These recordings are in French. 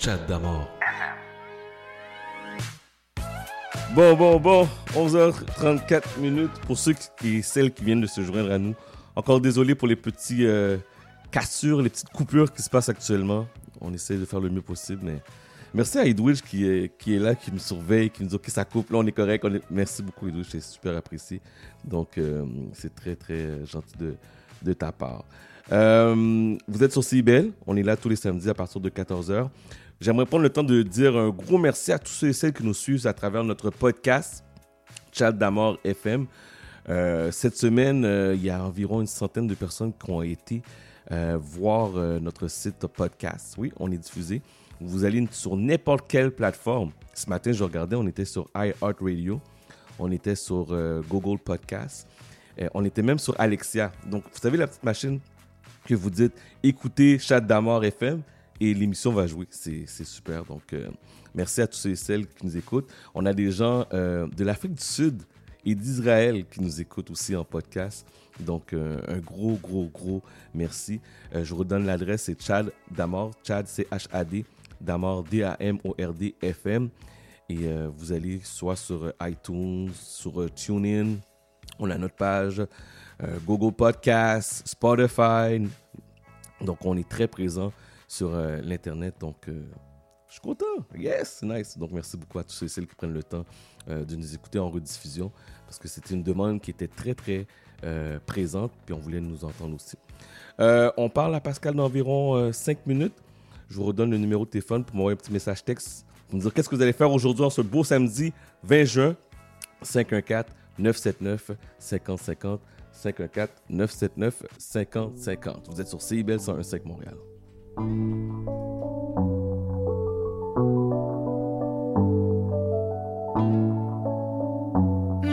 Chat d'amour. Bon, bon, bon, 11h34 minutes pour ceux et celles qui viennent de se joindre à nous. Encore désolé pour les petits euh, cassures, les petites coupures qui se passent actuellement. On essaie de faire le mieux possible, mais merci à Edwidge qui est, qui est là, qui nous surveille, qui nous dit ok ça coupe, là on est correct. On est... Merci beaucoup Edwidge, c'est super apprécié. Donc euh, c'est très très gentil de, de ta part. Euh, vous êtes sur CIBEL, on est là tous les samedis à partir de 14h. J'aimerais prendre le temps de dire un gros merci à tous ceux et celles qui nous suivent à travers notre podcast, Chat d'Amour FM. Euh, cette semaine, euh, il y a environ une centaine de personnes qui ont été euh, voir notre site podcast. Oui, on est diffusé. Vous allez sur n'importe quelle plateforme. Ce matin, je regardais, on était sur iHeartRadio, on était sur Google Podcast, on était même sur Alexia. Donc, vous savez la petite machine que vous dites écoutez Chat d'Amour FM et l'émission va jouer. C'est super. Donc, euh, merci à tous ceux et celles qui nous écoutent. On a des gens euh, de l'Afrique du Sud et d'Israël qui nous écoutent aussi en podcast. Donc, euh, un gros, gros, gros merci. Je redonne l'adresse, c'est Chad Damord. Chad, c'est H-A-D. Damord, D-A-M-O-R-D, F-M. Et vous allez soit sur iTunes, sur TuneIn. On a notre page Google Podcast, Spotify. Donc, on est très présent sur euh, l'Internet. Donc, euh, je suis content. Yes, nice. Donc, merci beaucoup à tous ceux et celles qui prennent le temps euh, de nous écouter en rediffusion parce que c'était une demande qui était très, très présente. Puis, on voulait nous entendre aussi. On parle à Pascal d'environ 5 minutes. Je vous redonne le numéro de téléphone pour m'envoyer un petit message texte pour me dire qu'est-ce que vous allez faire aujourd'hui en ce beau samedi 20 juin. 514 979 5050 514 979 5050. Vous êtes sur CIBEL 101.5 Montréal.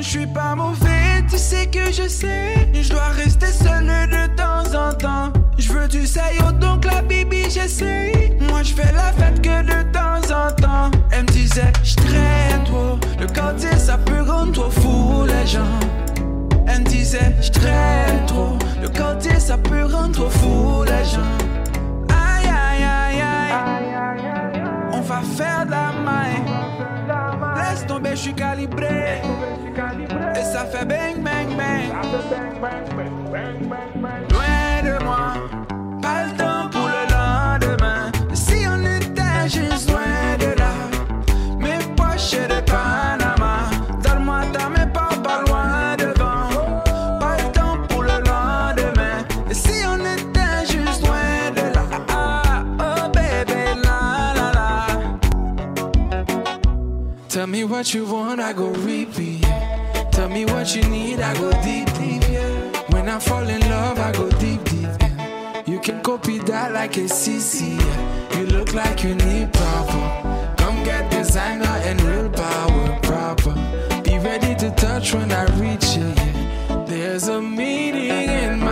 Je suis pas mauvais, tu sais que je sais. Je dois rester seul de temps en temps. Je veux du saillot, donc la bibi j'essaye. Moi je fais la fête que de temps en temps. Elle me disait, je traîne trop. Le quartier ça peut rendre trop fou les gens. Elle me disait, je traîne trop. Le quartier ça peut rendre trop fou les gens. On va faire de la maille. Laisse tomber, je suis calibré. Et ça fait bang bang bang. Tell me what you want, I go repeat. Tell me what you need, I go deep, deep, yeah. When I fall in love, I go deep, deep, yeah. You can copy that like a CC, yeah. You look like you need proper. Come get designer and real power, proper. Be ready to touch when I reach you. There's a meeting in my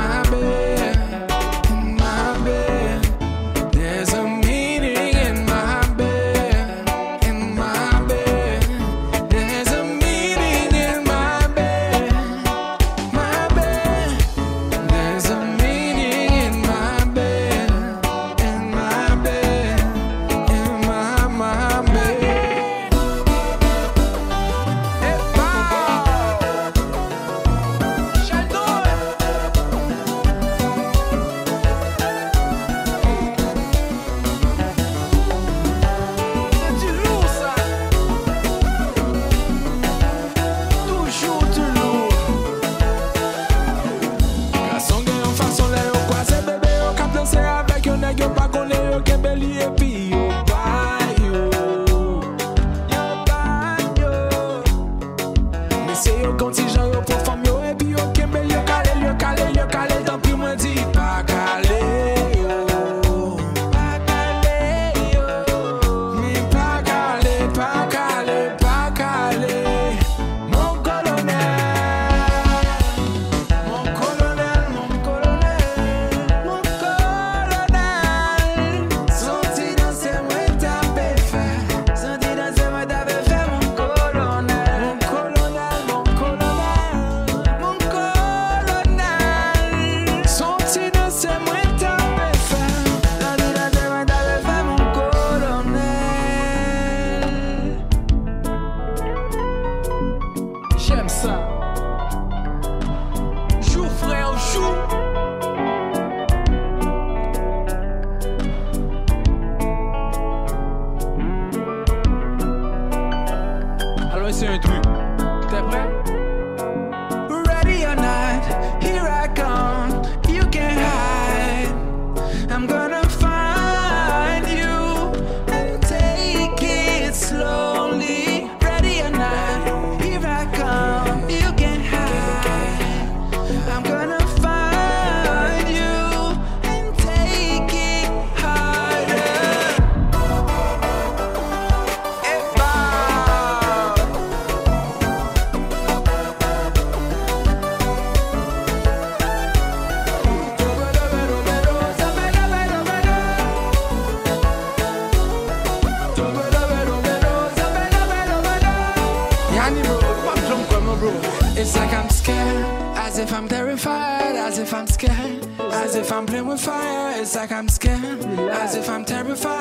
Like I'm scared, as if I'm terrified.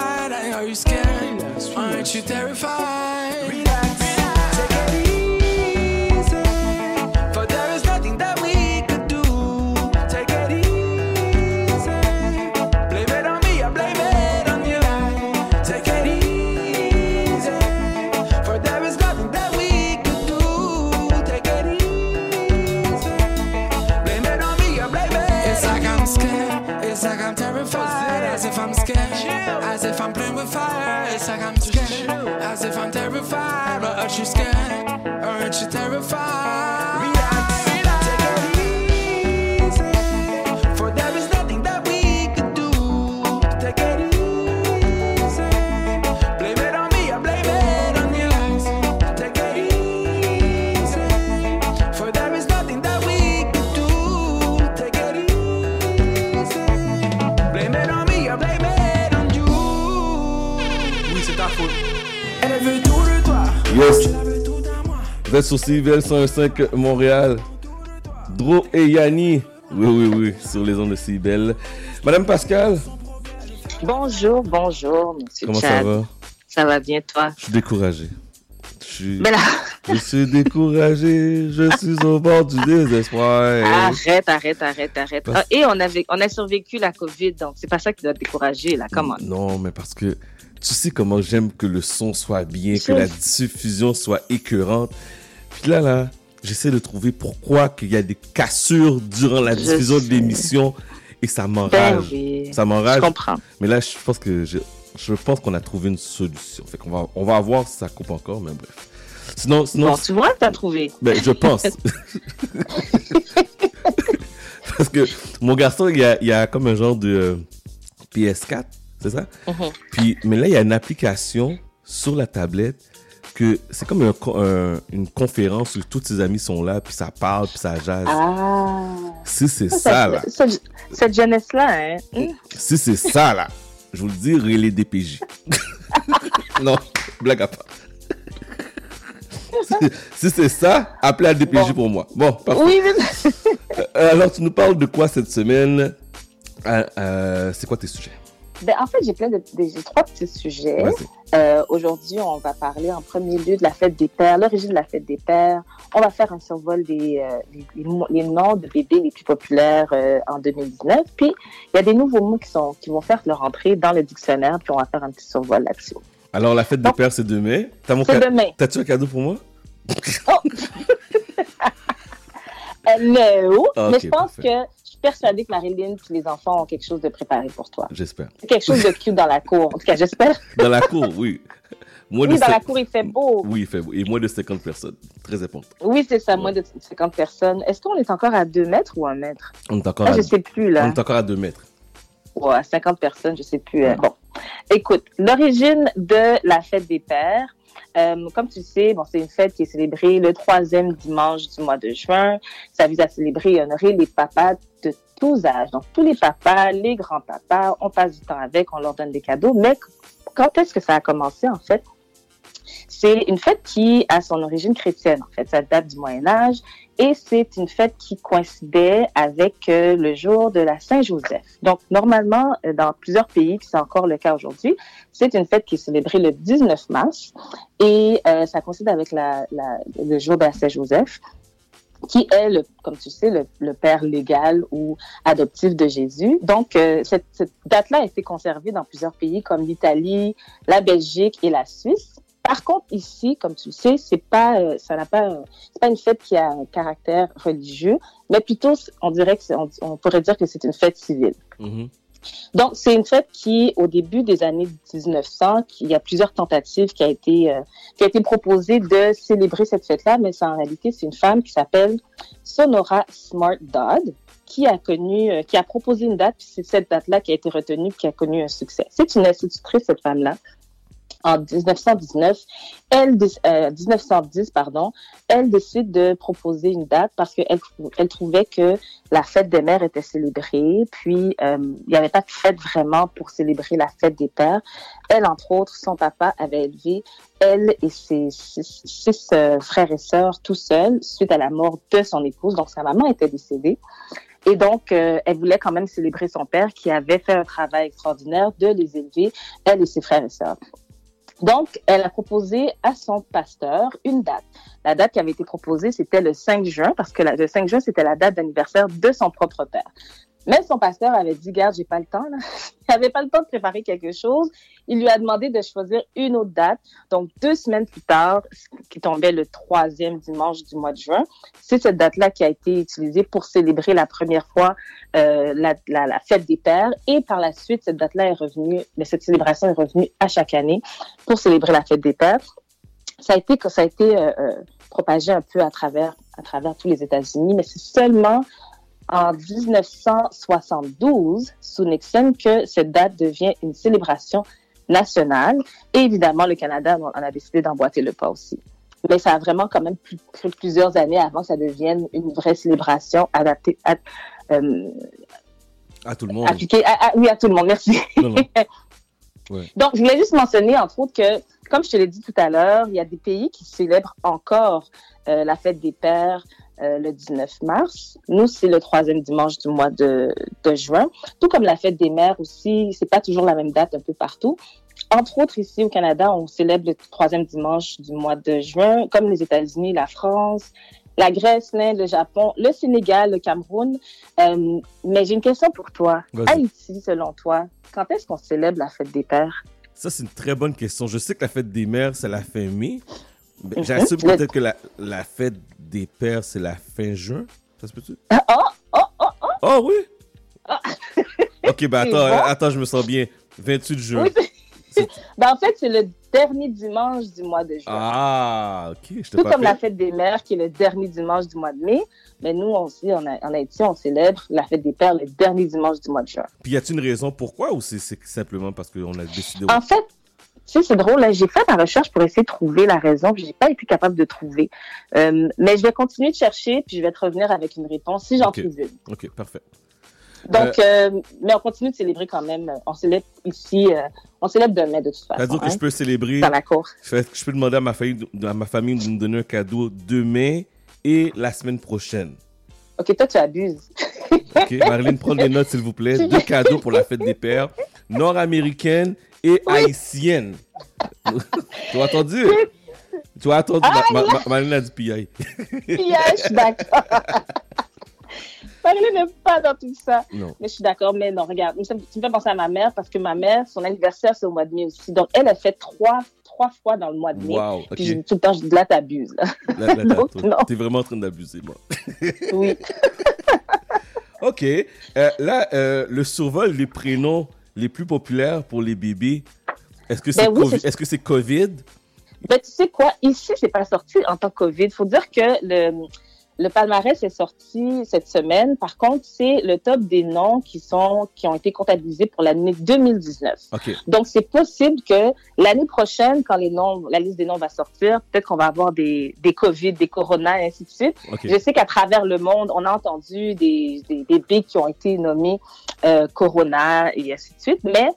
Sur CIVL 105 Montréal. Dro et Yanni. Oui, oui, oui, sur les ondes de CIVL. Madame Pascal, Bonjour, bonjour, monsieur comment ça va? Ça va bien, toi? Je suis découragé. Je suis, Mais là, je suis découragé. Je suis au bord du désespoir. arrête, arrête, arrête, arrête. Parce- Ah, et on, avait, on a survécu la COVID, donc c'est pas ça qui doit te décourager, là. Comment? Non, mais parce que tu sais comment j'aime que le son soit bien, que la diffusion soit écœurante. Puis là, là, j'essaie de trouver pourquoi qu'il y a des cassures durant la Je diffusion de l'émission et ça Ben m'enrage. oui. Ça Je m'enrage. comprends. Mais là, je pense que je, je pense qu'on a trouvé une solution. Fait qu'on va, on va voir si ça coupe encore, mais bref. Sinon, sinon, Bon, tu vois, t'as trouvé. ben, je pense. Parce que mon garçon, il y a, il y a comme un genre de euh, PS4, c'est ça? Mhm. Puis, mais là, il y a une application sur la tablette que c'est comme un co- un- une conférence où tous ses amis sont là, puis ça parle, puis ça jase. Ah. Si c'est ça, là, Cette, cette jeunesse-là, hein? hum, si c'est ça, là, je vous le dis, les DPJ. non, blague à part. Si- c'est ça, appelez à DPJ Bon. pour moi. Bon, parfait. Oui, mais... Euh, alors, tu nous parles de quoi cette semaine? Euh, euh, C'est quoi tes sujets? Ben, en fait, j'ai plein de, trois petits sujets. Euh, Aujourd'hui, on va parler en premier lieu de la fête des pères, l'origine de la fête des pères. On va faire un survol des euh, les, noms de bébés les plus populaires euh, en 2019. Puis, il y a des nouveaux mots qui, sont, qui vont faire leur entrée dans le dictionnaire, puis on va faire un petit survol là-dessus. Alors, la fête des pères, c'est demain. T'as mon demain. T'as-tu un cadeau pour moi? Euh, no, Ah, mais ok, je pense parfait. que persuadée que Marilyn les enfants ont quelque chose de préparé pour toi. J'espère. Quelque chose de cute dans la cour. En tout cas, j'espère. Dans la cour, oui. Moins Oui, de dans la cour, il fait beau. Oui, il fait beau. Et moins de 50 personnes. Très important. Oui, c'est ça, moins de 50 personnes. Est-ce qu'on est encore à 2 mètres ou 1 mètre? On est encore, Ah, à... je sais plus, on là. est encore à 2 mètres. Ouais, 50 personnes, je sais plus. euh, Bon, écoute, l'origine de la fête des pères, euh, comme tu sais, bon, c'est une fête qui est célébrée le troisième dimanche du mois de juin. Ça vise à célébrer et honorer les papas de tous âges. Donc, tous les papas, les grands-papas, on passe du temps avec, on leur donne des cadeaux. Mais quand est-ce que ça a commencé, en fait? C'est une fête qui a son origine chrétienne, en fait. Ça date du Moyen Âge et c'est une fête qui coïncidait avec euh, le jour de la Saint-Joseph. Donc, normalement, euh, dans plusieurs pays, c'est encore le cas aujourd'hui, c'est une fête qui est célébrée le 19 mars et euh, ça coïncide avec le jour de la Saint-Joseph qui est, comme tu sais, le, père légal ou adoptif de Jésus. Donc, cette, cette date-là a été conservée dans plusieurs pays comme l'Italie, la Belgique et la Suisse. Par contre, ici, comme tu le sais, c'est pas, euh, ça n'a pas, euh, c'est pas une fête qui a un caractère religieux, mais plutôt, on dirait que, on, on pourrait dire que c'est une fête civile. Mhm. Donc, c'est une fête qui, au début des années 1900, qui- il y a plusieurs tentatives qui a été, euh, qui a été proposée de célébrer cette fête-là, mais c'est en réalité, c'est une femme qui s'appelle Sonora Smart Dodd qui a connu, euh, qui a proposé une date, puis c'est cette date-là qui a été retenue, qui a connu un succès. C'est une institutrice, cette femme-là. En 1919, elle, dé- euh, 1910, pardon, elle décide de proposer une date parce qu'elle trou- elle trouvait que la fête des mères était célébrée, puis euh, il n'y avait pas de fête vraiment pour célébrer la fête des pères. Elle, entre autres, son papa avait élevé elle et ses six, euh, frères et sœurs tout seuls suite à la mort de son épouse. Donc, sa maman était décédée. Et donc, elle voulait quand même célébrer son père qui avait fait un travail extraordinaire de les élever, elle et ses frères et sœurs. Donc, elle a proposé à son pasteur une date. La date qui avait été proposée, c'était le 5 juin, parce que le 5 juin, c'était la date d'anniversaire de son propre père. Mais son pasteur avait dit, garde, j'ai pas le temps, là. Il avait pas le temps de préparer quelque chose. Il lui a demandé de choisir une autre date. Donc, deux semaines plus tard, qui tombait le troisième dimanche du mois de juin, c'est cette date-là qui a été utilisée pour célébrer la première fois euh, la, la, la fête des pères. Et par la suite, cette date-là est revenue, mais cette célébration est revenue à chaque année pour célébrer la fête des pères. Ça a été, ça a été euh, euh, propagé un peu à travers, à travers tous les États-Unis, mais c'est seulement en 1972, sous Nixon, que cette date devient une célébration nationale. Et évidemment, le Canada en a décidé d'emboîter le pas aussi. Mais ça a vraiment quand même pris, plusieurs années avant que ça devienne une vraie célébration adaptée à, euh, À tout le monde. appliquée à, à- oui, à tout le monde. Merci. Non, non. Donc, je voulais juste mentionner, entre autres, que, comme je te l'ai dit tout à l'heure, il y a des pays qui célèbrent encore euh, la fête des pères euh, le 19 mars. Nous, c'est le troisième dimanche du mois de, de juin. Tout comme la fête des mères aussi, c'est pas toujours la même date un peu partout. Entre autres, ici au Canada, on célèbre le troisième dimanche du mois de juin, comme les États-Unis, la France, la Grèce, l'Inde, le Japon, le Sénégal, le Cameroun. Euh, mais j'ai une question pour toi. Haïti, selon toi, quand est-ce qu'on célèbre la fête des pères? Ça, c'est une très bonne question. Je sais que la fête des mères, c'est la fin mai. Mais Mhm. J'assume Le- peut-être que la, la fête des pères, c'est la fin juin. Ça se peut-tu? Ah, oh, oh, oh, oh! Oh oui! ok, ben attends, bon. attends, je me sens bien. 28 juin. Oui, ben, en fait, c'est le dernier dimanche du mois de juin. Ah, ok, je Tout pas comme fait. la fête des mères, qui est le dernier dimanche du mois de mai. Mais nous aussi, on a- en Haïti, on célèbre la fête des pères le dernier dimanche du mois de juin. Puis y a-t-il une raison pourquoi ou c'est simplement parce qu'on a décidé. En fait, tu sais, c'est drôle, là, j'ai fait ma recherche pour essayer de trouver la raison, puis j'ai pas été capable de trouver. Euh, mais je vais continuer de chercher, puis je vais te revenir avec une réponse si j'en trouve une. Ok, parfait. Donc, euh, mais on continue de célébrer quand même. On célèbre ici, euh, on célèbre demain de toute façon. C'est-à-dire que hein, je peux célébrer. dans la cour. Je, peux demander à ma famille, à ma famille de me donner un cadeau demain et la semaine prochaine. Ok, toi, tu abuses. Ok, Marilyn, prends des notes, s'il vous plaît. Deux cadeaux pour la fête des pères, nord-américaine et haïtienne. tu as entendu? Tu as entendu? Ah, Ma- ma- ma- Marilyn a dit PI. Euh, je suis d'accord. Marilyn n'est pas dans tout ça. Non. Mais je suis d'accord. Mais non, regarde, tu me fais penser à ma mère parce que ma mère, son anniversaire, c'est au mois de mai aussi. Donc, elle a fait trois, trois fois dans le mois de mai. Wow. Puis, je dis tout le temps, je dis là, t'abuses. là. Là, Donc, non. T'es vraiment en train d'abuser, moi. Oui. Ok. Euh, là, euh, le survol des prénoms les plus populaires pour les bébés, est-ce que c'est Ben oui, c'est- Est-ce que c'est COVID? Ben, tu sais quoi? Ici, c'est pas sorti en tant que COVID. Faut dire que le, le palmarès est sorti cette semaine. Par contre, c'est le top des noms qui sont, qui ont été comptabilisés pour l'année 2019. Ok. Donc, c'est possible que l'année prochaine, quand les noms, la liste des noms va sortir, peut-être qu'on va avoir des, des COVID, des Corona, et ainsi de suite. Je sais qu'à travers le monde, on a entendu des, des bébés qui ont été nommés euh, Corona et ainsi de suite, mais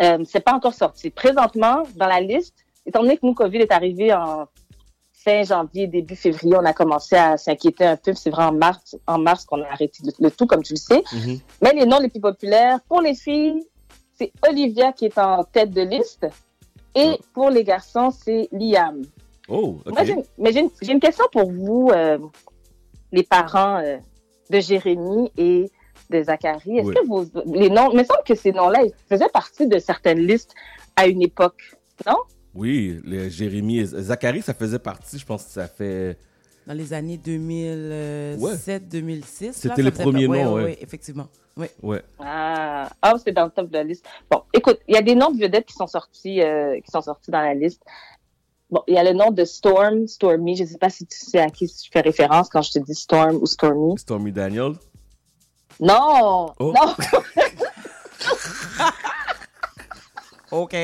euh, c'est pas encore sorti. Présentement, dans la liste, étant donné que nous, COVID est arrivé en fin janvier, début février, on a commencé à s'inquiéter un peu. C'est vraiment en mars, en mars qu'on a arrêté le, le tout, comme tu le sais. Mhm. Mais les noms les plus populaires, pour les filles, c'est Olivia qui est en tête de liste. Et Ouais. pour les garçons, c'est Liam. Oh, ok. Moi, j'ai une- mais j'ai une, j'ai une question pour vous, euh, les parents euh, de Jérémy et de Zachary. Est-ce Oui. que vos, les noms, il me semble que ces noms-là, ils faisaient partie de certaines listes à une époque, non? Oui, les Jérémy et Zachary, ça faisait partie, je pense que ça fait. Dans les années 2007-2006. C'était les premiers noms, ouais. Oui, effectivement. Oui. Ouais. Ah, ah c'est dans le top de la liste. Bon, écoute, il y a des noms de vedettes qui sont sortis, euh, qui sont sortis dans la liste. Bon, il y a le nom de Storm, Stormy. Je ne sais pas si tu sais à qui je fais référence quand je te dis Storm ou Stormy. Stormy Daniel. Non, Oh. non. OK.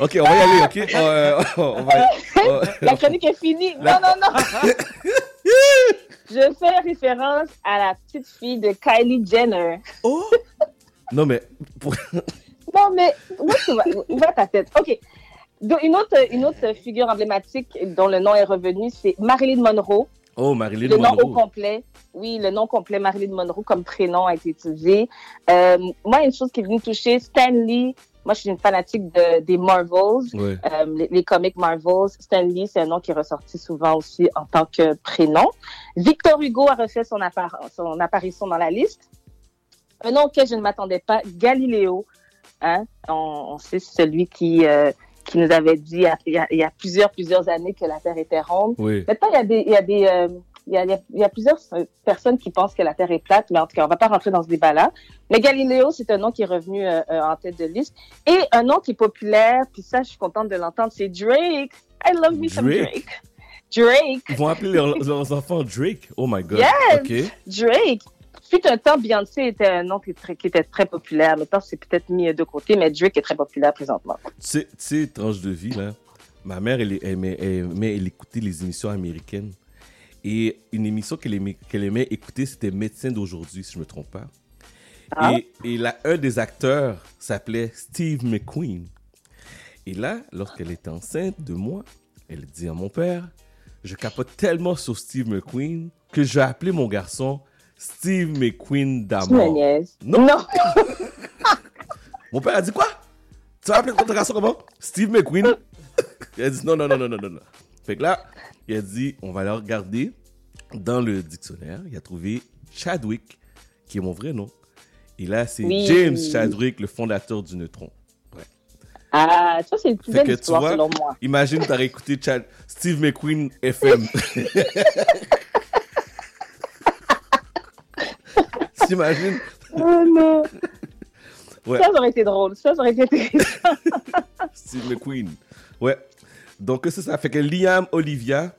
Ok, on va y aller, ok? Euh, on va euh, La chronique est finie. Non, non, non. Je fais référence à la petite fille de Kylie Jenner. Oh! Non, mais. Non, mais où, tu vas, où va ta tête? OK. Donc, une, autre, une autre figure emblématique dont le nom est revenu, c'est Marilyn Monroe. Oh, Marilyn Le nom au Monroe. complet, oui, le nom complet Marilyn Monroe comme prénom a été utilisé. Euh, moi, une chose qui est venue toucher, Stan Lee. Moi, je suis une fanatique de, des Marvels, euh, les, les comics Marvels. Stan Lee, c'est un nom qui est ressorti souvent aussi en tant que prénom. Victor Hugo a refait son, appar- son apparition dans la liste. Un nom auquel je ne m'attendais pas, Galiléo. Hein? On, on sait c'est celui qui, euh, qui nous avait dit y a- il y a plusieurs, plusieurs années que la Terre était ronde. Oui. Maintenant, il y a des, il y a des, euh, il y a, il y plusieurs euh, personnes qui pensent que la Terre est plate, mais en tout cas, on va pas rentrer dans ce débat-là. Mais Galiléo, c'est un nom qui est revenu euh, euh, en tête de liste. Et un nom qui est populaire, puis ça, je suis contente de l'entendre, c'est Drake. I love me some Drake? Drake. Ils vont appeler leurs, leurs enfants Drake. Oh my god. Yes! Drake. Fut un temps, Beyoncé était un nom qui, était très populaire. Maintenant, c'est peut-être mis de côté, mais Drake est très populaire présentement. Tu sais, tranche de vie, là. Ma mère, elle, elle elle aimait- elle écoutait les émissions américaines. Et une émission qu'elle aimait, écouter, c'était Médecin d'aujourd'hui, si je me trompe pas. Ah. Et, et là, un des acteurs s'appelait Steve McQueen. Et là, lorsqu'elle était enceinte de moi, elle dit à mon père, je capote tellement sur Steve McQueen que j'ai appelé mon garçon Steve McQueen d'amour. Non. non. Mon père a dit quoi? Tu vas appeler ton garçon comment? Steve McQueen? Il a dit non, non, non, non, non. non. Fait que là, il a dit on va aller regarder dans le dictionnaire. Il a trouvé Chadwick, qui est mon vrai nom. Et là, c'est Oui. James Chadwick, le fondateur du neutron. Ouais. Ah, ça, c'est une plus belle histoire, vois, selon moi. imagine, t'aurais écouté Chad- Steve McQueen FM. T'imagines? Oh non. Ouais. Ça, ça aurait été drôle. Ça, ça aurait été. Steve McQueen. Ouais. Donc, c'est ça. Fait que Liam Olivia.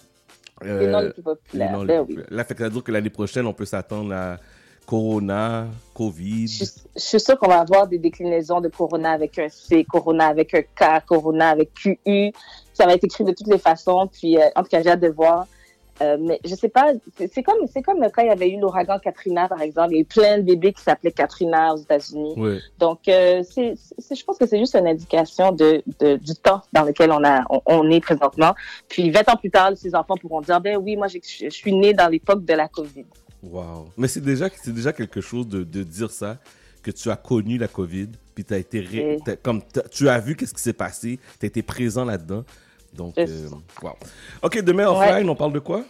euh, Les noms les plus les populaires. les Ben plus oui. Là, fait que ça veut dire que l'année prochaine, on peut s'attendre à Corona, Covid. Je, je suis sûre qu'on va avoir des déclinaisons de Corona avec un C, Corona avec un K, Corona avec QU. Ça va être écrit de toutes les façons. Puis, euh, en tout cas, j'ai hâte de voir. Euh, mais je sais pas, c'est comme, c'est comme quand il y avait eu l'ouragan Katrina, par exemple. Il y a eu plein de bébés qui s'appelaient Katrina aux États-Unis. Donc, euh, c'est, je pense que c'est juste une indication de, de- du temps dans lequel on, a, on, on est présentement. Puis, 20 ans plus tard, ces enfants pourront dire, ben oui, moi, j'ai- je suis né dans l'époque de la COVID. Wow. Mais c'est déjà, c'est déjà quelque chose de, de dire ça, que tu as connu la COVID, puis tu as été. ré- comme tu as vu qu'est-ce qui s'est passé, tu as été présent là-dedans. Donc, euh, wow. OK, demain Ouais. offline, on parle de quoi?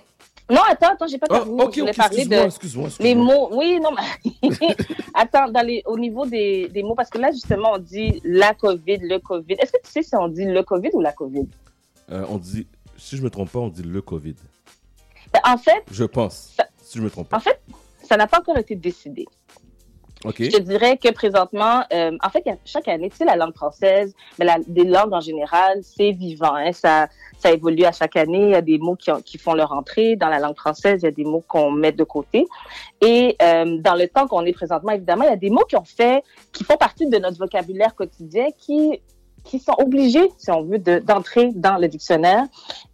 Non, attends, attends, j'ai pas Oh, terminé. OK, je voulais ok, parler excuse-moi, de excuse-moi. les mots. Oui, non, mais attends, dans les, au niveau des, des mots, parce que là, justement, on dit la COVID, le COVID. Est-ce que tu sais si on dit le COVID ou la COVID? Euh, on dit, si je me trompe pas, on dit le COVID. Ben, En fait, Je pense, Ça- si je me trompe pas. en fait, ça n'a pas encore été décidé. Je te dirais que présentement, euh, en fait, chaque année, tu sais, la langue française, mais la, des langues en général, c'est vivant. Hein, ça, ça évolue à chaque année. Il y a des mots qui, ont- qui font leur entrée. Dans la langue française, il y a des mots qu'on met de côté. Et euh, dans le temps qu'on est présentement, évidemment, il y a des mots qui ont fait, qui font partie de notre vocabulaire quotidien, qui qui sont obligés, si on veut, de- d'entrer dans le dictionnaire.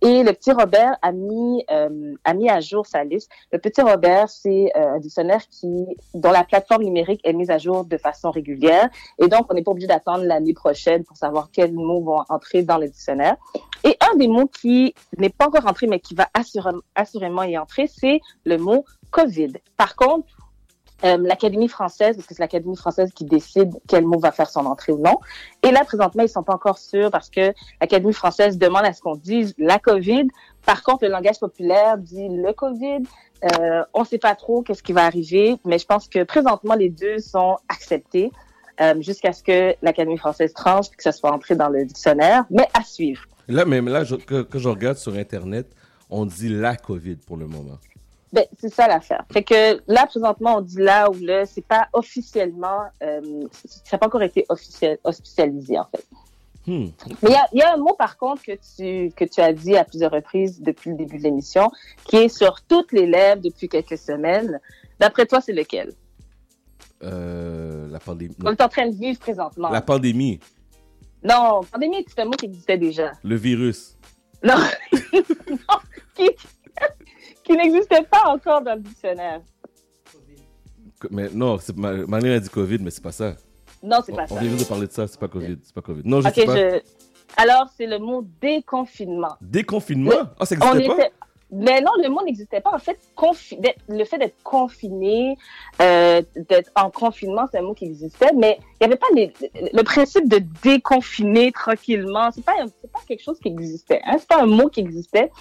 Et le petit Robert a mis, euh, a mis à jour sa liste. Le petit Robert, c'est euh, un dictionnaire qui, dont la plateforme numérique est mise à jour de façon régulière. Et donc, on n'est pas obligé d'attendre l'année prochaine pour savoir quels mots vont entrer dans le dictionnaire. Et un des mots qui n'est pas encore entré, mais qui va assurément y entrer, c'est le mot COVID. Par contre, euh, l'Académie française, parce que c'est l'Académie française qui décide quel mot va faire son entrée ou non. Et là, présentement, ils sont pas encore sûrs parce que l'Académie française demande à ce qu'on dise la COVID. Par contre, le langage populaire dit le COVID. Euh, on sait pas trop qu'est-ce qui va arriver, mais je pense que présentement, les deux sont acceptés euh, jusqu'à ce que l'Académie française tranche et que ça soit entré dans le dictionnaire, mais à suivre. Là, même là, je- que, que je regarde sur Internet, on dit la COVID pour le moment. Ben, c'est ça l'affaire. Fait que là, présentement, on dit là ou là, c'est pas officiellement, euh, ça n'a pas encore été officiel, officialisé, en fait. Hmm. Mais il y a, il y a un mot, par contre, que tu, que tu as dit à plusieurs reprises depuis le début de l'émission, qui est sur toutes les lèvres depuis quelques semaines. D'après toi, c'est lequel? Euh, la pandémie. On est en train de vivre présentement. La pandémie, Non, pandémie, c'est un mot qui existait déjà. le virus. Non, non qui, qui n'existait pas encore dans le dictionnaire. Mais non, Ma- Marlène a dit COVID, mais c'est pas ça. Non, c'est On, pas on ça. vient juste de parler de ça, c'est pas COVID. C'est pas COVID. Non, je Ok, sais pas. je... Alors, c'est le mot déconfinement. Déconfinement? Ah, ça On n'existait pas? était... Mais non, le mot n'existait pas. En fait, confi- le fait d'être confiné, euh, d'être en confinement, c'est un mot qui existait, mais il n'y avait pas les- le principe de déconfiner tranquillement. C'est pas, c'est pas quelque chose qui existait. Hein? C'est pas un mot qui existait.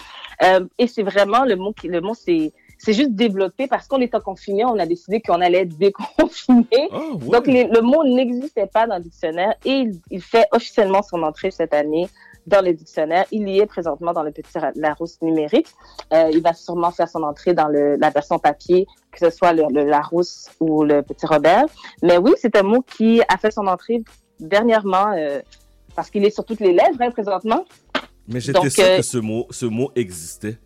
Euh, et c'est vraiment le mot qui, le mot, c'est, c'est juste développé parce qu'on était confiné, on a décidé qu'on allait être déconfiné. Ah, ouais. Donc, les- le mot n'existait pas dans le dictionnaire et il, il fait officiellement son entrée cette année dans le dictionnaire. Il y est présentement dans le petit Larousse numérique. Euh, il va sûrement faire son entrée dans le, la version papier, que ce soit le, le Larousse ou le petit Robert. Mais oui, c'est un mot qui a fait son entrée dernièrement euh, parce qu'il est sur toutes les lèvres hein, présentement. Mais j'étais sûr euh, que ce mot, ce mot existait.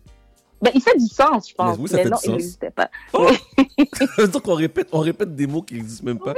Ben, il fait du sens, je pense. Mais oui, ça fait non, du il n'existait pas. Donc, on répète, on répète des mots qui n'existent même pas.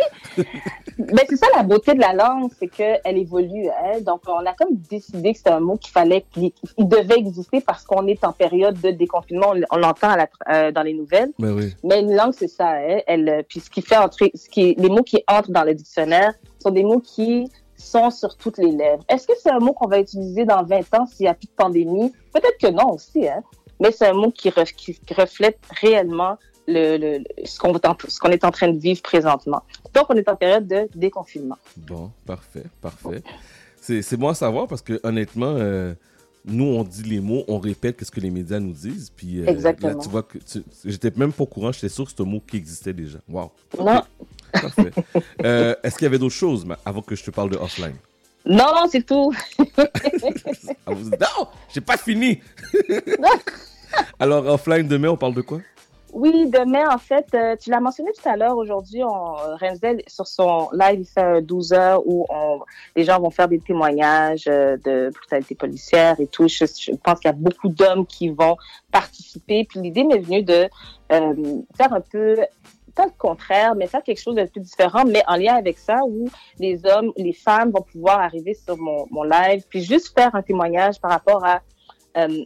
Ben, c'est ça la beauté de la langue, c'est qu'elle évolue. Hein? Donc, on a comme décidé que c'était un mot qu'il fallait, qu'il il devait exister parce qu'on est en période de déconfinement. On, l'entend euh, dans les nouvelles. Mais oui. Mais une langue, c'est ça. Hein? Elle, euh, puis ce qui fait entrer, ce qui, les mots qui entrent dans le dictionnaire sont des mots qui sont sur toutes les lèvres. Est-ce que c'est un mot qu'on va utiliser dans 20 ans s'il n'y a plus de pandémie? Peut-être que non aussi, hein? Mais c'est un mot qui, ref- qui reflète réellement le, le, le- ce qu'on est en- est train de vivre présentement. Donc, on est en période de déconfinement. Bon, parfait, parfait. C'est c'est bon à savoir parce que honnêtement, euh, nous, on dit les mots, on répète ce que les médias nous disent. Puis euh, Exactement. là, tu vois que j'étais même pas au courant, j'étais sûr que c'était un mot qui existait déjà. Wow. Non, Parfait. Euh, Est-ce qu'il y avait d'autres choses avant que je te parle de offline? Non, non, c'est tout. Ah, Non, j'ai pas fini. Alors, offline, demain, on parle de quoi? Oui, demain, en fait, euh, tu l'as mentionné tout à l'heure, aujourd'hui, on, euh, Renzel, sur son live, il fait un 12 heures où on, les gens vont faire des témoignages euh, de brutalité policière et tout. Je, je pense qu'il y a beaucoup d'hommes qui vont participer. Puis l'idée m'est venue de euh, faire un peu, pas le contraire, mais faire quelque chose de plus différent, mais en lien avec ça, où les hommes, les femmes vont pouvoir arriver sur mon, mon live, puis juste faire un témoignage par rapport à euh,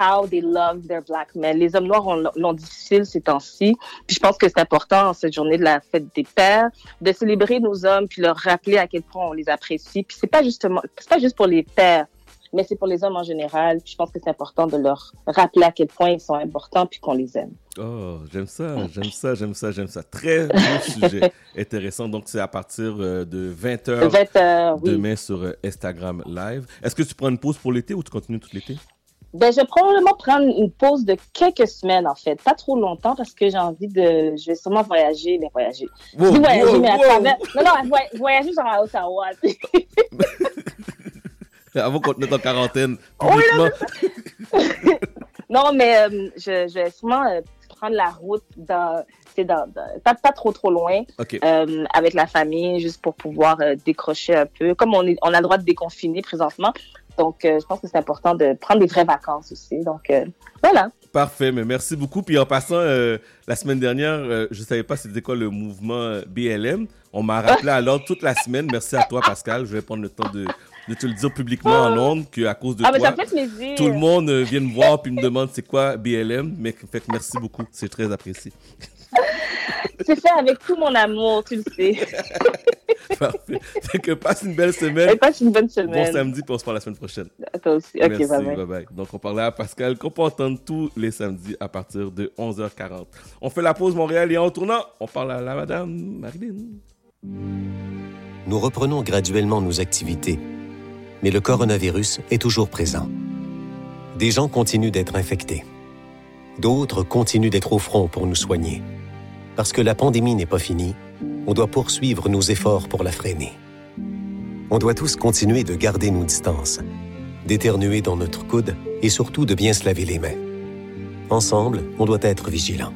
how they love their black men. Les hommes noirs ont- l'ont difficile ces temps-ci. Puis je pense que c'est important en cette journée de la fête des pères de célébrer nos hommes puis leur rappeler à quel point on les apprécie. Puis c'est pas justement, c'est pas juste pour les pères, mais c'est pour les hommes en général. Puis je pense que c'est important de leur rappeler à quel point ils sont importants puis qu'on les aime. Oh, j'aime ça, j'aime ça, j'aime ça, j'aime ça. Très beau sujet intéressant. Donc, c'est à partir euh, de 20h 20 heures, oui. demain sur euh, Instagram Live. Est-ce que tu prends une pause pour l'été ou tu continues tout l'été? Ben, je vais probablement prendre une pause de quelques semaines, en fait. Pas trop longtemps parce que j'ai envie de, je vais sûrement voyager, mais voyager. Wow, Je dis voyager, wow, mais à wow. travers, non, non, voy- voyager genre à Ottawa. Avant qu'on te mette en quarantaine Oui, publiquement. Non, mais euh, je, je vais sûrement euh, prendre la route dans, dans, dans- pas, pas trop trop loin euh, avec la famille, juste pour pouvoir décrocher un peu. Comme on, est, on a le droit de déconfiner présentement, donc euh, je pense que c'est important de prendre des vraies vacances aussi. Donc euh, voilà. Parfait, mais merci beaucoup. Puis en passant, euh, la semaine dernière, je savais pas c'était quoi le mouvement BLM. On m'a rappelé l'ordre toute la semaine. Merci à toi, Pascal. Je vais prendre le temps de, de te le dire publiquement en ondes qu'à cause de Ah, mais toi, ça fait plaisir. tout le monde euh, vient me voir puis me demande c'est quoi BLM. Mais fait que merci beaucoup. C'est très apprécié. C'est fait avec tout mon amour, tu le sais. Parfait. Fait que passe une belle semaine. Et passe une bonne Bon semaine. samedi, puis on se parle la semaine prochaine. À toi aussi. Ok, Merci, bye bye. bye bye. Donc, on parlait à Pascal qu'on peut entendre tous les samedis à partir de 11h40. On fait la pause Montréal et en tournant, on parle à la madame Marilyn. nous reprenons graduellement nos activités, mais le coronavirus est toujours présent. Des gens continuent d'être infectés. D'autres continuent d'être au front pour nous soigner. Parce que la pandémie n'est pas finie, on doit poursuivre nos efforts pour la freiner. On doit tous continuer de garder nos distances, d'éternuer dans notre coude et surtout de bien se laver les mains. Ensemble, on doit être vigilant.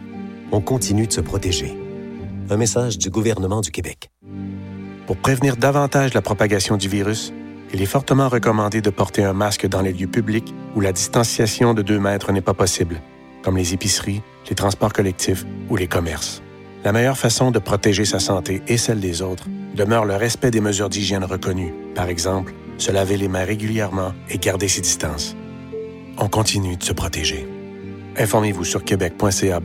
On continue de se protéger. Un message du gouvernement du Québec. Pour prévenir davantage la propagation du virus, il est fortement recommandé de porter un masque dans les lieux publics où la distanciation de 2 mètres n'est pas possible, comme les épiceries, les transports collectifs ou les commerces. La meilleure façon de protéger sa santé et celle des autres demeure le respect des mesures d'hygiène reconnues. Par exemple, se laver les mains régulièrement et garder ses distances. On continue de se protéger. Informez-vous sur québec.ca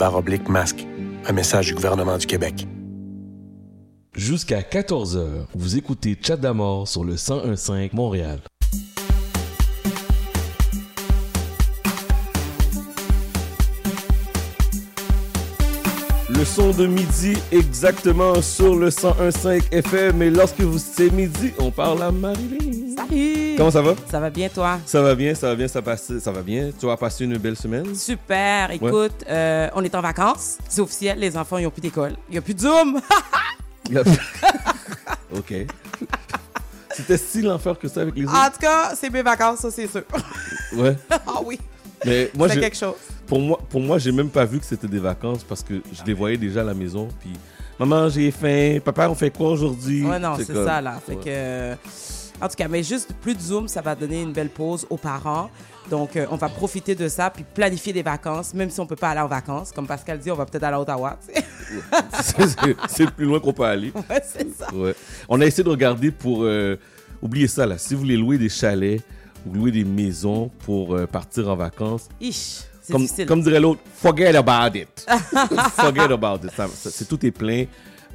masque. Un message du gouvernement du Québec. Jusqu'à 14h, vous écoutez Chat d'Amour sur le 1015 Montréal. Le son de midi exactement sur le 101.5 FM. Et lorsque vous c'est midi, on parle à Marilyn. Salut! Comment ça va? Ça va bien, toi? Ça va bien, ça va bien, ça, passe, ça va bien. Tu vas passer une belle semaine? Super. Écoute, euh, on est en vacances. C'est officiel. Les enfants, ils n'ont plus d'école. Il n'y a plus de Zoom. ok. C'était si l'enfer que ça avec les autres? en tout cas, c'est mes vacances, ça, c'est sûr. Ouais. ah oui. Mais moi, quelque chose. pour moi, pour moi, j'ai même pas vu que c'était des vacances parce que je les voyais déjà à la maison. Puis, maman, j'ai faim. Papa, on fait quoi aujourd'hui? Ouais, non, c'est comme- ça, là. Fait Ouais. que. En tout cas, mais juste plus de Zoom, ça va donner une belle pause aux parents. Donc, euh, on va profiter de ça, puis planifier des vacances, même si on peut pas aller en vacances. Comme Pascal dit, on va peut-être aller à Ottawa. C'est- plus loin qu'on peut aller. ouais, c'est ça. Ouais. On a essayé de regarder pour. euh, oubliez ça, là. Si vous voulez louer des chalets ou louer des maisons pour euh, partir en vacances, Ich, comme, difficile. comme dirait l'autre, forget about it. forget about it. Ça- tout est plein.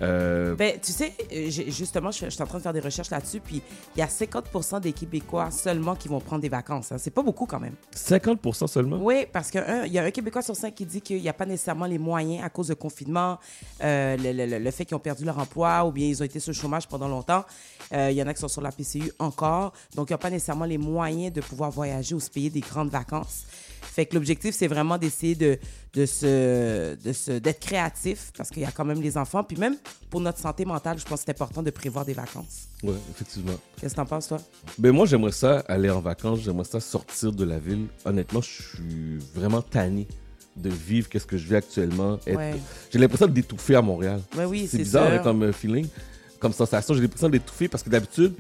Euh, Ben, tu sais, euh, justement, je, je suis en train de faire des recherches là-dessus, puis il y a 50 des Québécois seulement qui vont prendre des vacances. hein. C'est pas beaucoup quand même. 50% seulement? Oui, parce qu'il y a un Québécois sur cinq qui dit qu'il n'y a pas nécessairement les moyens à cause de confinement, euh, le, le- le- le fait qu'ils ont perdu leur emploi ou bien ils ont été sur le chômage pendant longtemps. Euh, Il y en a qui sont sur la PCU encore. Donc, ils n'ont pas nécessairement les moyens de pouvoir voyager ou se payer des grandes vacances. Fait que l'objectif, c'est vraiment d'essayer de, de se, de se, d'être créatif parce qu'il y a quand même les enfants. Puis même pour notre santé mentale, je pense que c'est important de prévoir des vacances. Ouais, effectivement. Qu'est-ce que t'en penses, toi? Ben moi, j'aimerais ça aller en vacances, j'aimerais ça sortir de la ville. Honnêtement, je suis vraiment tanné de vivre qu'est-ce que je vis actuellement. Être- Ouais. J'ai l'impression d'étouffer à Montréal. Ouais, oui, c'est bizarre hein, comme euh, feeling, comme sensation. J'ai l'impression d'étouffer parce que d'habitude,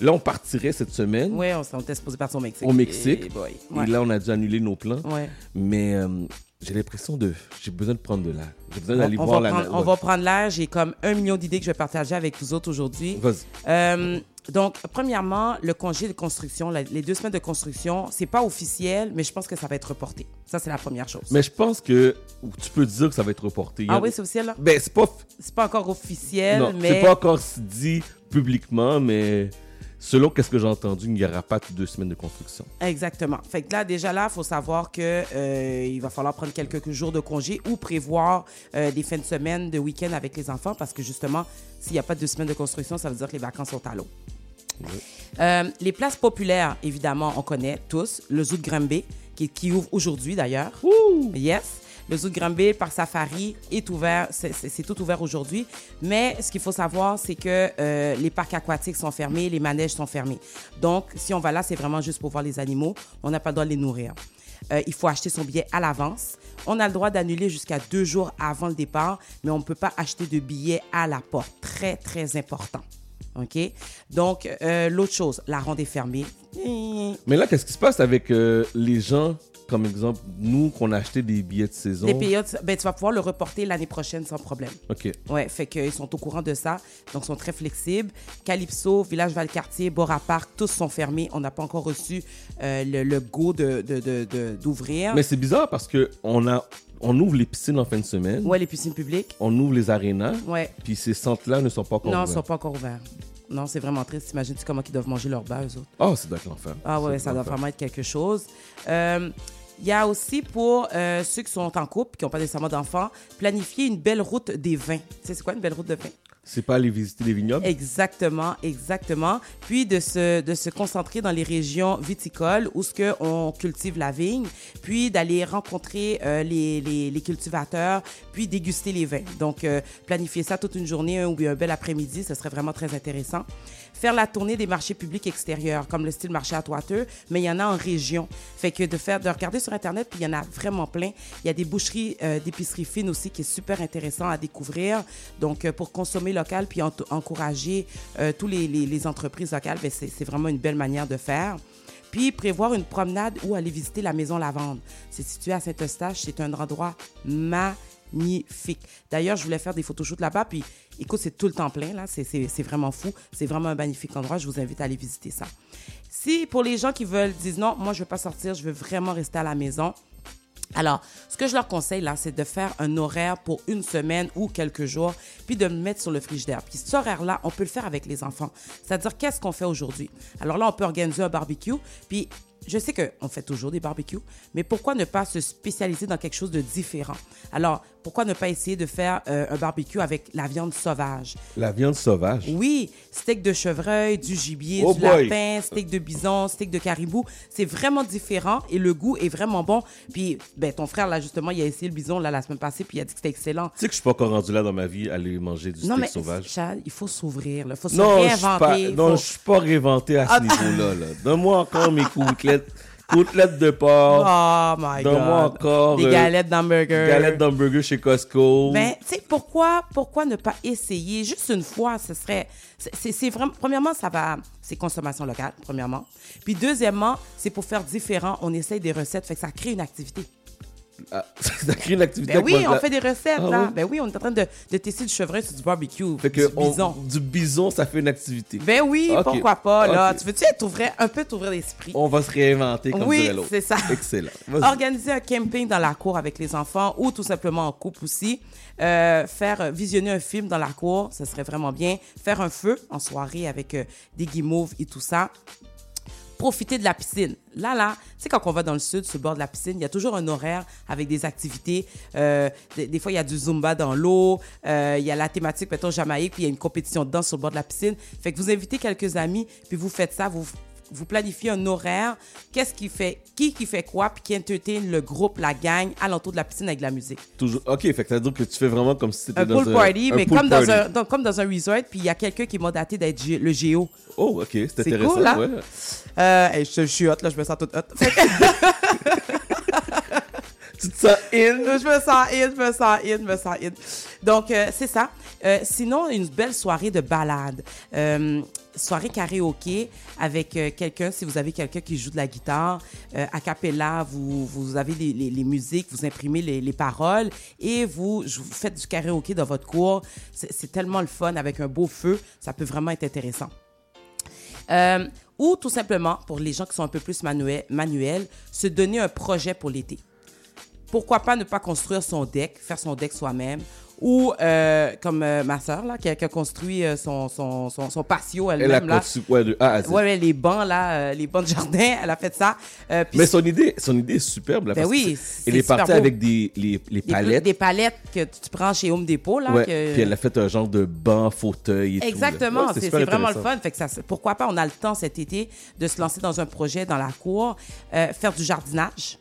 là, on partirait cette semaine. Oui, on, était supposé partir au Mexique. Au Mexique. Et, boy. Et Ouais. là, on a dû annuler nos plans. Ouais. Mais euh, j'ai l'impression de. J'ai besoin de prendre de l'air. J'ai besoin d'aller voir la. prendre, on va prendre l'air. J'ai comme un million d'idées que je vais partager avec vous autres aujourd'hui. Vas-y. Euh, donc, premièrement, le congé de construction, la- les deux semaines de construction, c'est pas officiel, mais je pense que ça va être reporté. Ça, c'est la première chose. Mais je pense que tu peux dire que ça va être reporté. A- ah oui, c'est officiel, là? Ben, c'est pas. C'est pas encore officiel, Non, mais... c'est pas encore dit publiquement, mais selon qu'est-ce que j'ai entendu, il n'y aura pas deux semaines de construction. Exactement. Fait que là, déjà là, il faut savoir que euh, il va falloir prendre quelques jours de congé ou prévoir euh, des fins de semaine, de week-end avec les enfants parce que justement, s'il n'y a pas de deux semaines de construction, ça veut dire que les vacances sont à l'eau. Euh, les places populaires, évidemment, on connaît tous. Le zoo de Granby, qui, qui ouvre aujourd'hui d'ailleurs. Yes. Le zoo de Granby, le parc safari est ouvert, c'est- tout ouvert aujourd'hui. Mais ce qu'il faut savoir, c'est que euh, les parcs aquatiques sont fermés, les manèges sont fermés. Donc, si on va là, c'est vraiment juste pour voir les animaux. On n'a pas le droit de les nourrir. Euh, il faut acheter son billet à l'avance. On a le droit d'annuler jusqu'à deux jours avant le départ, mais on ne peut pas acheter de billets à la porte. Très, très important. OK? Donc, euh, l'autre chose, la ronde est fermée. Mais là, qu'est-ce qui se passe avec les gens, comme exemple, nous, qu'on a acheté des billets de saison? Les périodes, ben, tu vas pouvoir le reporter l'année prochaine sans problème. OK. Ouais, fait qu'ils sont au courant de ça, donc ils sont très flexibles. Calypso, Village Valcartier, Bora Park, tous sont fermés. On n'a pas encore reçu euh, le, le go de, de- de- de- d'ouvrir. Mais c'est bizarre parce que on a, on ouvre les piscines en fin de semaine, Ouais, les piscines publiques. on ouvre les arénas, Ouais. puis ces centres-là ne sont pas encore non, ils ouverts. sont pas encore ouverts. Non, c'est vraiment triste. T'imagines-tu comment ils doivent manger leur eux autres? Oh, c'est d'accord l'enfer. Ah ouais, ça doit vraiment être quelque chose. Euh, Il y a aussi pour euh, ceux qui sont en couple, qui n'ont pas nécessairement d'enfants, planifier une belle route des vins. Tu sais, c'est quoi une belle route de vin? C'est pas aller visiter les vignobles? Exactement, exactement. Puis de se, de se concentrer dans les régions viticoles où ce que on cultive la vigne, puis d'aller rencontrer euh, les, les, les cultivateurs, puis déguster les vins. Donc, euh, planifier ça toute une journée ou un bel après-midi, ce serait vraiment très intéressant. Faire la tournée des marchés publics extérieurs, comme le style marché à Toiteux, mais il y en a en région. Fait que de faire, de regarder sur Internet, puis il y en a vraiment plein. Il y a des boucheries euh, d'épicerie fine aussi qui est super intéressant à découvrir. Donc, euh, pour consommer local, puis encourager euh, tous les, les- les entreprises locales, ben, c'est vraiment une belle manière de faire. Puis prévoir une promenade ou aller visiter la Maison Lavande. C'est situé à Saint-Eustache. C'est un endroit magnifique. D'ailleurs, je voulais faire des photoshoots là-bas. Puis écoute, c'est tout le temps plein. là. C'est- vraiment fou. C'est vraiment un magnifique endroit. Je vous invite à aller visiter ça. Si pour les gens qui veulent, disent non, moi je veux pas sortir, je veux vraiment rester à la maison. Alors, ce que je leur conseille là, c'est de faire un horaire pour une semaine ou quelques jours, puis de le mettre sur le frigidaire. Puis cet horaire-là, on peut le faire avec les enfants. C'est-à-dire, qu'est-ce qu'on fait aujourd'hui? Alors là, on peut organiser un barbecue, puis je sais qu'on fait toujours des barbecues, mais pourquoi ne pas se spécialiser dans quelque chose de différent? Alors, pourquoi ne pas essayer de faire euh, un barbecue avec la viande sauvage? La viande sauvage? Oui, steak de chevreuil, du gibier, Oh du boy. lapin, steak de bison, steak de caribou. C'est vraiment différent et le goût est vraiment bon. Puis, ben, ton frère, là, justement, il a essayé le bison là, la semaine passée, puis il a dit que c'était excellent. Tu sais que je suis pas encore rendu là dans ma vie à aller manger du non, steak mais sauvage. Charles, il faut s'ouvrir, il faut se Non, je pas, réinventer. non, faut- je suis pas réinventé à ce niveau-là. Là. Donne-moi encore mes côtelettes, côtelettes de porc, Oh my Donne-moi God. encore, Des euh, galettes d'hamburger. galettes d'hamburger chez Costco. Mais tu sais, pourquoi, pourquoi ne pas essayer juste une fois? Ce serait. c'est- C'est c'est vraiment. Premièrement, ça va. C'est consommation locale, premièrement. Puis deuxièmement, c'est pour faire différent. On essaye des recettes, fait que ça crée une activité. Ah, ça crée une activité Ben oui, on fait des recettes, Ah là. Ben oui, on est en train de, de tester du chevreuil sur du barbecue, Fait que du on- bison. du bison, ça fait une activité. Ben oui, pourquoi pas, là. Tu veux-tu être ouvert, un peu t'ouvrir l'esprit? On va se réinventer comme Oui, l'autre. c'est ça. Excellent. Organiser un camping dans la cour avec les enfants ou tout simplement en couple aussi. Euh, faire euh, visionner un film dans la cour, ce serait vraiment bien. Faire un feu en soirée avec euh, des guimauves et tout ça. Profiter de la piscine. Là, là, tu sais, quand on va dans le sud, sur bord de la piscine, il y a toujours un horaire avec des activités. Euh, des, des fois, il y a du Zumba dans l'eau. euh, il y a la thématique, mettons, Jamaïque, puis il y a une compétition de danse sur le bord de la piscine. Fait que vous invitez quelques amis, puis vous faites ça, vous vous planifiez un horaire, qu'est-ce qui fait, qui qui fait quoi, puis qui entertain le groupe, la gang, alentour de la piscine avec de la musique. Toujours. Ok, fait que ça veut dire que tu fais vraiment comme si c'était Un dans pool un party, un mais pool comme, dans party. un, dans- comme dans un resort, puis il y a quelqu'un qui est mandaté d'être le géo. Oh, ok, c'est intéressant. cool, hein? ouais. Euh, hey, je, je suis hot, là, je me sens toute hot. Tu te sens in? je me sens in, je me sens in, je me sens in. Donc, euh, c'est ça. Euh, sinon, une belle soirée de balade. Euh, soirée karaoké avec euh, quelqu'un, si vous avez quelqu'un qui joue de la guitare, euh, a cappella, vous, vous avez les, les- musiques, vous imprimez les, les paroles et vous, faites du karaoké dans votre cour. C'est tellement le fun avec un beau feu. Ça peut vraiment être intéressant. Euh, ou tout simplement, pour les gens qui sont un peu plus manuels, manuels, se donner un projet pour l'été pourquoi pas ne pas construire son deck, faire son deck soi-même, ou euh, comme euh, ma soeur là, qui a, qui a construit euh, son, son, son, son patio Elle a elle-même là. conçu ouais, de A à Z. Ouais, ouais, les bancs là, les bancs de jardin, elle a fait ça. Mais son idée, son idée est superbe. Là, Ben parce oui, c'est- Elle est super partie beau. avec des les, palettes. des palettes que tu prends chez Home Depot là. ouais, que- Puis elle a fait un genre de banc, fauteuil et tout. Exactement, Ouais, c'est vraiment le fun. Fait que ça, pourquoi pas, on a le temps cet été de se lancer dans un projet dans la cour, faire du jardinage.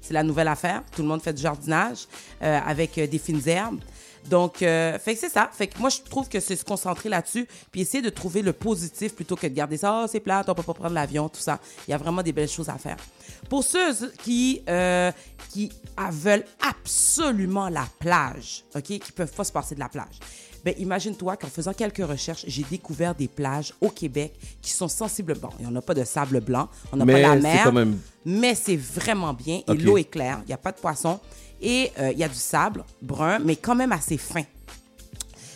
C'est la nouvelle affaire. Tout le monde fait du jardinage avec des fines herbes. Donc, euh, fait que c'est ça. Fait que moi, je trouve que c'est se concentrer là-dessus, puis essayer de trouver le positif plutôt que de garder ça. Ah, c'est plate, on peut pas prendre l'avion, tout ça. Il y a vraiment des belles choses à faire. Pour ceux qui, euh, qui ah, veulent absolument la plage, OK, qui peuvent pas se passer de la plage, ben, imagine-toi qu'en faisant quelques recherches, j'ai découvert des plages au Québec qui sont sensiblement. Il n'y en a pas de sable blanc, on n'a pas la mer, quand même- mais c'est vraiment bien. Et l'eau est claire, il n'y a pas de poisson. Et euh, il y a du sable brun, mais quand même assez fin.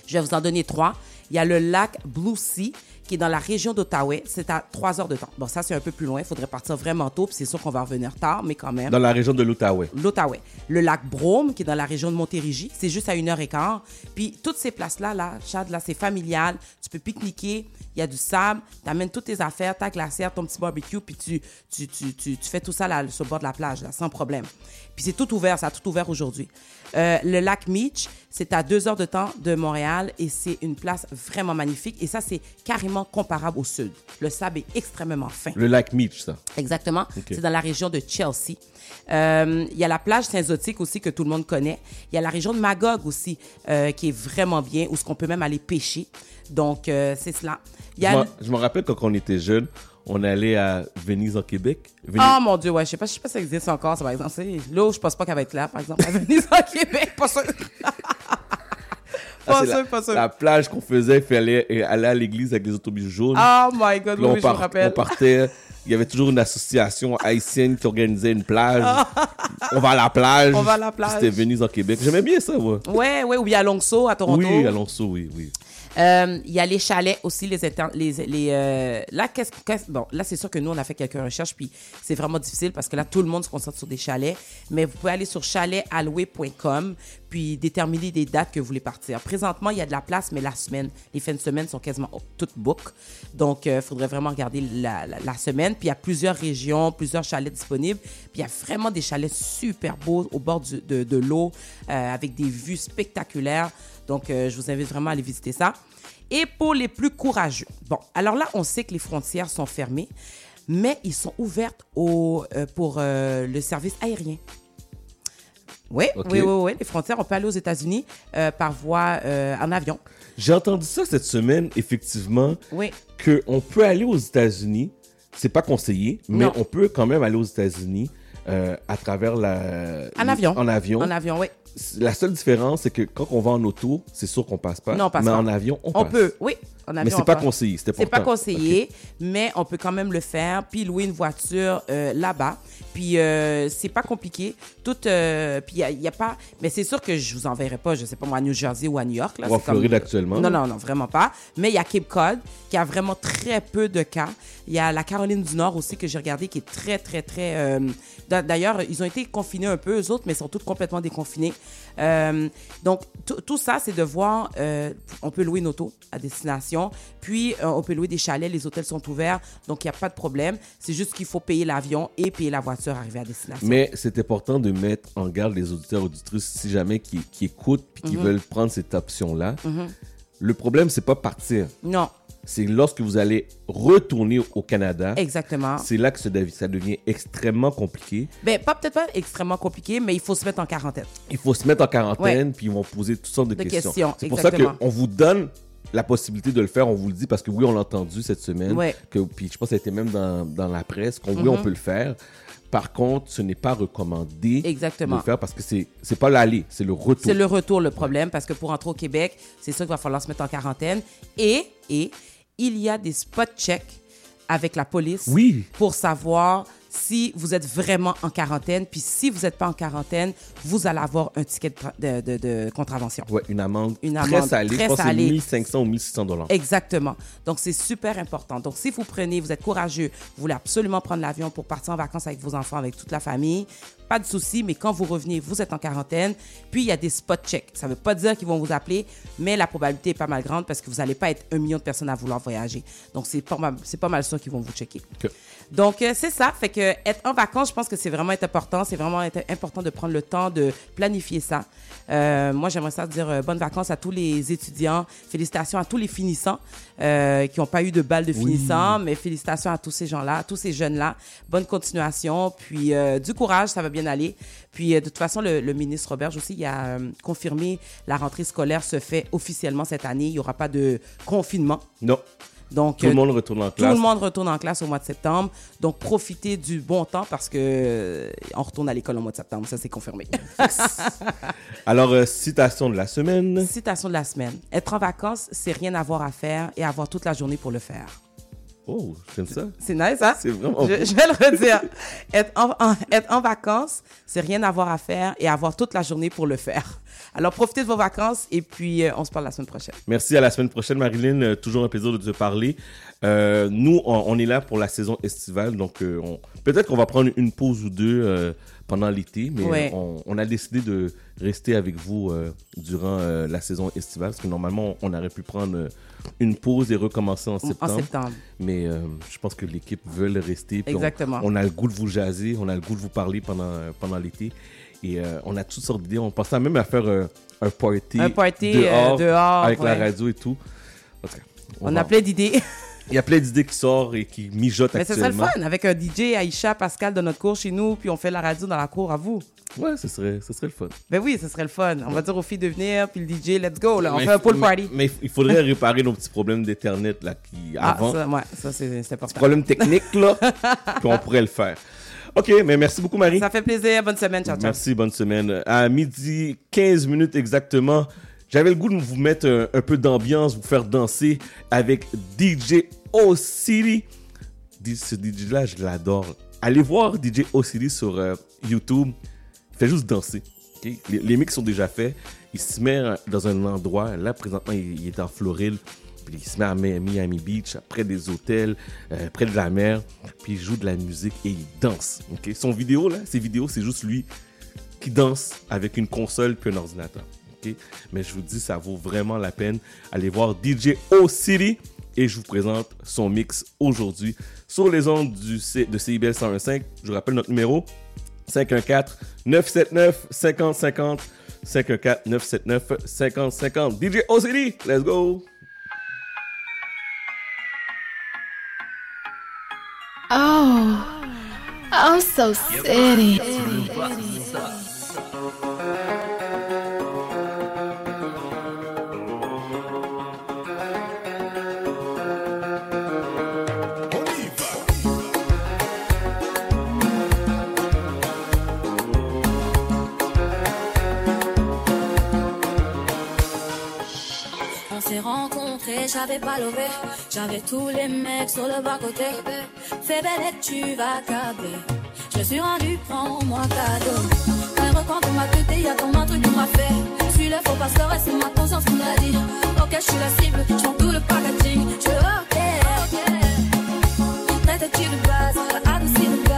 Je vais vous en donner trois. Il y a le lac Blue Sea, qui est dans la région d'Ottawa. C'est à trois heures de temps. Bon, ça, c'est un peu plus loin. Il faudrait partir vraiment tôt, puis c'est sûr qu'on va revenir tard, mais quand même. Dans la région de l'Outaouais. L'Outaouais. Le lac Brome, qui est dans la région de Montérégie, c'est juste à une heure et quart. Puis toutes ces places-là, là, Chad, là, c'est familial. Tu peux pique-niquer, il y a du sable, tu amènes toutes tes affaires, ta glacière, ton petit barbecue, puis tu, tu, tu, tu, tu fais tout ça là, sur le bord de la plage, là, sans problème. Puis c'est tout ouvert, ça a tout ouvert aujourd'hui. Euh, le lac Meach, c'est à deux heures de temps de Montréal et c'est une place vraiment magnifique. Et ça, c'est carrément comparable au sud. Le sable est extrêmement fin. Le lac Meach, ça. Exactement. C'est dans la région de Chelsea. Euh, Il y a la plage Saint-Zotique aussi que tout le monde connaît. Il y a la région de Magog aussi euh, qui est vraiment bien où ce qu'on peut même aller pêcher. Donc euh, c'est cela. Il y Je a m'en- Je me rappelle quand on était jeune, on allait à Venise en Québec. Venise- Oh mon dieu, ouais, je sais pas, je sais pas si ça existe encore, ça, par exemple. L'eau, je pense pas qu'elle va être là, par exemple, à Venise en Québec, pas sûr. Ah, pas sûr, la, pas sûr. la plage qu'on faisait, il fallait euh, aller à l'église avec les autobus jaunes. Oh my god, là, oui, on, oui, je me rappelle. on partait. Il y avait toujours une association haïtienne qui organisait une plage. on va à la plage. On va à la plage. C'était Venise en Québec. J'aimais bien ça, moi. Ouais, ouais, ou y a Longso à Toronto. Oui, Alonso, oui, oui. Euh, Il y a les chalets aussi, les les, les euh, là qu'est-ce qu'est-ce- bon là c'est sûr que nous on a fait quelques recherches puis c'est vraiment difficile parce que là tout le monde se concentre sur des chalets, mais vous pouvez aller sur chaletalloué.com puis déterminer des dates que vous voulez partir. Présentement il y a de la place mais la semaine, les fins de semaine sont quasiment toutes book, donc il faudrait vraiment regarder la, la, la semaine. Puis il y a plusieurs régions, plusieurs chalets disponibles, puis il y a vraiment des chalets super beaux au bord de, de l'eau euh, avec des vues spectaculaires. Donc, euh, je vous invite vraiment à aller visiter ça. Et pour les plus courageux, bon, alors là, on sait que les frontières sont fermées, mais ils sont ouvertes au, euh, pour euh, le service aérien. Oui, oui, oui, oui. Les frontières, on peut aller aux États-Unis par voie en avion. J'ai entendu ça cette semaine, effectivement, Oui. qu'on peut aller aux États-Unis. C'est pas conseillé, mais Non. on peut quand même aller aux États-Unis euh, à travers la. En avion. En avion. En avion, oui. La seule différence, c'est que quand on va en auto, c'est sûr qu'on passe pas. Non, on passe mais pas. en avion, on, On passe. peut, oui. En avion, Mais c'est pas passe. conseillé. C'était C'est pas conseillé, mais on peut quand même le faire, puis louer une voiture euh, là-bas. Puis euh, c'est pas compliqué. Tout, euh, puis il y a, pas. Mais c'est sûr que je vous enverrai pas, je sais pas moi, à New Jersey ou à New York. Là, Ou en comme- Floride actuellement. Non, non, non, vraiment pas. Mais il y a Cape Cod qui a vraiment très peu de cas. Il y a la Caroline du Nord aussi que j'ai regardé qui est très, très, très. euh, d'a- D'ailleurs, ils ont été confinés un peu, eux autres, mais ils sont tous complètement déconfinés. Euh, donc, tout ça, c'est de voir. euh, on peut louer une auto à destination, puis on peut louer des chalets, les hôtels sont ouverts, donc il n'y a pas de problème. C'est juste qu'il faut payer l'avion et payer la voiture arrivée à destination. Mais c'est important de mettre en garde les auditeurs auditrices si jamais qui, qui écoutent puis Mhm. qui veulent prendre cette option-là. Le problème, c'est pas partir. Non, C'est lorsque vous allez retourner au Canada. exactement. C'est là que ça dev- ça devient extrêmement compliqué. Ben, pas peut-être pas extrêmement compliqué, mais il faut se mettre en quarantaine. Il faut se mettre en quarantaine, puis ils vont poser toutes sortes de, De questions. questions, C'est pour ça qu'on vous donne la possibilité de le faire. On vous le dit parce que oui, on l'a entendu cette semaine. Ouais. Que, puis je pense que ça a été même dans, dans la presse qu'on oui, on peut le faire. Par contre, ce n'est pas recommandé Exactement. de le faire parce que c'est c'est pas l'aller, c'est le retour. C'est le retour le problème parce que pour entrer au Québec, c'est sûr qu'il va falloir se mettre en quarantaine. Et, et il y a des spot checks avec la police Oui. pour savoir si vous êtes vraiment en quarantaine. Puis si vous n'êtes pas en quarantaine, vous allez avoir un ticket de, tra- de- de- de contravention. Ouais, une amende Une très amende salée. très je pense que salée. 1500 ou 1600 dollars. Exactement. Donc, c'est super important. Donc, si vous prenez, vous êtes courageux, vous voulez absolument prendre l'avion pour partir en vacances avec vos enfants, avec toute la famille, pas de souci, mais quand vous revenez, vous êtes en quarantaine, puis il y a des spot checks. Ça ne veut pas dire qu'ils vont vous appeler, mais la probabilité est pas mal grande parce que vous n'allez pas être un million de personnes à vouloir voyager. Donc, c'est pas mal, pas mal sûr qu'ils vont vous checker. Donc, euh, c'est ça. Fait que être en vacances, je pense que c'est vraiment être important. C'est vraiment être important de prendre le temps de planifier ça. Euh, moi, j'aimerais ça dire euh, bonnes vacances à tous les étudiants. Félicitations à tous les finissants euh, qui n'ont pas eu de balle de finissant, mais félicitations à tous ces gens-là, à tous ces jeunes-là. Bonne continuation. Puis, du courage, ça va bien aller. Puis, de toute façon, le, le ministre Roberge aussi, il a confirmé la rentrée scolaire se fait officiellement cette année. Il n'y aura pas de confinement. Non, Donc, tout le euh, monde retourne en tout classe. le monde retourne en classe au mois de septembre. Donc, profitez du bon temps parce que euh, on retourne à l'école au mois de septembre. Ça, c'est confirmé. Alors, euh, citation de la semaine. Citation de la semaine. Être en vacances, c'est rien avoir à faire et avoir toute la journée pour le faire. Oh, j'aime ça. C'est nice, hein? C'est vraiment Je, je vais le redire. être, en, en- être en vacances, c'est rien avoir à faire et avoir toute la journée pour le faire. Alors, profitez de vos vacances et puis euh, on se parle la semaine prochaine. Merci à la semaine prochaine, Marilyn. Euh, toujours un plaisir de te parler. Euh, nous, on, on est là pour la saison estivale, donc on- peut-être qu'on va prendre une pause ou deux pendant l'été, mais Ouais. on, on a décidé de rester avec vous durant la saison estivale, parce que normalement, on aurait pu prendre une pause et recommencer en septembre. En septembre. Mais euh, je pense que l'équipe veut rester. on- Exactement. On, a le goût de vous jaser, on a le goût de vous parler pendant, euh, pendant l'été. Et euh, on a toutes sortes d'idées. On pensait même à faire euh, un party, Un party dehors. avec la radio et tout. En tout cas, On a plein d'idées. Il y a plein d'idées qui sortent et qui mijotent Mais ce serait le actuellement. fun avec un DJ, Aïcha, Pascal de notre cour chez nous, puis on fait la radio dans la cour à vous. Ouais, ce serait, ce serait le fun. Ben oui, ce serait le fun. On va dire aux filles de venir, puis le DJ, let's go, là. On Mais fait un pool party. Mais, mais il faudrait réparer nos petits problèmes d'Internet là, qui, Ah, avant. ça, ouais, ça, c'est important. Problèmes techniques, là. puis on pourrait le faire. OK, mais merci beaucoup, Marie. Ça fait plaisir. Bonne semaine. Ciao, ciao. Merci, bonne semaine. À midi, 15 minutes exactement, j'avais le goût de vous mettre un, un peu d'ambiance, vous faire danser avec DJ O-City. Di- Ce DJ-là, je l'adore. Allez voir DJ O-City sur euh, YouTube. Il fait juste danser. ok? Les, les mix sont déjà faits. Il se met euh, dans un endroit. Là, présentement, il, est en Floride. Puis il se met à Mi- Miami Beach, près des hôtels, euh, près de la mer. Puis il joue de la musique et il danse. ok? Son vidéo, là, ses vidéos, c'est juste lui qui danse avec une console puis un ordinateur. ok? Mais je vous dis, ça vaut vraiment la peine. Allez voir DJ O-City et je vous présente son mix aujourd'hui sur les ondes du C- de CIBL 101.5. Je vous rappelle notre numéro 514-979-5050. 514-979-5050. DJ O-City, let's go! Oh, oh, so city. On j'avais pas levé. J'avais tous les mecs sur le bas-côté. Fais belle et tu vas câbler. Je suis rendu, prends-moi cadeau. Il reprend pour ma tête, y a comme un truc qu'on m'a fait. Suis le faux pasteur et c'est ma conscience qui me l'a dit. Ok, je suis la cible, je tout le packaging. Je ok. Traite-tu de base, adouci le bail.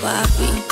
Papi.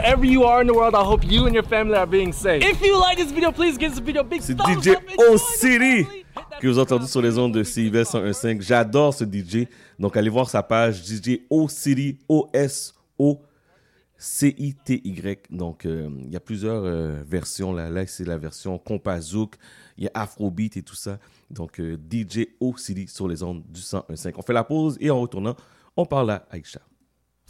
wherever you are in the world, I hope you and your family are being safe. If you like this video, please give this video a big thumbs. DJ O-City que vous entendez sur les ondes de CIBEL 101.5. J'adore ce DJ. Donc, allez voir sa page DJ O-City, O-S-O, C-I-T-Y. Donc, euh, il y a plusieurs euh, versions. Là, c'est la version Compazouk. Il y a Afrobeat et tout ça. Donc, euh, DJ O-City sur les ondes du 101.5. On fait la pause et en retournant, on parle à Aïcha.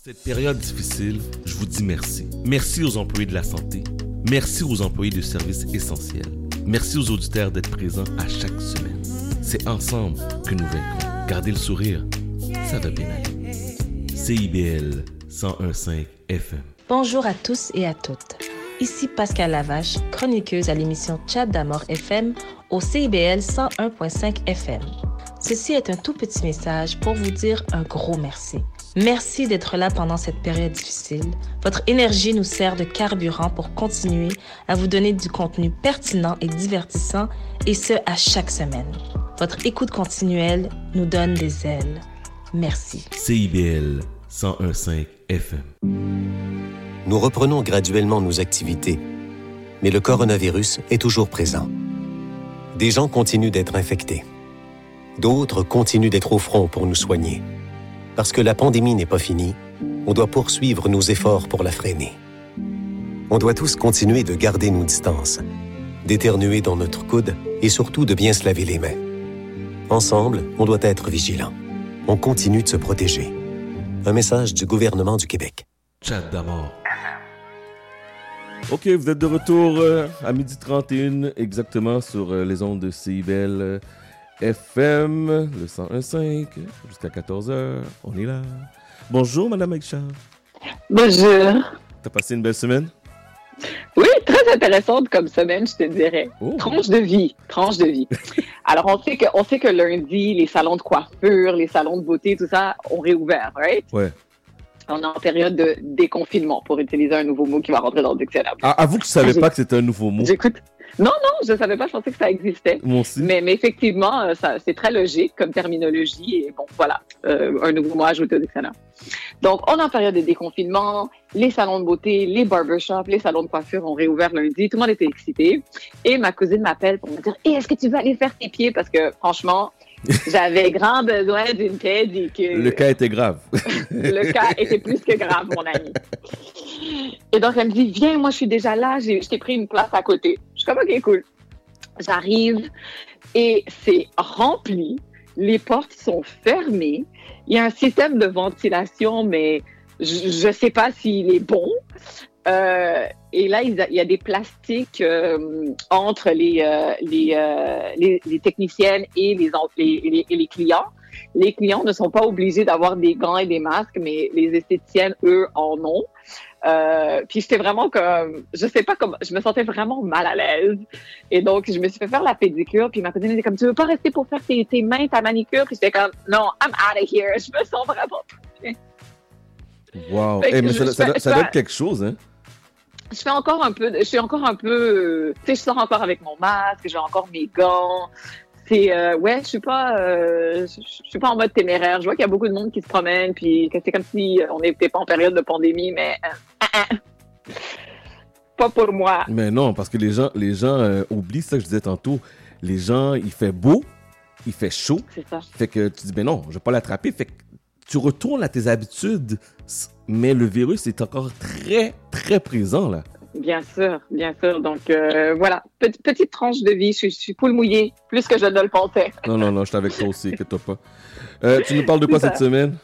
Cette période difficile, je vous dis merci. Merci aux employés de la santé. Merci aux employés de services essentiels. Merci aux auditeurs d'être présents à chaque semaine. C'est ensemble que nous vaincrons. Gardez le sourire, ça va bien aller. CIBL 101.5 FM. Bonjour à tous et à toutes. Ici Pascal Lavache, chroniqueuse à l'émission Chat d'Amour FM au CIBL 101.5 FM. Ceci est un tout petit message pour vous dire un gros merci Merci d'être là pendant cette période difficile. Votre énergie nous sert de carburant pour continuer à vous donner du contenu pertinent et divertissant, et ce, à chaque semaine. Votre écoute continuelle nous donne des ailes. Merci. CIBL 101.5 FM. Nous reprenons graduellement nos activités, mais le coronavirus est toujours présent. Des gens continuent d'être infectés. D'autres continuent d'être au front pour nous soigner. Parce que la pandémie n'est pas finie, on doit poursuivre nos efforts pour la freiner. On doit tous continuer de garder nos distances, d'éternuer dans notre coude et surtout de bien se laver les mains. Ensemble, on doit être vigilants. On continue de se protéger. Un message du gouvernement du Québec. Chat d'amour. Ok, vous êtes de retour euh, à midi 31 exactement sur euh, les ondes de CIBL euh, FM, le 101.5, jusqu'à 14h. On est là. Bonjour, Madame Aïcha. Bonjour. T'as passé une belle semaine? Oui, très intéressante comme semaine, je te dirais. Oh. Tranche de vie, tranche de vie. Alors, on sait, que, on sait que lundi, les salons de coiffure, les salons de beauté, tout ça ont réouvert, right? Ouais. On est en période de déconfinement, pour utiliser un nouveau mot qui va rentrer dans le dictionnaire. Ah, avoue que je savais pas que c'était un nouveau mot. J'écoute. Non, non, je savais pas, je pensais que ça existait. Moi aussi. Mais, mais effectivement, euh, ça, c'est très logique comme terminologie. Et bon, voilà, euh, un nouveau mot ajouté au dictionnaire. Donc, on est en période de déconfinement. Les salons de beauté, les barbershops, les salons de coiffure ont réouvert lundi. Tout le monde était excité. Et ma cousine m'appelle pour me dire hey, Est-ce que tu veux aller faire tes pieds Parce que franchement, j'avais grand besoin d'une pédicure. Le cas était grave. Le cas était plus que grave, mon ami. Et donc, elle me dit, viens, moi, je suis déjà là, j'ai- je t'ai pris une place à côté. Je suis comme, OK, cool. J'arrive et c'est rempli. Les portes sont fermées. Il y a un système de ventilation, mais je ne sais pas s'il est bon. Euh, et là, il y a- des plastiques euh, entre les, euh, les, les, les techniciennes et les, les, clients. Les clients ne sont pas obligés d'avoir des gants et des masques, mais les esthéticiennes, eux, en ont. Puis j'étais vraiment comme, je sais pas comment, je me sentais vraiment mal à l'aise. Et donc, je me suis fait faire la pédicure. Puis ma cousine était comme, tu veux pas rester pour faire tes, tes mains, ta manicure? Puis j'étais comme, non, I'm out of here. Je me sens vraiment Wow. Que Eh, mais je- ça, je ça, doit- ça être quelque chose, hein? Je fais encore un peu, je suis encore un peu, euh, tu sais, je sors encore avec mon masque, j'ai encore mes gants. C'est, euh, ouais, je suis pas, euh, je suis pas en mode téméraire. Je vois qu'il y a beaucoup de monde qui se promène, puis que c'est comme si on n'était pas en période de pandémie, mais euh, ah, ah. pas pour moi. Mais non, parce que les gens, les gens oublient ça que je disais tantôt. Les gens, il fait beau, il fait chaud. C'est ça. Fait que tu dis, ben non, je vais pas l'attraper. Fait que tu retournes à tes habitudes, mais le virus est encore très, très présent, là. Bien sûr, bien sûr. Donc euh, voilà, Petit- petite tranche de vie. Je, suis- je suis poule mouillée, plus que je ne le pensais. Non, non, non, je suis avec toi aussi, inquiète-toi pas. Euh, tu nous parles de quoi cette semaine?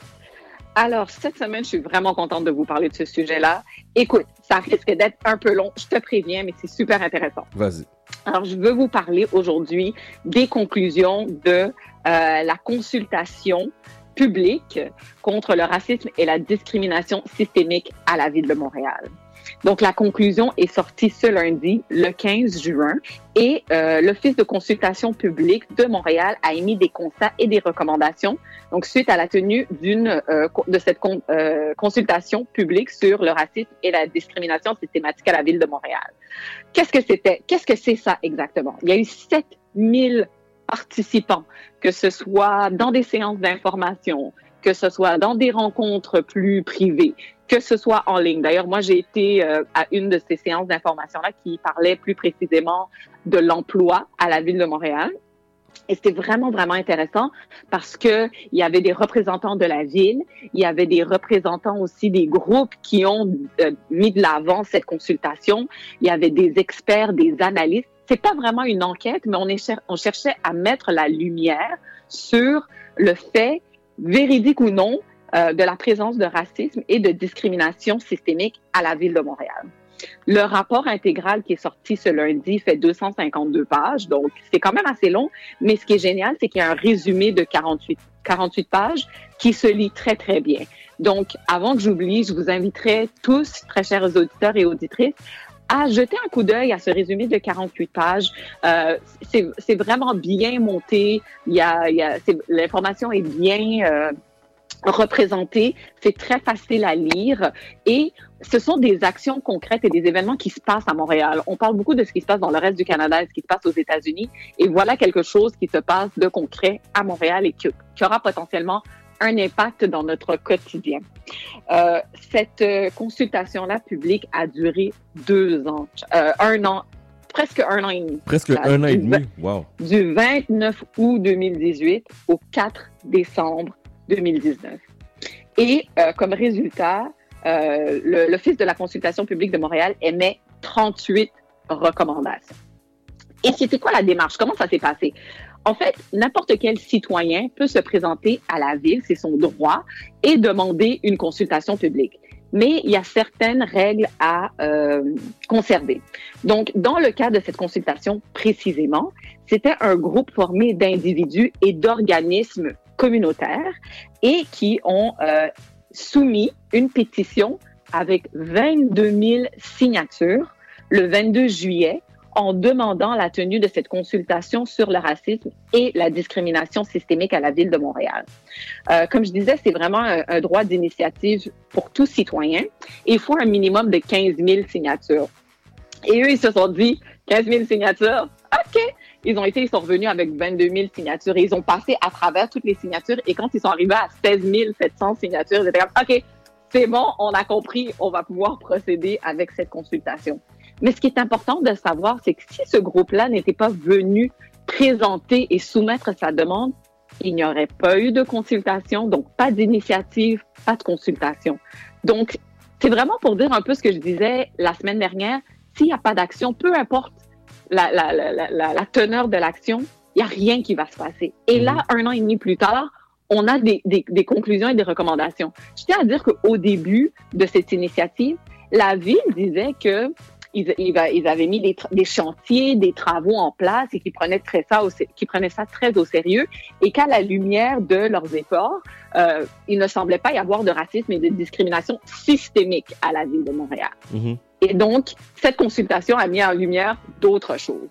Alors, cette semaine, je suis vraiment contente de vous parler de ce sujet-là. Écoute, ça risque d'être un peu long, je te préviens, mais c'est super intéressant. Vas-y. Alors, je veux vous parler aujourd'hui des conclusions de euh, la consultation publique contre le racisme et la discrimination systémique à la ville de Montréal. Donc, la conclusion est sortie ce lundi, le 15 juin, et euh, l'Office de consultation publique de Montréal a émis des constats et des recommandations. Donc, suite à la tenue d'une euh, de cette euh, consultation publique sur le racisme et la discrimination systématique à la ville de Montréal. Qu'est-ce que c'était? Qu'est-ce que c'est ça exactement? Il y a eu 7000 participants, que ce soit dans des séances d'information, que ce soit dans des rencontres plus privées, que ce soit en ligne. D'ailleurs, moi, j'ai été euh, à une de ces séances d'information-là qui parlait plus précisément de l'emploi à la ville de Montréal. Et c'était vraiment, vraiment intéressant parce que il y avait des représentants de la ville, il y avait des représentants aussi des groupes qui ont euh, mis de l'avant cette consultation, il y avait des experts, des analystes. C'est pas vraiment une enquête, mais on, cherchait à mettre la lumière sur le fait, véridique ou non, euh, de la présence de racisme et de discrimination systémique à la ville de Montréal. Le rapport intégral qui est sorti ce lundi fait 252 pages, donc c'est quand même assez long, mais ce qui est génial, c'est qu'il y a un résumé de 48, 48 pages qui se lit très, très bien. Donc, avant que j'oublie, je vous inviterai tous, très chers auditeurs et auditrices, à jeter un coup d'œil à ce résumé de 48 pages. Euh, c'est vraiment bien monté. Il y a, il y a, l'information est bien, euh, représenté, c'est très facile à lire et ce sont des actions concrètes et des événements qui se passent à Montréal. On parle beaucoup de ce qui se passe dans le reste du Canada et ce qui se passe aux États-Unis et voilà quelque chose qui se passe de concret à Montréal et qui, qui aura potentiellement un impact dans notre quotidien. Euh, cette euh, consultation-là publique a duré deux ans, euh, un an, presque un an et demi. Presque un an et demi? Wow. du 29 août 2018 au 4 décembre 2019. Et euh, comme résultat, l'Office de la consultation publique de Montréal émet 38 recommandations. Et c'était quoi la démarche? Comment ça s'est passé? En fait, n'importe quel citoyen peut se présenter à la ville, c'est son droit, et demander une consultation publique. Mais il y a certaines règles à euh, conserver. Donc, dans le cas de cette consultation précisément, c'était un groupe formé d'individus et d'organismes communautaires et qui ont euh, soumis une pétition avec 22 000 signatures le 22 juillet en demandant la tenue de cette consultation sur le racisme et la discrimination systémique à la ville de Montréal. Euh, comme je disais, c'est vraiment un, droit d'initiative pour tout citoyen il faut un minimum de 15 000 signatures. Et eux, ils se sont dit, 15 000 signatures, OK. Ils ont été, ils sont revenus avec 22 000 signatures et ils ont passé à travers toutes les signatures. Et quand ils sont arrivés à 16 700 signatures, ils étaient comme, OK, c'est bon, on a compris, on va pouvoir procéder avec cette consultation. Mais ce qui est important de savoir, c'est que si ce groupe-là n'était pas venu présenter et soumettre sa demande, il n'y aurait pas eu de consultation, donc pas d'initiative, pas de consultation. Donc, c'est vraiment pour dire un peu ce que je disais la semaine dernière. S'il n'y a pas d'action, peu importe la, la, la, la, teneur de l'action, il n'y a rien qui va se passer. Et là, un an et demi plus tard, on a des, des, des conclusions et des recommandations. Je tiens à dire qu'au début de cette initiative, la ville disait que ils, avaient mis des, chantiers, des travaux en place et qu'ils prenaient très ça, au, sé- qu'ils prenaient ça très au sérieux et qu'à la lumière de leurs efforts, euh, il ne semblait pas y avoir de racisme et de discrimination systémique à la ville de Montréal. Mhm. Et donc, cette consultation a mis en lumière d'autres choses.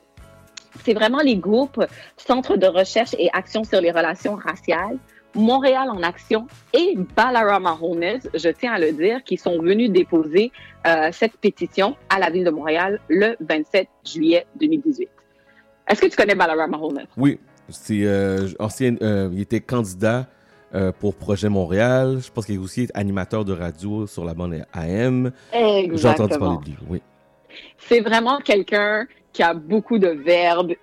C'est vraiment les groupes Centre de recherche et action sur les relations raciales, Montréal en action et Balarama Homeless, je tiens à le dire, qui sont venus déposer euh, cette pétition à la ville de Montréal le 27 juillet 2018. Est-ce que tu connais Balarama Homeless? Oui, c'est euh, ancien. euh, il était candidat pour Projet Montréal. Je pense qu'il est aussi animateur de radio sur la bande AM. J'ai entendu parler de lui. Oui. C'est vraiment quelqu'un qui a beaucoup de verbes.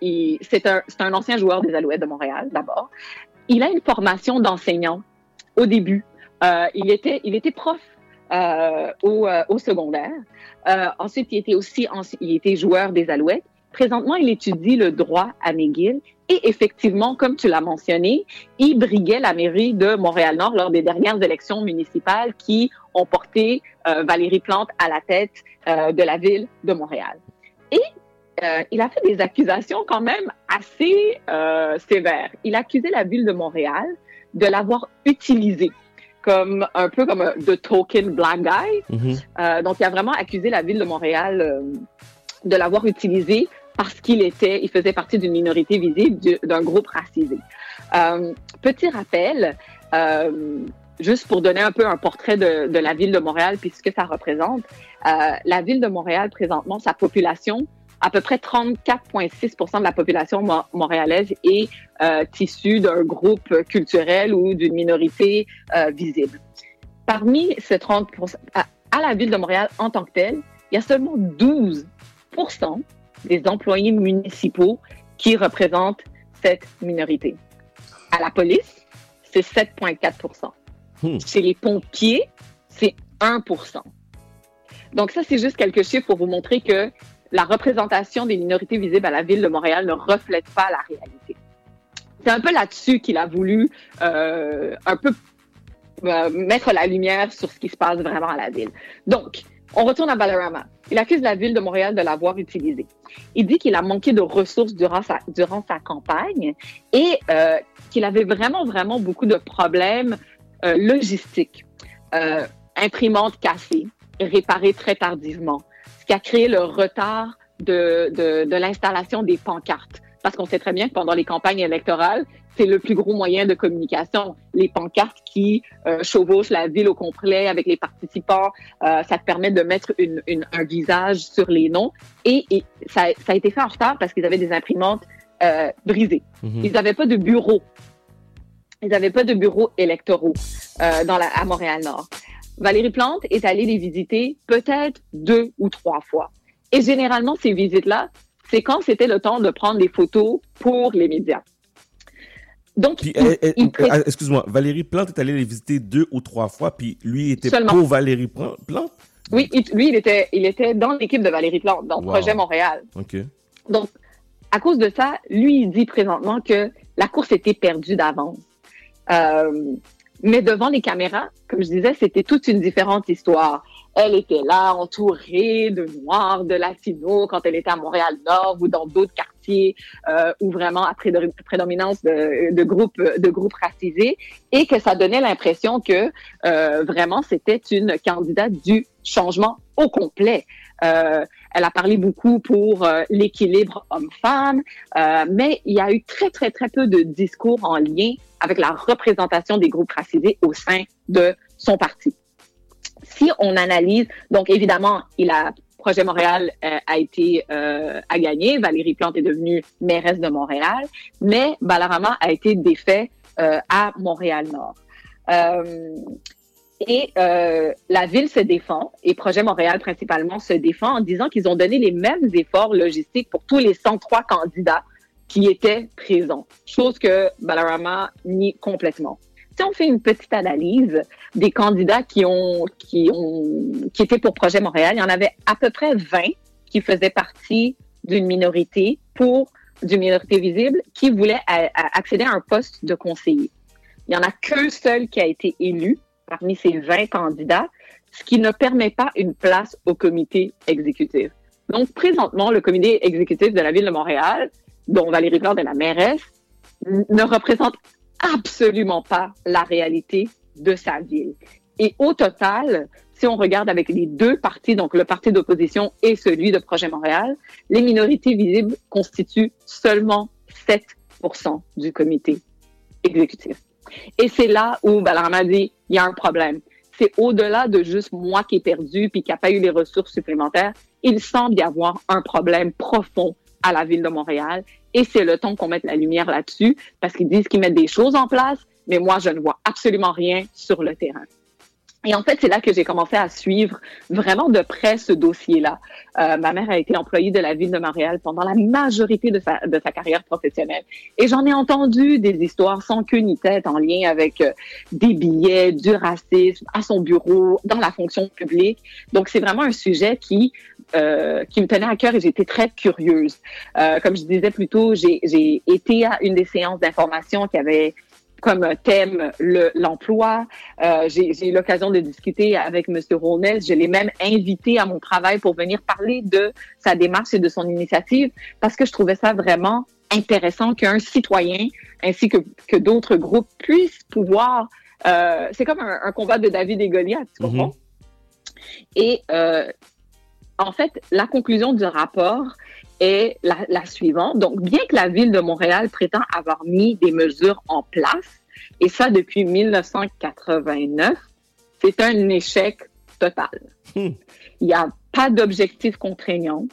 C'est un, un ancien joueur des Alouettes de Montréal, d'abord. Il a une formation d'enseignant au début. Euh, il, était, il était prof au, euh, au secondaire. Euh, ensuite, il était aussi il était joueur des Alouettes. Présentement, il étudie le droit à McGill. Et effectivement, comme tu l'as mentionné, il briguait la mairie de Montréal-Nord lors des dernières élections municipales qui ont porté euh, Valérie Plante à la tête euh, de la ville de Montréal. Et euh, il a fait des accusations quand même assez euh, sévères. Il accusait la ville de Montréal de l'avoir utilisé comme un peu comme un the token black guy. Mhm. Euh, donc, il a vraiment accusé la ville de Montréal euh, de l'avoir utilisé parce qu'il était, il faisait partie d'une minorité visible du- d'un groupe racisé. Euh, petit rappel, euh, juste pour donner un peu un portrait de, de la ville de Montréal puis ce que ça représente. Euh, la ville de Montréal, présentement, sa population, à peu près 34,6% de la population mo- montréalaise est euh, issue d'un groupe culturel ou d'une minorité euh, visible. Parmi ces 30 à, à la ville de Montréal en tant que telle, il y a seulement 12% des employés municipaux qui représentent cette minorité. À la police, c'est 7,4% Hmm. Chez les pompiers, c'est 1% Donc ça, c'est juste quelques chiffres pour vous montrer que la représentation des minorités visibles à la ville de Montréal ne reflète pas la réalité. C'est un peu là-dessus qu'il a voulu euh, un peu euh, mettre la lumière sur ce qui se passe vraiment à la ville. Donc, on retourne à Balarama. Il accuse la ville de Montréal de l'avoir utilisé. Il dit qu'il a manqué de ressources durant sa, campagne et euh, qu'il avait vraiment, vraiment beaucoup de problèmes logistiques. Euh, imprimantes cassées, réparées très tardivement, ce qui a créé le retard de, de, de l'installation des pancartes. parce qu'on sait très bien que pendant les campagnes électorales, c'est le plus gros moyen de communication. Les pancartes qui euh, chevauchent la ville au complet avec les participants, euh, ça te permet de mettre une, une- un visage sur les noms. Et, et ça, ça a été fait en retard parce qu'ils avaient des imprimantes euh, brisées. Mhm. Ils n'avaient pas de bureau. Ils n'avaient pas de bureaux électoraux euh, dans la, à Montréal-Nord. Valérie Plante est allée les visiter peut-être deux ou trois fois. Et généralement, ces visites-là, c'est quand c'était le temps de prendre des photos pour les médias. Donc, Puis, il- il pré- excuse-moi, Valérie Plante est allée les visiter deux ou trois fois, puis lui était Seulement. pour Valérie Plan- Plante? oui, il- lui, il était, il était dans l'équipe de Valérie Plante, dans le Wow. projet Montréal. OK. Donc, à cause de ça, lui, il dit présentement que la course était perdue d'avance. Euh, mais devant les caméras, comme je disais, c'était toute une différente histoire. Elle était là, entourée de Noirs, de Latinos, quand elle était à Montréal-Nord ou dans d'autres quartiers euh, où vraiment à prédo- prédominance de, de groupes de groupes racisés, et que ça donnait l'impression que euh, vraiment c'était une candidate du changement au complet. Euh, elle a parlé beaucoup pour euh, l'équilibre homme-femme, euh, mais il y a eu très, très, très peu de discours en lien avec la représentation des groupes racisés au sein de son parti. Si on analyse, donc évidemment, il a Projet Montréal euh, a été euh, a gagné, Valérie Plante est devenue mairesse de Montréal, mais Balarama a été défait euh, à Montréal-Nord. Euh, et euh, la ville se défend, et Projet Montréal principalement se défend en disant qu'ils ont donné les mêmes efforts logistiques pour tous les 103 candidats qui étaient présents, chose que Balarama nie complètement. Si on fait une petite analyse des candidats qui ont qui ont qui étaient pour Projet Montréal, il y en avait à peu près 20 qui faisaient partie d'une minorité pour d'une minorité visible qui voulait a- accéder à un poste de conseiller. Il y en a qu'un seul qui a été élu parmi ces 20 candidats, ce qui ne permet pas une place au comité exécutif. Donc, présentement, le comité exécutif de la Ville de Montréal, dont Valérie Plante est la mairesse, ne représente absolument pas la réalité de sa ville. Et au total, si on regarde avec les deux partis, donc le parti d'opposition et celui de Projet Montréal, les minorités visibles constituent seulement 7% du comité exécutif. Et c'est là où Balarama dit, il y a un problème. C'est au-delà de juste moi qui ai perdu puis qui n'a pas eu les ressources supplémentaires. Il semble y avoir un problème profond à la ville de Montréal et c'est le temps qu'on mette la lumière là-dessus parce qu'ils disent qu'ils mettent des choses en place, mais moi, je ne vois absolument rien sur le terrain. Et en fait, c'est là que j'ai commencé à suivre vraiment de près ce dossier-là. Euh, ma mère a été employée de la ville de Montréal pendant la majorité de sa, de sa carrière professionnelle. Et j'en ai entendu des histoires sans queue ni tête en lien avec euh, des billets, du racisme à son bureau, dans la fonction publique. Donc, c'est vraiment un sujet qui, euh, qui me tenait à cœur et j'étais très curieuse. Euh, comme je disais plus tôt, j'ai j'ai été à une des séances d'information qui avait comme thème le- l'emploi. Euh, J'ai j'ai eu l'occasion de discuter avec M. Ronès. Je l'ai même invité à mon travail pour venir parler de sa démarche et de son initiative parce que je trouvais ça vraiment intéressant qu'un citoyen ainsi que, que d'autres groupes puissent pouvoir... Euh, C'est comme un, un combat de David et Goliath, tu comprends? Et euh, en fait, la conclusion du rapport est la, la suivante. Donc, bien que la ville de Montréal prétend avoir mis des mesures en place, et ça depuis 1989, c'est un échec total. Il n'y a pas d'objectif contraignant,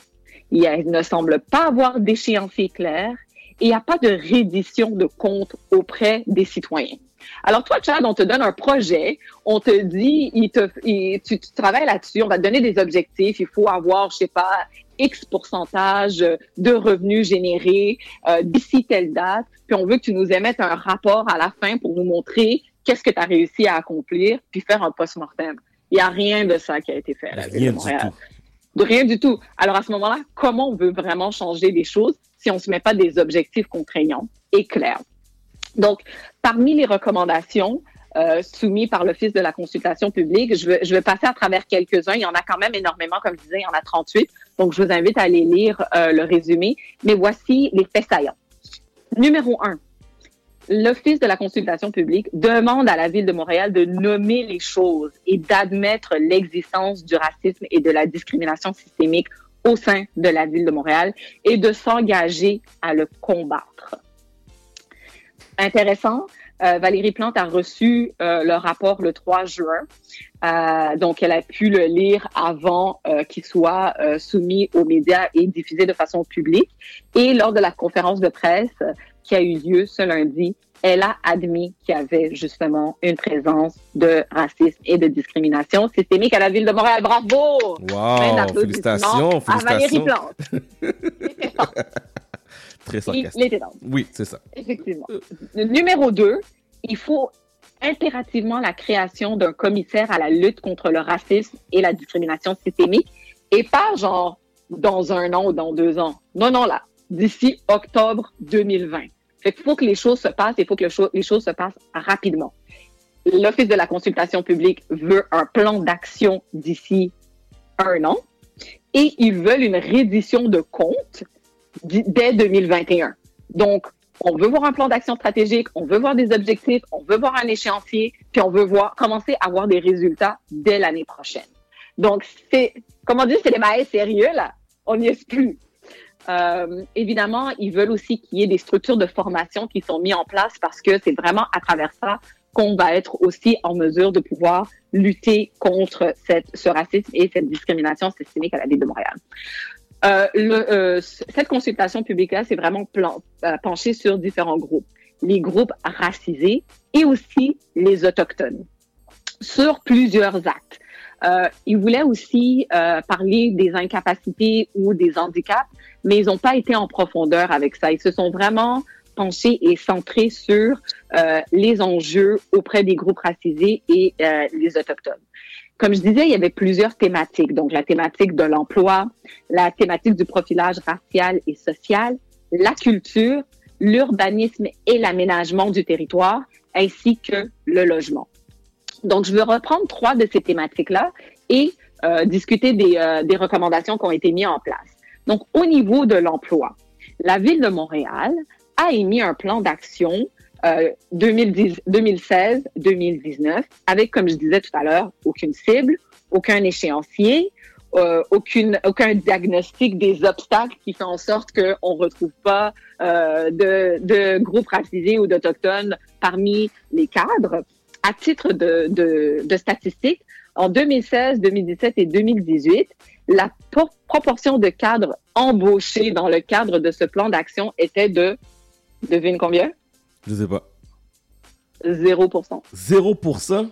il y a- il ne semble pas avoir d'échéancier clair, et il n'y a pas de reddition de comptes auprès des citoyens. Alors toi, Chad, on te donne un projet, on te dit, il te, il- tu, tu travailles là-dessus, on va te donner des objectifs, il faut avoir, je sais pas, X pourcentage de revenus générés euh, d'ici telle date, puis on veut que tu nous émettes un rapport à la fin pour nous montrer qu'est-ce que tu as réussi à accomplir, puis faire un post-mortem. Il n'y a rien de ça qui a été fait à la Ville de Rien du Montréal. tout. De rien du tout. Alors à ce moment-là, comment on veut vraiment changer les choses si on ne se met pas des objectifs contraignants et clairs? Donc, parmi les recommandations euh, soumises par l'Office de la consultation publique, je vais, passer à travers quelques-uns. Il y en a quand même énormément, comme je disais, il y en a 38. Donc, je vous invite à aller lire euh, le résumé. Mais voici les faits saillants. Numéro un, l'Office de la consultation publique demande à la Ville de Montréal de nommer les choses et d'admettre l'existence du racisme et de la discrimination systémique au sein de la ville de Montréal et de s'engager à le combattre. Intéressant, euh, Valérie Plante a reçu euh, le rapport le 3 juin, Euh, donc elle a pu le lire avant euh, qu'il soit euh, soumis aux médias et diffusé de façon publique. Et lors de la conférence de presse euh, qui a eu lieu ce lundi, elle a admis qu'il y avait justement une présence de racisme et de discrimination systémique à la ville de Montréal. Bravo! Wow, d'applaudissements félicitations, À Valérie félicitations. Plante. Très sarcastique. Oui, c'est ça. Effectivement. Le numéro deux, il faut impérativement la création d'un commissaire à la lutte contre le racisme et la discrimination systémique et pas genre dans un an ou dans deux ans. Non, non, là, d'ici octobre 2020. Fait qu'il faut que les choses se passent, il faut que le cho- les choses se passent rapidement. L'Office de la consultation publique veut un plan d'action d'ici un an et ils veulent une reddition de comptes dès 2021. Donc, on veut voir un plan d'action stratégique, on veut voir des objectifs, on veut voir un échéancier, puis on veut voir commencer à avoir des résultats dès l'année prochaine. Donc, c'est, comment dire, c'est des maïs sérieux, là. On n'y est plus. Euh, évidemment, ils veulent aussi qu'il y ait des structures de formation qui sont mises en place parce que c'est vraiment à travers ça qu'on va être aussi en mesure de pouvoir lutter contre cette, ce racisme et cette discrimination systémique à la ville de Montréal. Euh, le, euh, cette consultation publique-là, c'est vraiment plan, euh, penché sur différents groupes. Les groupes racisés et aussi les autochtones sur plusieurs actes. Euh, ils voulaient aussi euh, parler des incapacités ou des handicaps, mais ils n'ont pas été en profondeur avec ça. Ils se sont vraiment penchés et centrés sur les enjeux auprès des groupes racisés et les autochtones. Comme je disais, il y avait plusieurs thématiques. Donc, la thématique de l'emploi, la thématique du profilage racial et social, la culture, l'urbanisme et l'aménagement du territoire, ainsi que le logement. Donc, je veux reprendre trois de ces thématiques-là et euh, discuter des, euh, des recommandations qui ont été mises en place. Donc, au niveau de l'emploi, la Ville de Montréal a émis un plan d'action euh, 2016-2019 avec, comme je disais tout à l'heure, aucune cible, aucun échéancier, euh, aucune, aucun diagnostic des obstacles qui fait en sorte qu'on ne retrouve pas euh, de, de groupes racisés ou d'autochtones parmi les cadres. À titre de, de, de statistiques, en 2016, 2017 et 2018, la por- proportion de cadres embauchés dans le cadre de ce plan d'action était de, devine combien? Je sais pas. 0%. 0%?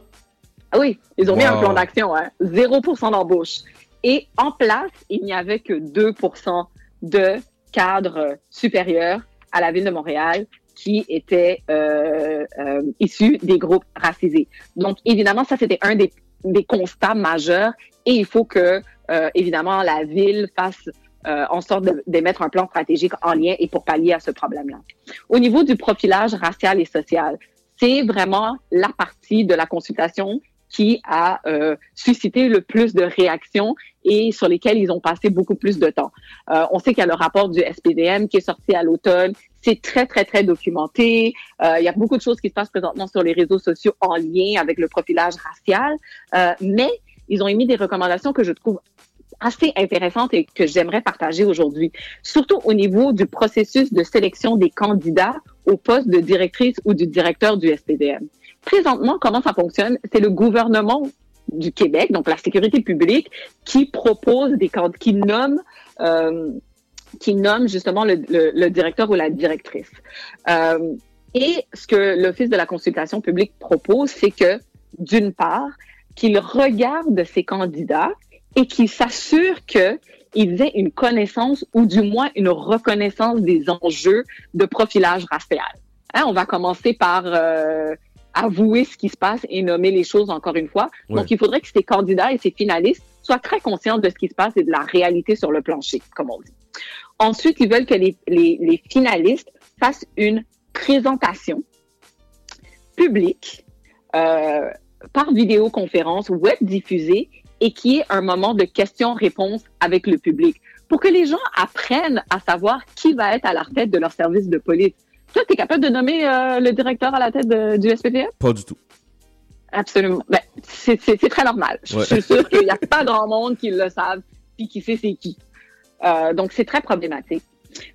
Ah oui, ils ont mis un plan d'action, hein. 0% d'embauche. Et en place, il n'y avait que 2% de cadres supérieurs à la ville de Montréal qui étaient euh, euh, issus des groupes racisés. Donc, évidemment, ça, c'était un des, des constats majeurs et il faut que, euh, évidemment, la ville fasse euh, en sorte d'émettre un plan stratégique en lien et pour pallier à ce problème-là. Au niveau du profilage racial et social, c'est vraiment la partie de la consultation qui a euh, suscité le plus de réactions et sur lesquelles ils ont passé beaucoup plus de temps. Euh, on sait qu'il y a le rapport du SPDM qui est sorti à l'automne. C'est très, très, très documenté. Il y a beaucoup de choses qui se passent présentement sur les réseaux sociaux en lien avec le profilage racial. Mais ils ont émis des recommandations que je trouve assez intéressantes et que j'aimerais partager aujourd'hui, surtout au niveau du processus de sélection des candidats au poste de directrice ou du directeur du SPDM. Présentement, comment ça fonctionne? C'est le gouvernement du Québec, donc la sécurité publique, qui propose des candidats, qui nomme, euh, qui nomme justement le, le- le directeur ou la directrice. Euh, et ce que l'Office de la consultation publique propose, c'est que, d'une part, qu'il regarde ces candidats et qu'il s'assure qu'ils aient une connaissance ou du moins une reconnaissance des enjeux de profilage racial. Hein, on va commencer par euh, avouer ce qui se passe et nommer les choses encore une fois. Ouais. Donc, il faudrait que ces candidats et ces finalistes soient très conscients de ce qui se passe et de la réalité sur le plancher, comme on dit. Ensuite, ils veulent que les, les, les finalistes fassent une présentation publique euh, par vidéoconférence web diffusée et qui est un moment de questions-réponses avec le public pour que les gens apprennent à savoir qui va être à la tête de leur service de police. Toi, tu es capable de nommer euh, le directeur à la tête de- du SPPF? Pas du tout. Absolument. Ben, c'est très normal. Je suis sûre qu'il n'y a pas grand monde qui le savent puis qui sait c'est qui. Euh, donc, c'est très problématique.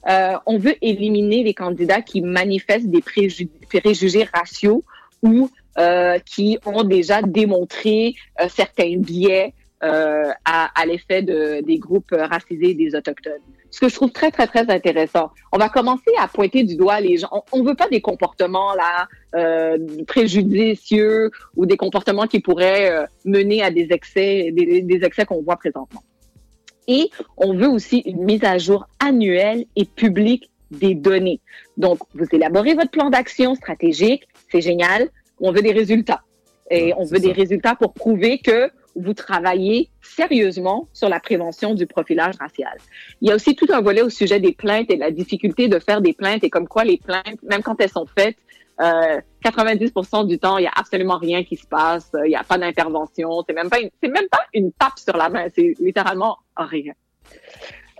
Euh, on veut éliminer les candidats qui manifestent des préju- préjugés raciaux ou euh, qui ont déjà démontré euh, certains biais euh, à, à l'effet de, des groupes racisés et des autochtones. Ce que je trouve très, très, très intéressant. On va commencer à pointer du doigt les gens. On ne veut pas des comportements là euh, préjudicieux ou des comportements qui pourraient euh, mener à des excès, des, des excès qu'on voit présentement. Et on veut aussi une mise à jour annuelle et publique des données. Donc, vous élaborez votre plan d'action stratégique, c'est génial. On veut des résultats. Et on veut des résultats pour prouver que vous travaillez sérieusement sur la prévention du profilage racial. Il y a aussi tout un volet au sujet des plaintes et la difficulté de faire des plaintes et comme quoi les plaintes, même quand elles sont faites, euh, 90% du temps, il y a absolument rien qui se passe, il n'y a pas d'intervention, c'est même pas une, c'est même pas une tape sur la main, c'est littéralement rien.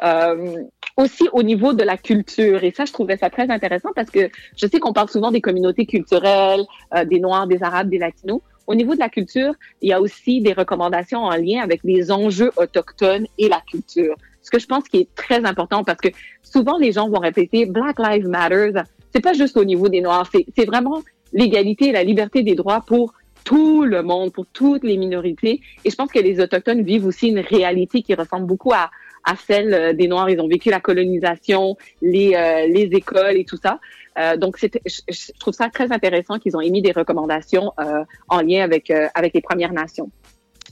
Euh, aussi au niveau de la culture, et ça, je trouvais ça très intéressant parce que je sais qu'on parle souvent des communautés culturelles, euh, des Noirs, des Arabes, des Latinos. Au niveau de la culture, il y a aussi des recommandations en lien avec les enjeux autochtones et la culture. Ce que je pense qui est très important parce que souvent les gens vont répéter Black Lives Matter. C'est pas juste au niveau des Noirs, c'est vraiment l'égalité et la liberté des droits pour tout le monde, pour toutes les minorités. Et je pense que les Autochtones vivent aussi une réalité qui ressemble beaucoup à, à celle euh, des Noirs. Ils ont vécu la colonisation, les, euh, les écoles et tout ça. Euh, donc, je, je trouve ça très intéressant qu'ils ont émis des recommandations euh, en lien avec, euh, avec les Premières Nations.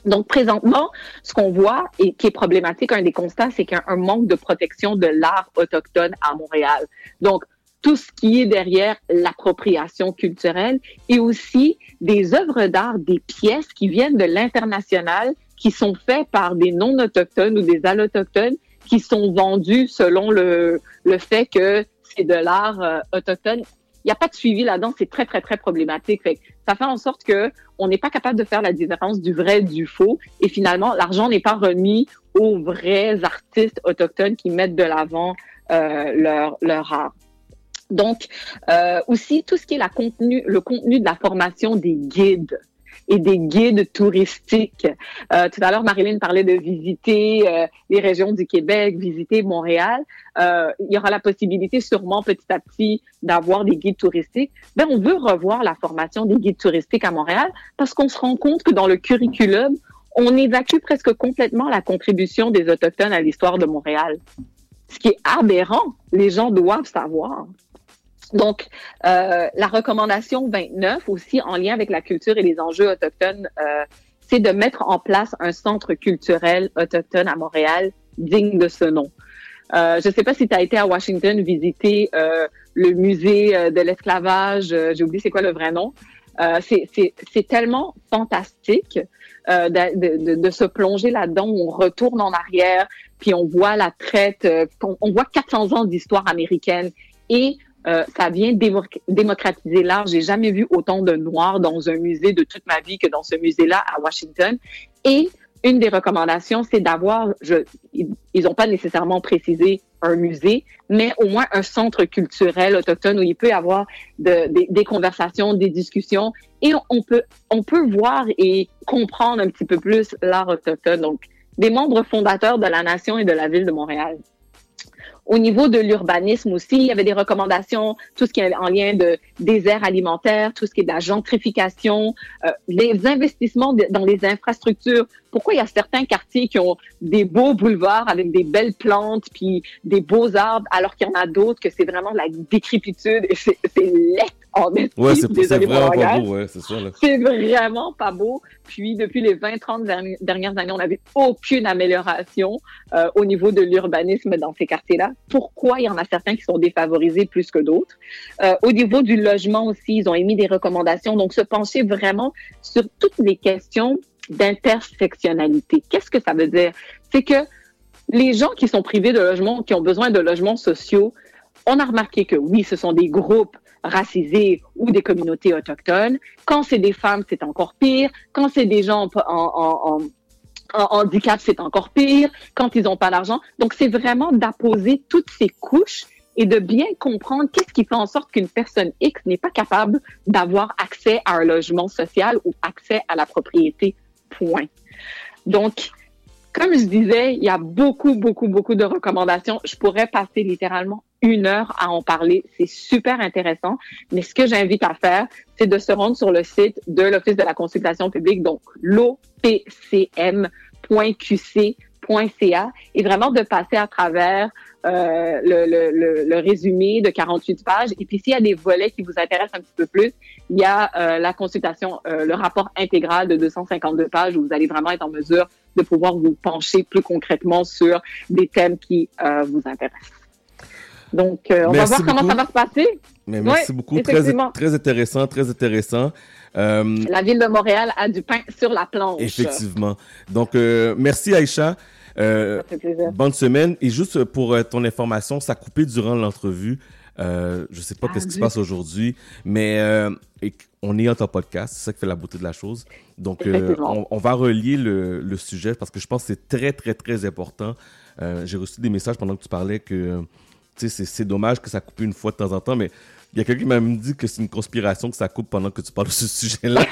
Donc, présentement, ce qu'on voit et qui est problématique, un des constats, c'est qu'il y a un manque de protection de l'art autochtone à Montréal. Donc, tout ce qui est derrière l'appropriation culturelle et aussi des œuvres d'art, des pièces qui viennent de l'international, qui sont faites par des non-autochtones ou des allotochtones, qui sont vendues selon le, le fait que c'est de l'art euh, autochtone. Il n'y a pas de suivi là-dedans, c'est très, très, très problématique. Ça fait en sorte que on n'est pas capable de faire la différence du vrai du faux. Et finalement, l'argent n'est pas remis aux vrais artistes autochtones qui mettent de l'avant euh, leur, leur art. Donc, euh, aussi, tout ce qui est la contenu, le contenu de la formation des guides et des guides touristiques. Euh, tout à l'heure, Marilyn parlait de visiter euh, les régions du Québec, visiter Montréal. Euh, il y aura la possibilité sûrement petit à petit d'avoir des guides touristiques. Ben, on veut revoir la formation des guides touristiques à Montréal parce qu'on se rend compte que dans le curriculum, on évacue presque complètement la contribution des Autochtones à l'histoire de Montréal. Ce qui est aberrant. Les gens doivent savoir. Donc, euh, la recommandation 29 aussi en lien avec la culture et les enjeux autochtones, euh, c'est de mettre en place un centre culturel autochtone à Montréal digne de ce nom. Euh, je ne sais pas si tu as été à Washington visiter euh, le musée euh, de l'esclavage, euh, j'ai oublié c'est quoi le vrai nom. C'est- tellement fantastique de, de- de- se plonger là-dedans. On retourne en arrière, puis on voit la traite, on, on voit 400 ans d'histoire américaine et euh, ça vient démo- démocratiser l'art. J'ai jamais vu autant de noirs dans un musée de toute ma vie que dans ce musée-là à Washington. Et une des recommandations, c'est d'avoir, ils n'ont pas nécessairement précisé un musée, mais au moins un centre culturel autochtone où il peut y avoir de- des- conversations, des discussions, et on peut voir et comprendre un petit peu plus l'art autochtone. Donc, des membres fondateurs de la nation et de la ville de Montréal. Au niveau de l'urbanisme aussi, il y avait des recommandations, tout ce qui est en lien de désert alimentaire, tout ce qui est de la gentrification, euh, les investissements dans les infrastructures. Pourquoi il y a certains quartiers qui ont des beaux boulevards avec des belles plantes puis des beaux arbres, alors qu'il y en a d'autres que c'est vraiment de la décrépitude et c'est c'est laid? Ouais, c'est vraiment pas beau, ouais, c'est ça. Là. C'est vraiment pas beau. Puis depuis les 20-30 derni- dernières années, on n'avait aucune amélioration euh, au niveau de l'urbanisme dans ces quartiers-là. Pourquoi? Il y en a certains qui sont défavorisés plus que d'autres? Euh, au niveau du logement aussi, ils ont émis des recommandations. Donc, se pencher vraiment sur toutes les questions d'intersectionnalité. Qu'est-ce que ça veut dire? C'est que les gens qui sont privés de logement, qui ont besoin de logements sociaux, on a remarqué que oui, ce sont des groupes racisés ou des communautés autochtones. Quand c'est des femmes, c'est encore pire. Quand c'est des gens en, handicap, c'est encore pire. Quand ils n'ont pas d'argent. Donc, c'est vraiment d'apposer toutes ces couches et de bien comprendre qu'est-ce qui fait en sorte qu'une personne X n'est pas capable d'avoir accès à un logement social ou accès à la propriété. Point. Donc, comme je disais, il y a beaucoup, beaucoup, beaucoup de recommandations. Je pourrais passer littéralement une heure à en parler. C'est super intéressant. Mais ce que j'invite à faire, c'est de se rendre sur le site de l'Office de la consultation publique, donc l'opcm.qc.ca, et vraiment de passer à travers euh, le, le, le, le résumé de 48 pages. Et puis, s'il y a des volets qui vous intéressent un petit peu plus, il y a euh, la consultation, euh, le rapport intégral de 252 pages où vous allez vraiment être en mesure de pouvoir vous pencher plus concrètement sur des thèmes qui vous intéressent. Donc, on Merci va voir comment ça va se passer. Mais merci Ouais, beaucoup. Très, très intéressant, très intéressant. La ville de Montréal a du pain sur la planche. Effectivement. Donc, merci Aïcha. Euh, bonne semaine. Et juste pour euh, ton information, ça a coupé durant l'entrevue. Euh, je sais pas Ah, qu'est-ce qui se passe aujourd'hui, mais euh, on est en ton podcast. C'est ça qui fait la beauté de la chose. Donc, euh, on, on va relier le, le sujet parce que je pense que c'est très, très, très important. Euh, J'ai reçu des messages pendant que tu parlais que c'est dommage que ça coupe une fois de temps en temps, mais il y a quelqu'un qui m'a même dit que c'est une conspiration que ça coupe pendant que tu parles de ce sujet-là.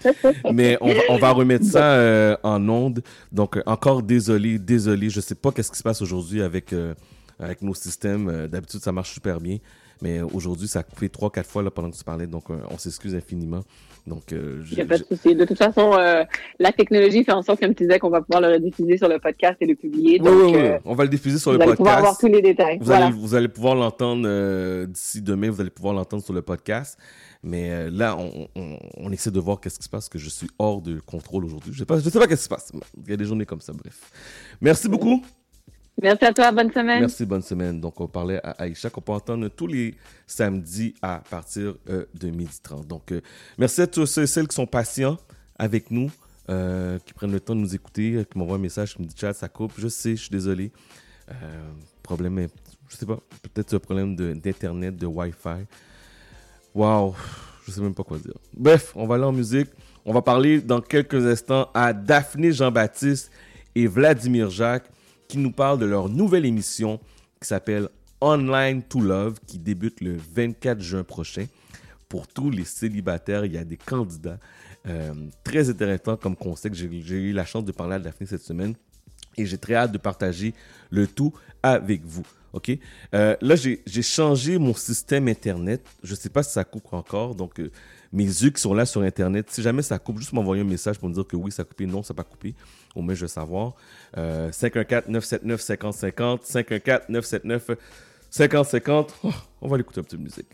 mais on, va- remettre ça euh, en onde. Donc, euh, encore désolé, désolé. Je sais pas qu'est-ce qui se passe aujourd'hui avec, euh, avec nos systèmes. D'habitude, ça marche super bien. Mais aujourd'hui, ça a coupé trois, quatre fois là, pendant que tu parlais. Donc, euh, on s'excuse infiniment. Donc, euh, Il n'y a pas de souci. De toute façon, euh, la technologie fait en sorte, comme tu disais, qu'on va pouvoir le rediffuser sur le podcast et le publier. Donc, oui, oui. euh, On va le diffuser sur vous le allez podcast. pouvoir avoir tous les détails. Vous, Voilà. allez, vous allez pouvoir l'entendre d'ici demain, vous allez pouvoir l'entendre sur le podcast. Mais là, on, on, on essaie de voir qu'est-ce qui se passe, que je suis hors de contrôle aujourd'hui. Je sais pas, je sais pas qu'est-ce qui se passe. Il y a des journées comme ça, bref. Merci beaucoup. Merci à toi. Bonne semaine. Merci, bonne semaine. Donc, on parlait à Aïcha qu'on peut entendre tous les samedis à partir euh, de 12h30. Donc, euh, merci à tous ceux et celles qui sont patients avec nous, euh, qui prennent le temps de nous écouter, qui m'envoient un message, qui me disent chat, ça coupe. Je sais, je suis désolé. Problème, je sais pas, peut-être un problème de- d'Internet, de, Wi-Fi. Waouh, je sais même pas quoi dire. Bref, on va aller en musique. On va parler dans quelques instants à Daphné Jean-Baptiste et Vladimir Jacques qui nous parlent de leur nouvelle émission qui s'appelle Online to Love qui débute le 24 juin prochain. Pour tous les célibataires, il y a des candidats. Euh, très intéressant comme concept. J'ai eu la chance de parler à Daphné cette semaine et j'ai très hâte de partager le tout avec vous. OK? Euh, là, j'ai j'ai changé mon système Internet. Je ne sais pas si ça coupe encore. Donc, euh, mes yeux qui sont là sur Internet, si jamais ça coupe, juste m'envoyer un message pour me dire que oui, ça a coupé, non, ça n'a pas coupé au mieux je veux savoir. Euh, 514-979-5050. 514-979-5050. Oh, on va l'écouter un peu de musique.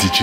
DJ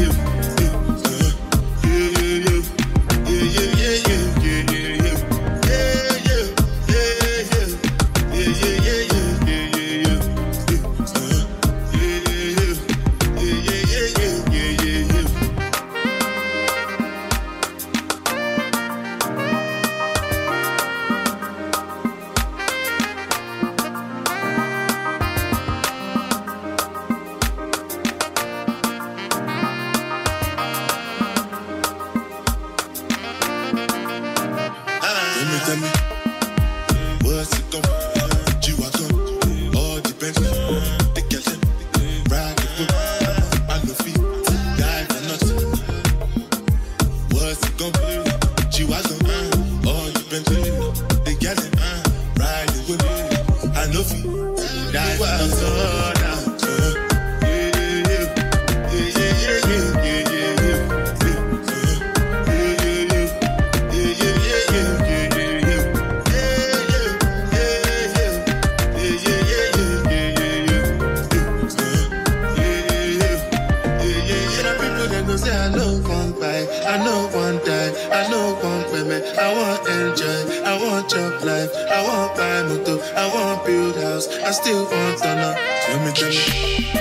I still want to know. Tell me, tell me,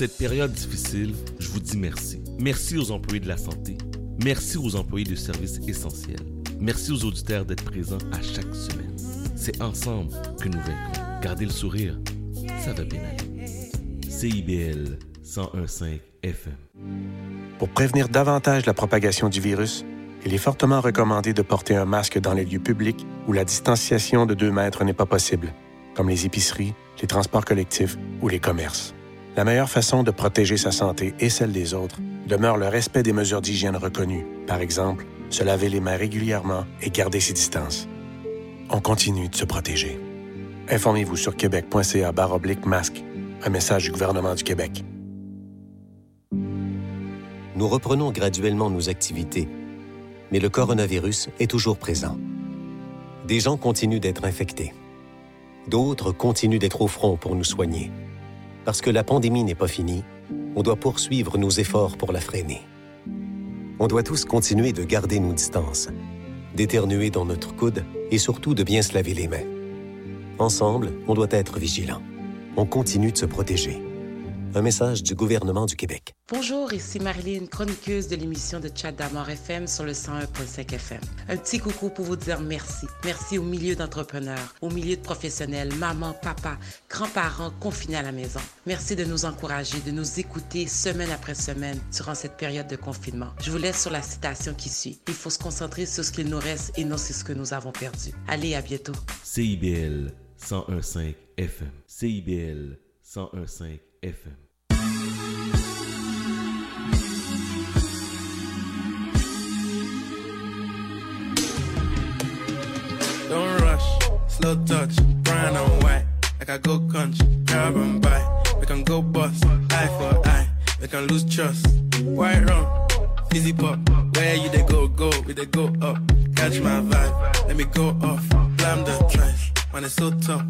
cette période difficile, je vous dis merci. Merci aux employés de la santé. Merci aux employés de services essentiels. Merci aux auditeurs d'être présents à chaque semaine. C'est ensemble que nous vaincrons. Gardez le sourire, ça va bien aller. CIBL 101.5 FM. Pour prévenir davantage la propagation du virus, il est fortement recommandé de porter un masque dans les lieux publics où la distanciation de 2 mètres n'est pas possible, comme les épiceries, les transports collectifs ou les commerces. La meilleure façon de protéger sa santé et celle des autres demeure le respect des mesures d'hygiène reconnues. Par exemple, se laver les mains régulièrement et garder ses distances. On continue de se protéger. Informez-vous sur québec.ca masque. Un message du gouvernement du Québec. Nous reprenons graduellement nos activités, mais le coronavirus est toujours présent. Des gens continuent d'être infectés. D'autres continuent d'être au front pour nous soigner. Parce que la pandémie n'est pas finie, on doit poursuivre nos efforts pour la freiner. On doit tous continuer de garder nos distances, d'éternuer dans notre coude et surtout de bien se laver les mains. Ensemble, on doit être vigilants. On continue de se protéger. Un message du gouvernement du Québec. Bonjour, ici Marilyn, chroniqueuse de l'émission de Chat d'Amour FM sur le 101.5 FM. Un petit coucou pour vous dire merci. Merci au milieu d'entrepreneurs, au milieu de professionnels, maman, papa, grands-parents confinés à la maison. Merci de nous encourager, de nous écouter semaine après semaine durant cette période de confinement. Je vous laisse sur la citation qui suit. Il faut se concentrer sur ce qu'il nous reste et non sur ce que nous avons perdu. Allez, à bientôt. CIBL 101.5 FM. CIBL 101.5 FM. Don't rush, slow touch, brown and white. Like I go country, grab and buy. We can go bust, eye for eye. We can lose trust. White rum, easy pop. Where you they go, go, we they go up. Catch my vibe, let me go off. Blam the trash, man, it's so tough.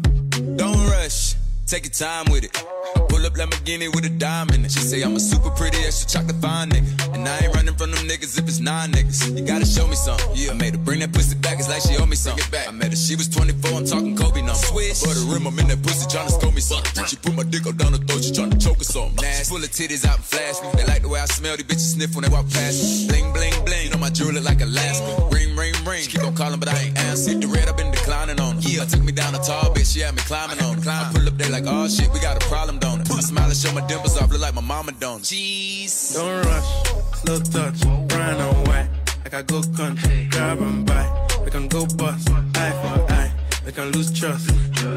Don't rush, take your time with it. Pull up Lamborghini with a dime in it. She say I'm a super pretty extra chocolate fine nigga. And I ain't running from them niggas if it's nine niggas. You gotta show me something. Yeah, I made her bring that pussy back, it's like she owe me something. Back. I met her, she was 24, I'm talking Kobe number. Swish. Put a rim, I'm in that pussy trying to score me something. She put my dick up down her throat, she trying to choke or something. She full of titties out and flash me. They like the way I smell, these bitches sniff when they walk past me. Bling, bling, bling. You know my jewelry like Alaska. Ring, ring, ring. She keep on calling, but I ain't answer. The red, I've been declining on her. Yeah, took me down a tall bitch, she had me climbing on her. I pull up there like, oh shit, we got a problem, don't it? I smile and show my dimples off, look like my mama don't. Jeez. Don't rush, slow touch, brown and white. Like I go country, grab and buy. We can go bust, eye for eye. We can lose trust.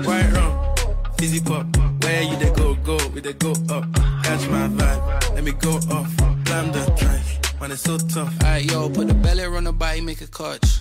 White rum, easy pop. Where you they go, go, we they go up. Catch my vibe, let me go off. Blam the trash, man, it's so tough. Alright, yo, put the belly on the body, make a clutch.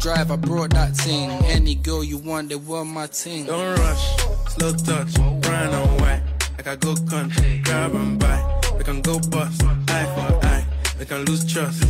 drive, I brought that thing. Any girl you want, they want my thing. Don't rush, slow touch, brown and white. Like I go country, grab and buy. We can go bust, eye for eye. We can lose trust.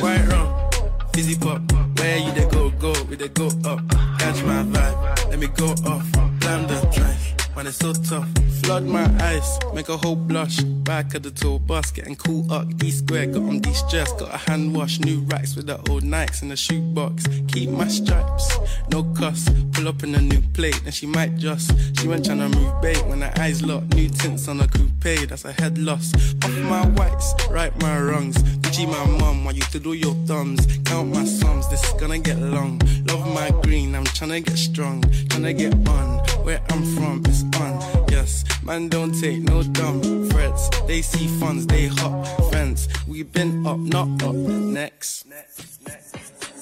White rum, fizzy pop. Where you they go, go, we they go up. Catch my vibe, let me go off. Blam the trash, man, it's so tough. Flood my eyes, make a whole blush. Back of the tour bus, getting cool up. D square, got on de-stress, got a hand wash. New racks with the old Nikes in the shoebox. Keep my stripes, no cuss. Pull up in a new plate, and she might just. She went tryna move bait when her eyes locked. New tints on a coupe, that's a head loss. Off my whites, right my wrongs. Gucci my mum, while you to do your thumbs. Count my sums, this is gonna get long. Love my green, I'm tryna get strong. Tryna get on, where I'm from, is on. Yes, man, don't take no dumb threats. They see funds, they hop fence. we been up, not up. Next.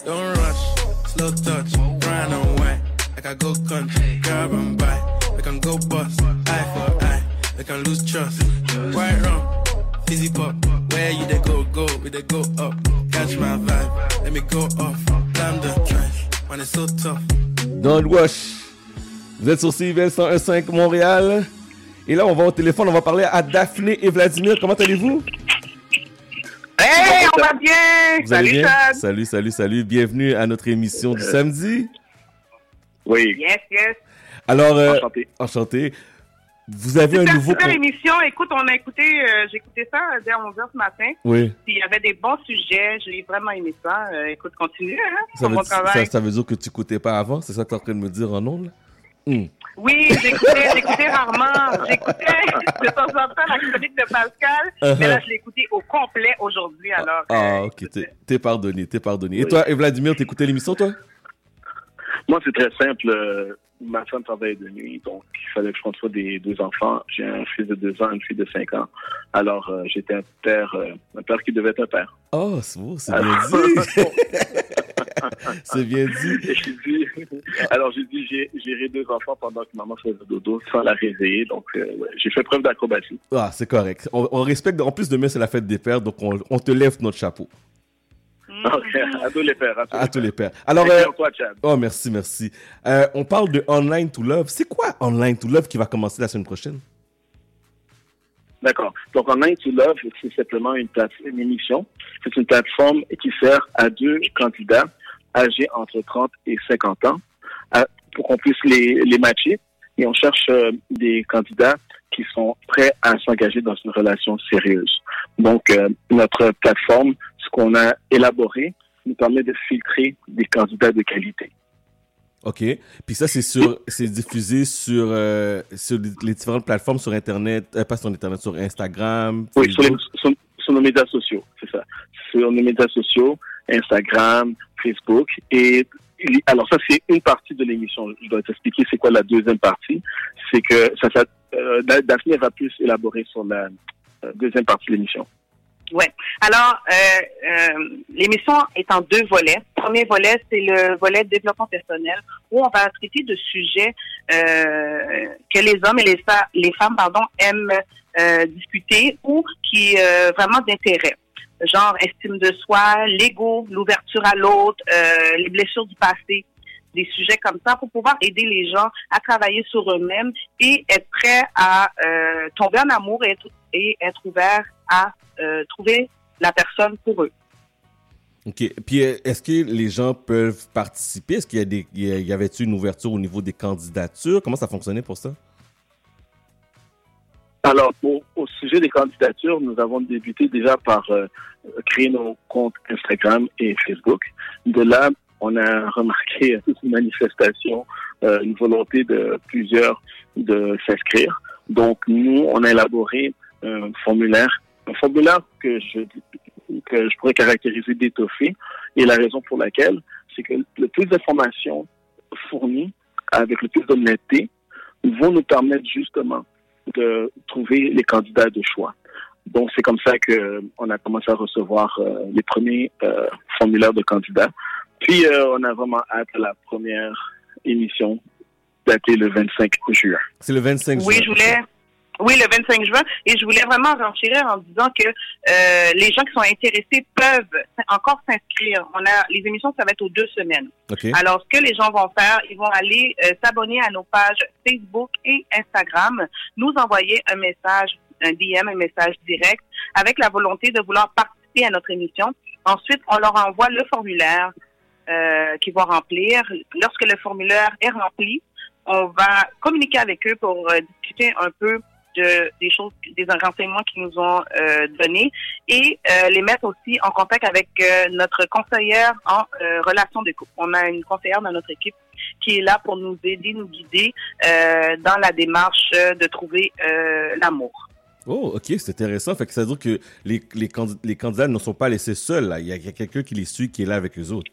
Don't rush, slow touch, brown and white. Like I go country, grab and buy. We can go bust, eye for eye. We can lose trust. White rum, fizzy pop. Where you they go, go, we they go up. Catch my vibe, let me go off. Blam the trash, man, it's so tough. Don't rush. Vous êtes sur CIBL 101.5 Montréal. Et là, on va au téléphone, on va parler à Daphné et Vladimir. Comment allez-vous? Hey, on va bien! Vous allez Salut, bien? Salut, salut, salut. Bienvenue à notre émission du samedi. Oui. Yes, yes. Alors, euh, Enchanté. enchanté. Vous avez un nouveau... super émission. Écoute, on a écouté, euh, j'ai écouté ça euh, dès 11h ce matin. Oui. Puis il y avait des bons sujets. J'ai vraiment aimé ça. Euh, écoute, continue, hein? Ça veut, bon ça, travail. ça veut dire que tu n'écoutais pas avant? C'est ça que tu es en train de me dire en ondes? Hmm. Oui, j'écoutais, j'écoutais rarement. J'écoutais de temps en temps la chronique de Pascal. Uh-huh. Mais là, je l'ai écouté au complet aujourd'hui. Alors, Ah, ok. T'es- T'es pardonné, t'es pardonné. Et toi, et Vladimir, t'écoutais l'émission, toi? Moi, c'est très simple. Ma femme travaille de nuit, donc il fallait que je contrôle des deux enfants. J'ai un fils de deux ans, une fille de cinq ans. Alors, euh, j'étais un père, euh, un père qui devait être un père. Oh, c'est beau, c'est Alors- bien dit. c'est bien dit. Alors, j'ai dit, j'ai géré deux enfants pendant que maman faisait dodo sans la réveiller. Donc, euh, ouais, j'ai fait preuve d'acrobatie. Ah, c'est correct. On, on respecte. En plus, demain, c'est la fête des pères, donc on, on te lève notre chapeau. Ok, à tous les pères. À tous les pères. Alors, Et euh, toi, Chad. oh, merci, merci. Euh, on parle de Online to Love. C'est quoi Online to Love qui va commencer la semaine prochaine? D'accord. Donc, Online to Love, c'est simplement une, plate- une émission. C'est une plateforme qui sert à deux candidats âgés entre 30 et 50 ans à- pour qu'on puisse les, les matcher. Et on cherche euh, des candidats qui sont prêts à s'engager dans une relation sérieuse. Donc, euh, notre plateforme, ce qu'on a élaboré, nous permet de filtrer des candidats de qualité. OK. Puis ça, c'est sur, c'est diffusé sur, euh, sur les, différentes plateformes sur Internet, euh, pas sur Internet, sur Instagram. Oui, sur, les- sur- sur nos médias sociaux, c'est ça. Sur nos médias sociaux, Instagram, Facebook. Et alors ça, c'est une partie de l'émission. Je dois t'expliquer c'est quoi la deuxième partie. C'est que euh, Da- Daphné va plus élaborer sur la euh, deuxième partie de l'émission. Ouais. Alors, euh, euh, l'émission est en deux volets. Premier volet, c'est le volet développement personnel, où on va traiter de sujets euh, que les hommes et les, les femmes pardon, aiment euh, discuter ou qui euh, vraiment d'intérêt. Genre estime de soi, l'ego, l'ouverture à l'autre, euh, les blessures du passé, des sujets comme ça pour pouvoir aider les gens à travailler sur eux-mêmes et être prêts à tomber en amour et être, et être ouverts à euh, trouver la personne pour eux. OK. Puis euh, est-ce que les gens peuvent participer? Est-ce qu'il y, a des, il y a- il y avait-tu une ouverture au niveau des candidatures? Comment ça fonctionnait pour ça? Alors, pour, au sujet des candidatures, nous avons débuté déjà par euh, créer nos comptes Instagram et Facebook. De là, on a remarqué toute une manifestation, euh, une volonté de plusieurs de s'inscrire. Donc, nous, on a élaboré un formulaire, un formulaire que je, que je pourrais caractériser d'étoffé. Et la raison pour laquelle, c'est que le plus d'informations fournies avec le plus d'honnêteté vont nous permettre justement de trouver les candidats de choix. Donc, c'est comme ça que on a commencé à recevoir euh, les premiers euh, formulaires de candidats. Puis, euh, on a vraiment hâte à la première émission datée le 25 juin. C'est le 25 Oui, je voulais. Oui, le 25 juin. Et je voulais vraiment renchérir en disant que euh, les gens qui sont intéressés peuvent encore s'inscrire. On a les émissions, ça va être aux deux semaines. OK. Alors, ce que les gens vont faire, ils vont aller euh, s'abonner à nos pages Facebook et Instagram, nous envoyer un message, un DM, un message direct, avec la volonté de vouloir participer à notre émission. Ensuite, on leur envoie le formulaire euh, qu'ils vont remplir. Lorsque le formulaire est rempli, on va communiquer avec eux pour euh, discuter un peu de, des choses, des renseignements qu'ils nous ont euh, donnés et euh, les mettre aussi en contact avec euh, notre conseillère en euh, relations de couple. On a une conseillère dans notre équipe qui est là pour nous aider, nous guider euh, dans la démarche de trouver euh, l'amour. Oh, OK, c'est intéressant. Fait que ça veut dire que les, les, candi- les candidats ne sont pas laissés seuls. Là. Il y a, a quelqu'un qui les suit, qui est là avec eux autres.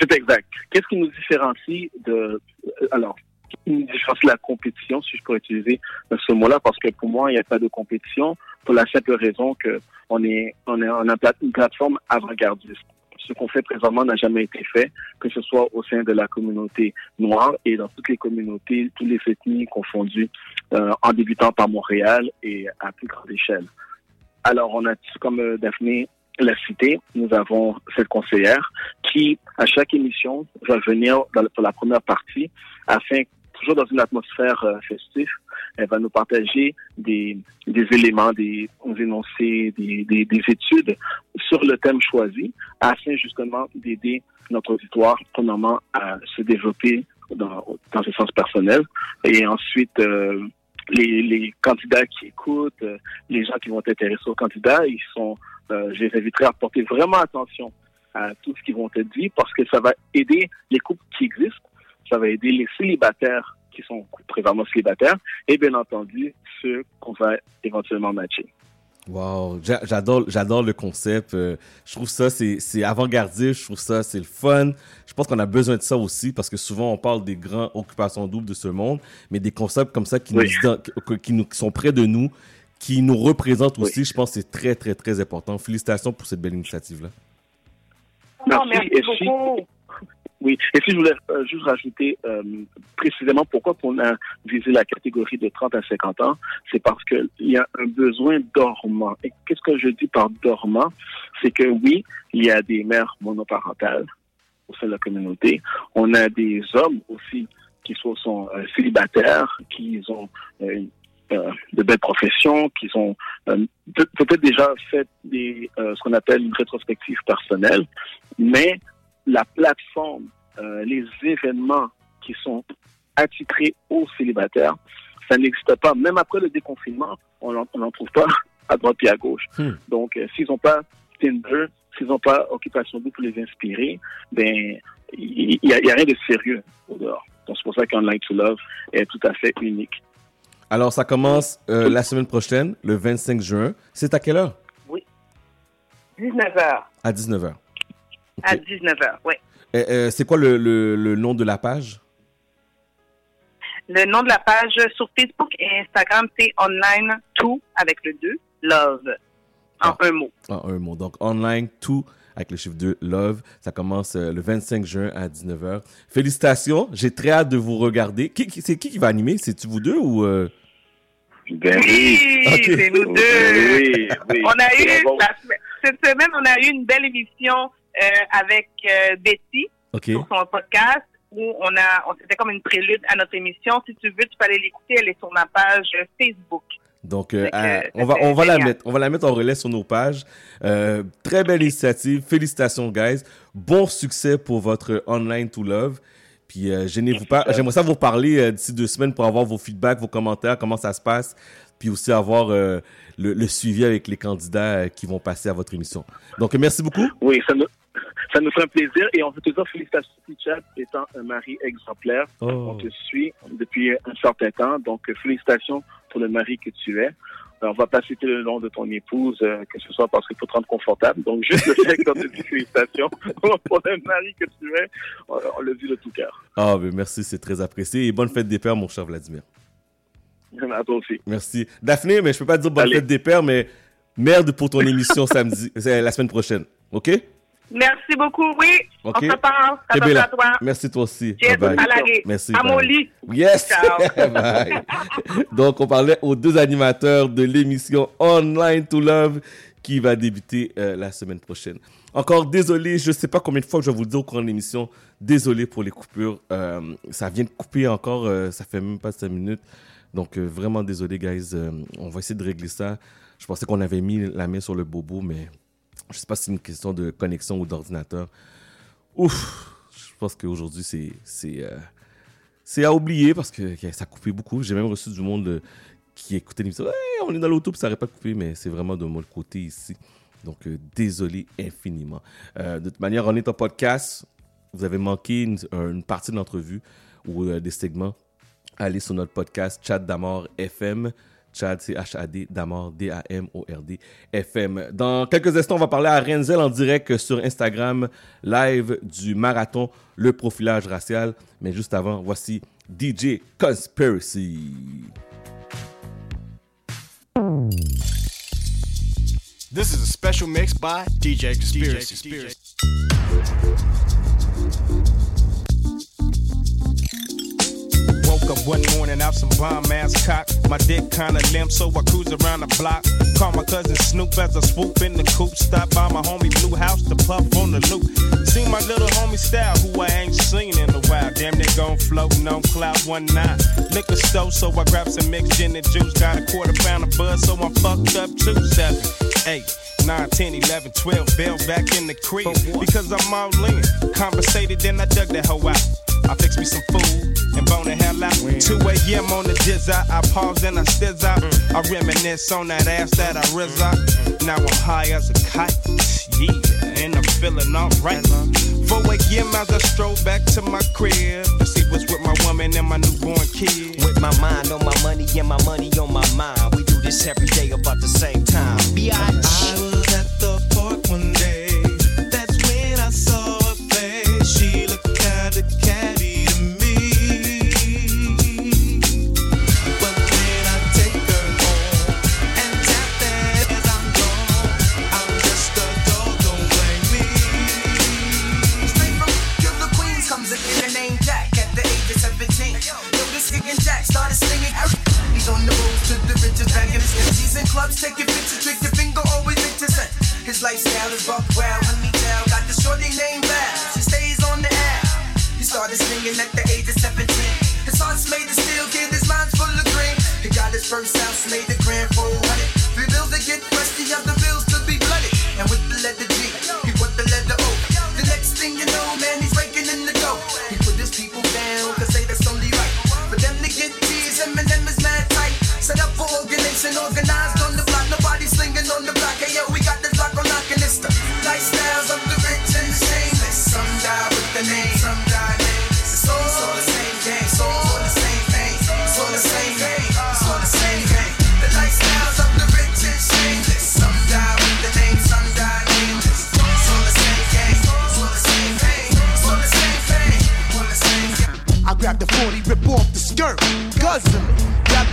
C'est exact. Qu'est-ce qui nous différencie de... Alors, différencie de la compétition, si je peux utiliser ce mot-là, parce que pour moi, il n'y a pas de compétition, pour la simple raison que on est, on est on a une plateforme avant-gardiste. Ce qu'on fait présentement n'a jamais été fait, que ce soit au sein de la communauté noire et dans toutes les communautés, toutes les ethnies confondues, euh, en débutant par Montréal et à plus grande échelle. Alors, on a, comme euh, Daphné l'a cité, nous avons cette conseillère qui, à chaque émission, va venir dans, pour la première partie afin, toujours dans une atmosphère euh, festive, Elle va nous partager des, éléments, des énoncés, des, des, des études sur le thème choisi afin justement d'aider notre auditoire, premièrement, à se développer dans, dans ce sens personnel. Et ensuite euh, les, candidats qui écoutent, euh, les gens qui vont être intéressés aux candidats, ils sont, je les inviterai à porter vraiment attention à tout ce qui vont être dit parce que ça va aider les couples qui existent, ça va aider les célibataires qui sont présentement célibataires et bien entendu ceux qu'on va éventuellement matcher. Wow, J'a- j'adore, j'adore le concept. euh, je trouve ça, c'est, c'est avant-gardiste. Je trouve ça, c'est le fun. Je pense qu'on a besoin de ça aussi parce que souvent on parle des grands occupations doubles de ce monde, mais des concepts comme ça qui, Oui. nous, qui, nous, qui sont près de nous, qui nous représentent aussi. Je pense que c'est très, très, très important. Félicitations pour cette belle initiative-là. Non, Merci. merci beaucoup. Oui, et si je voulais euh, juste rajouter euh, précisément pourquoi on a visé la catégorie de 30 à 50 ans, c'est parce qu'il y a un besoin dormant. Et qu'est-ce que je dis par dormant? C'est que oui, il y a des mères monoparentales au sein de la communauté. On a des hommes aussi qui sont, euh, célibataires, qui ont de belles professions, qui ont peut- peut-être déjà fait ce qu'on appelle une rétrospective personnelle, mais la plateforme, euh, les événements qui sont attitrés aux célibataires, ça n'existe pas. Même après le déconfinement, on n'en trouve pas à droite et à gauche. Donc, euh, s'ils n'ont pas Tinder, s'ils n'ont pas Occupation Double pour les inspirer, ben, il n'y a, rien de sérieux au dehors. Donc, c'est pour ça qu'Online to Love est tout à fait unique. Alors, ça commence euh, la semaine prochaine, le 25 juin. C'est à quelle heure? 19h. À 19h. À 19h, oui. c'est quoi le, le- le nom de la page? Le nom de la page sur Facebook et Instagram, c'est online tout avec le 2, love, en un mot. En un mot. Donc, online, tout avec le chiffre 2, Love. Ça commence euh, le 25 juin à 19h. Félicitations. J'ai très hâte de vous regarder. Qui, qui- c'est qui qui va animer? C'est-tu vous deux ou... euh? Ben oui, c'est nous deux. Oui, oui. On a eu, la cette semaine, on a eu une belle émission euh, avec euh, Betty OK. sur son podcast où on a, on c'était comme une prélude à notre émission. Si tu veux, tu peux aller l'écouter. Elle est sur ma page euh, Facebook. Donc, euh, à- on va, on va la mettre, on va la mettre en relais sur nos pages. Euh, très belle initiative. Félicitations, guys. Bon succès pour votre online to love. Puis, euh, gênez-vous pas. J'aimerais ça vous parler euh, d'ici deux semaines pour avoir vos feedbacks, vos commentaires, comment ça se passe. Puis aussi avoir euh, le, le suivi avec les candidats euh, qui vont passer à votre émission. Donc, merci beaucoup. Oui, ça nous, ça nous ferait un plaisir et on veut te dire félicitations, Chad, étant un mari exemplaire. Oh. On te suit depuis un certain temps, donc euh, félicitations pour le mari que tu es. Euh, On va pas citer le nom de ton épouse, euh, que ce soit parce qu'il faut te rendre confortable. Donc, juste le fait qu'on te dit félicitations pour le mari que tu es, on, on le dit de tout cœur. Ah, ben merci, c'est très apprécié. Et bonne fête des pères, mon cher Vladimir. À toi aussi. Merci. Daphné, mais je peux pas te dire bonne Allez. fête des pères, mais merde pour ton émission samedi, la semaine prochaine. OK? Merci beaucoup. Oui, OK. on se parle. À toi. Merci toi aussi. Bye bye. Merci. À mon lit. Yes. Ciao. Bye. Donc, on parlait aux deux animateurs de l'émission Online to Love qui va débuter euh, la semaine prochaine. Encore désolé, je ne sais pas combien de fois je vais vous le dire au cours de l'émission. Désolé pour les coupures. Euh, ça vient de couper encore, euh, ça fait même pas 5 minutes. Donc, euh, vraiment désolé, guys. On va essayer de régler ça. Je pensais qu'on avait mis la main sur le bobo, mais je sais pas si c'est une question de connexion ou d'ordinateur. Ouf, je pense qu'aujourd'hui, c'est euh, à oublier parce que ça a coupé beaucoup. J'ai même reçu du monde euh, qui écoutait l'émission. Ouais, on est dans l'auto, puis ça n'aurait pas coupé, mais c'est vraiment de mon côté ici. Donc, euh, désolé infiniment. De toute manière, on est en podcast. Vous avez manqué une, une partie de l'entrevue ou des segments. Allez sur notre podcast Chat d'Amor FM. Chad, c'est H-A-D, Damord, D-A-M-O-R-D, FM. Dans quelques instants, on va parler à Renzel en direct sur Instagram, live du marathon Le Profilage Racial. Mais juste avant, voici DJ Conspiracy. This is a special mix by DJ Conspiracy. Woke up one morning out some bomb ass cock. My dick kinda limp, so I cruise around the block. Call my cousin Snoop as I swoop in the coupe. Stop by my homie Blue House to puff on the loop. See my little homie style, who I ain't seen in a while. Damn, they gon' floating on cloud one nine. Liquor store, so I grab some mixed gin and juice. Got a quarter pound of buzz, so I'm fucked up too. Seven, eight. 9, 10, 11, 12 bells back in the crib because I'm all in. Conversated, then I dug that hoe out. I fix me some food and bone the hell out. 2 a.m. on the jizz out. I pause and I stiz out. Mm. I reminisce on that ass that I rizz out. Mm, mm. Now I'm high as a kite. Yeah, and I'm feeling alright. 4 a.m. as I stroll back to my crib to see what's with my woman and my newborn kid. With my mind on my money and my money on my mind. We do this every day about the same time. Biatch. His in clubs, taking pictures, trick your finger, always interesting. His lifestyle is rough, well, let me tell. Got the shorty named Bab, she stays on the air. He started singing at the age of 17. His heart's made of steel, kid, his mind's full of green. He got his first house made the grand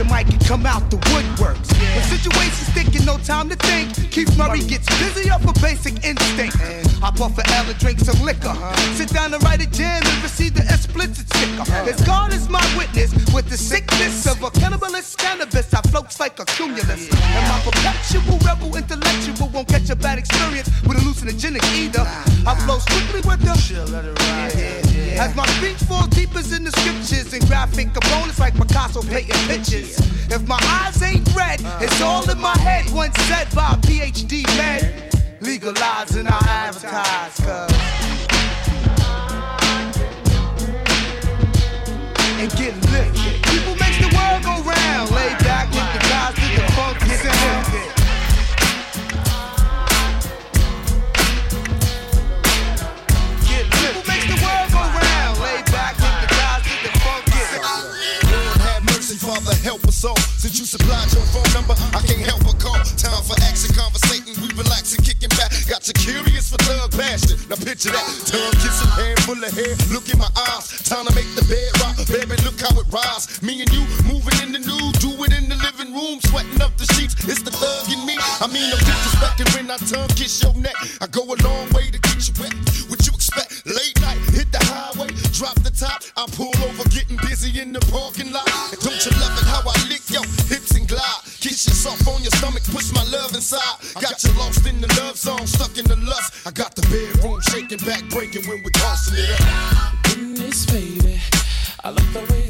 the mic and come out the woodworks. When situations thinking no time to think, Keith Murray gets busy off a basic instinct. Hop off a L and drink some liquor. Uh-huh. Sit down and write a jam and receive the explicit sticker. As God is my witness, with the sickness of a cannibalist cannabis, I floats like a cumulus. And my perpetual rebel intellectual won't catch a bad experience with a hallucinogenic either. I flow strictly with the. chill let it ride As my speech falls deep as in the scriptures and graphic components like Picasso painting pictures. If my eyes ain't red, it's all in my head. Once said by a PhD man. Legalize and I advertise, cuz. And get lit. All. Since you supplied your phone number, I can't help but call. Time for action, conversating, we relaxing, kicking back. Got you curious for thug passion. Now picture that. Tongue kissing, hand full of hair. Look in my eyes. Time to make the bed rock. Baby, look how it rise. Me and you moving in the nude, do it in the living room, sweating up the sheets. It's the thug in me. I mean, no disrespecting when I tongue kiss your neck. I go a long way to get you wet. What you expect? Late night, hit the highway, drop the top. I pull over, getting busy in the parking lot. And don't you love it Yourself on your stomach, push my love inside. Got you lost in the love zone, stuck in the lust. I got the bedroom shaking, back breaking when we're tossing it up. Goodness, baby, I like the way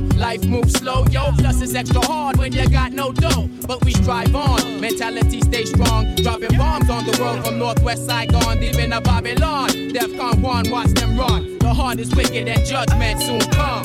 Life moves slow, yo. Plus it's extra hard when you got no dough. But we strive on, mentality stay strong. Dropping bombs on the world from Northwest Saigon, deep in the Babylon. Defcon 1, watch them run. The heart is wicked and judgment soon come.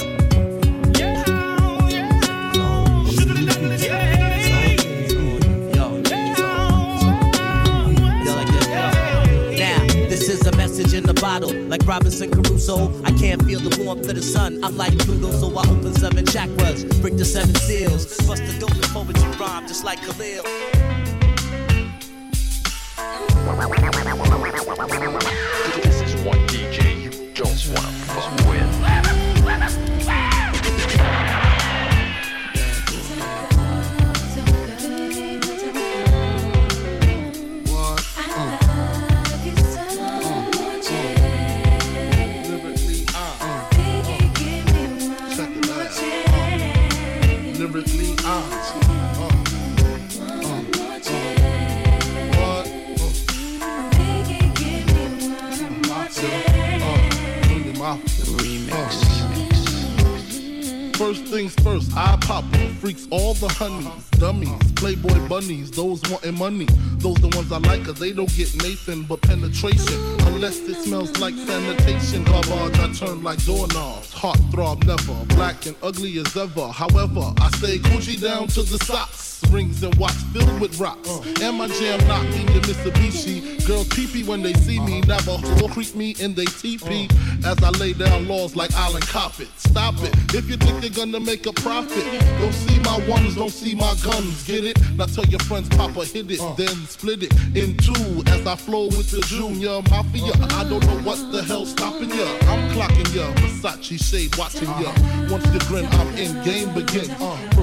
Now, this is a message in the bottle. Like Robinson Crusoe, can't feel the warmth of the sun. I'm like Pluto, so I open seven chakras, break the seven seals. Bust the dope poetry rhyme, just like Khalil. The honeys, dummies, playboy bunnies, those wanting money. Those the ones I like, cause they don't get Nathan but penetration. Unless it smells like sanitation. Garbage, I turn like doorknobs. Heart throb never, black and ugly as ever. However, I stay Gucci down to the socks. Rings and watch filled with rocks. And my jam knocking the Mitsubishi. Girls pee when they see me. Never will creep me in they teepee. As I lay down laws like Island Coppet. Stop it. If you think they're gonna make a profit, don't see my ones, don't see my guns. Get it? Now tell your friends, Papa hit it, then split it in two. As I flow with the Junior Mafia. I don't know what the hell stopping ya. I'm clocking ya. Versace shade watching ya. Once you grin, I'm in. Game begins. First uh,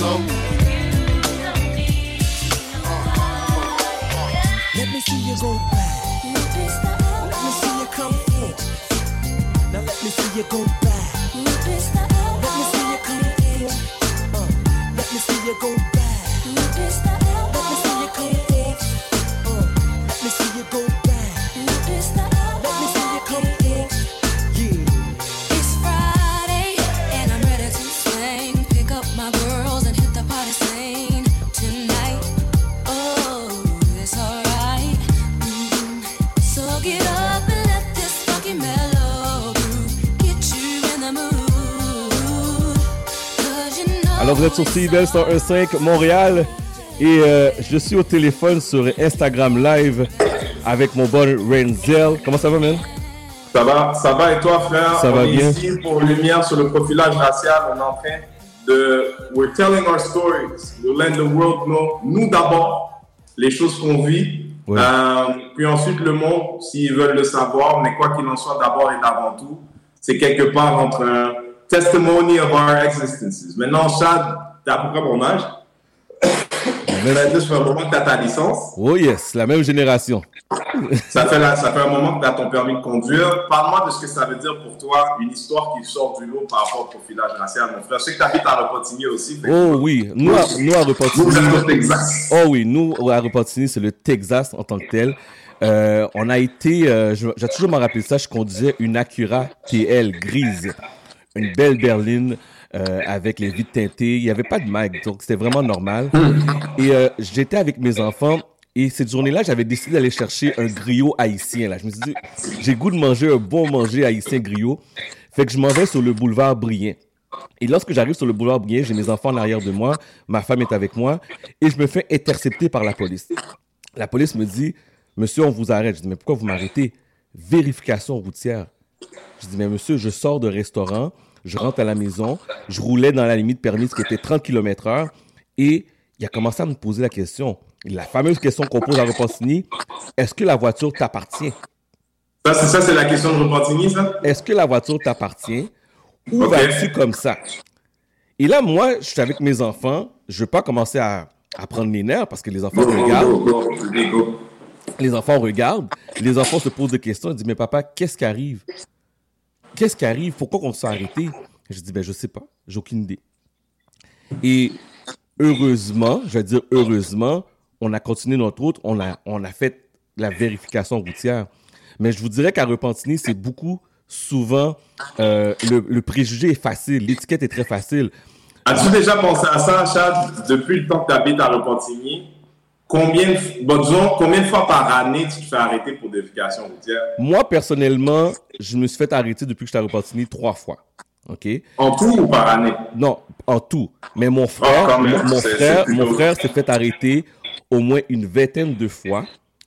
Know. Let me see you go back. Let me see you come forward. Now let me see you go back. Êtes sur CIBEL 101.5 Montréal et euh, je suis au téléphone sur Instagram Live avec mon bon Renzel. Comment ça va, man? Ça va, ça va et toi, frère? Ça on va est bien. ici pour Lumière sur le profilage racial. On est en train de. We're telling our stories. To let the world know. Nous d'abord, les choses qu'on vit. Ouais. Euh, puis ensuite, le monde, s'ils veulent le savoir. Mais quoi qu'il en soit, d'abord et d'avant tout, c'est quelque part entre testimony of our existences. Maintenant, Chad, t'as à peu près mon âge. Ça fait un moment que t'as ta licence. Oh yes, la même génération. Ça fait, la- ça fait un moment que tu as ton permis de conduire. Parle-moi de ce que ça veut dire pour toi, une histoire qui sort du lot par rapport au profilage racial, mon frère. Je sais que tu habites à Repentigny aussi. que- Oh oui, nous à, nous à Repentigny. Êtes au Texas. Oh oui, nous à Repentigny, c'est le Texas en tant que tel. Euh, on a été, euh, je- j'ai toujours m'en rappelé ça, je conduisais une Acura TL grise, une belle berline euh, avec les vitres teintées. Il n'y avait pas de mag, donc c'était vraiment normal. Et euh, j'étais avec mes enfants. Et cette journée-là, j'avais décidé d'aller chercher un griot haïtien. Là. Je me suis dit, j'ai goût de manger un bon manger haïtien griot. Fait que je m'en vais sur le boulevard Brien. Et lorsque j'arrive sur le boulevard Brien, j'ai mes enfants en arrière de moi, ma femme est avec moi, et je me fais intercepter par la police. La police me dit, Monsieur, on vous arrête. Je dis, mais pourquoi vous m'arrêtez? Vérification routière. Je dis, mais monsieur, je sors de restaurant, je rentre à la maison, je roulais dans la limite permise qui était 30 km/h et il a commencé à me poser la question, la fameuse question qu'on pose à Repentigny est-ce que la voiture t'appartient? Ça, c'est ça, c'est la question de Repentigny, ça? Est-ce que la voiture t'appartient? Ou Ok. vas-tu comme ça? Et là, moi, je suis avec mes enfants, je veux pas commencer à, à prendre les nerfs parce que les enfants Go, regardent. go, go. Les enfants regardent, les enfants se posent des questions, ils disent, mais papa, qu'est-ce qui arrive? Qu'est-ce qui arrive? Pourquoi on s'est arrêté Je dis, ben je sais pas, j'ai aucune idée. Et heureusement, je vais dire heureusement, on a continué notre route, on a, on a fait la vérification routière. Mais je vous dirais qu'à Repentigny, c'est beaucoup, souvent, euh, le, le préjugé est facile, l'étiquette est très facile. As-tu déjà pensé à ça, Chad, depuis le temps que tu habites à Repentigny? Combien, bon, disons, combien de fois par année tu te fais arrêter pour vérification routière? Moi, personnellement, je me suis fait arrêter depuis que j'étais à Repentigny trois fois. OK? En tout ou par année? Non, en tout. Mais mon frère, Ah, même, mon, frère, mon frère s'est fait arrêter au moins une vingtaine de fois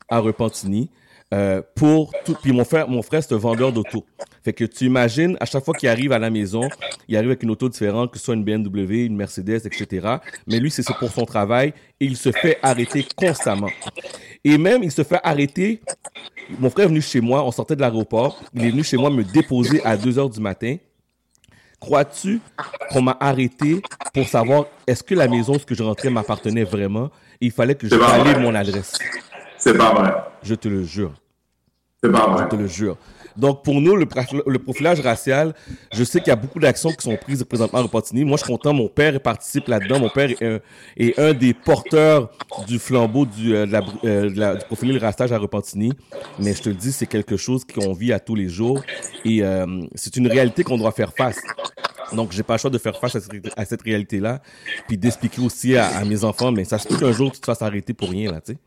à Repentigny. Euh, pour tout. Puis mon frère, mon frère, c'est un vendeur d'auto. Fait que tu imagines, à chaque fois qu'il arrive à la maison, il arrive avec une auto différente, que ce soit une BMW, une Mercedes, etc. Mais lui, c'est pour son travail et il se fait arrêter constamment. Et même, il se fait arrêter. Mon frère est venu chez moi, on sortait de l'aéroport. Il est venu chez moi me déposer à 2 heures du matin. Crois-tu qu'on m'a arrêté pour savoir est-ce que la maison où je rentrais m'appartenait vraiment? Et il fallait que je valide mon adresse. C'est pas vrai. Je te le jure. C'est pas vrai. Je te le jure. Donc, pour nous, le, le profilage racial, je sais qu'il y a beaucoup d'actions qui sont prises présentement à Repentigny. Moi, je suis content. Mon père participe là-dedans. Mon père est un, est un des porteurs du flambeau du, euh, de la, euh, de la- du profilage racial à Repentigny. Mais je te le dis, c'est quelque chose qu'on vit à tous les jours. Et euh, c'est une réalité qu'on doit faire face. Donc, j'ai pas le choix de faire face à cette, à cette réalité-là. Puis d'expliquer aussi à, à mes enfants, mais ça se peut qu'un jour, tu te fasses arrêter pour rien, là, tu sais.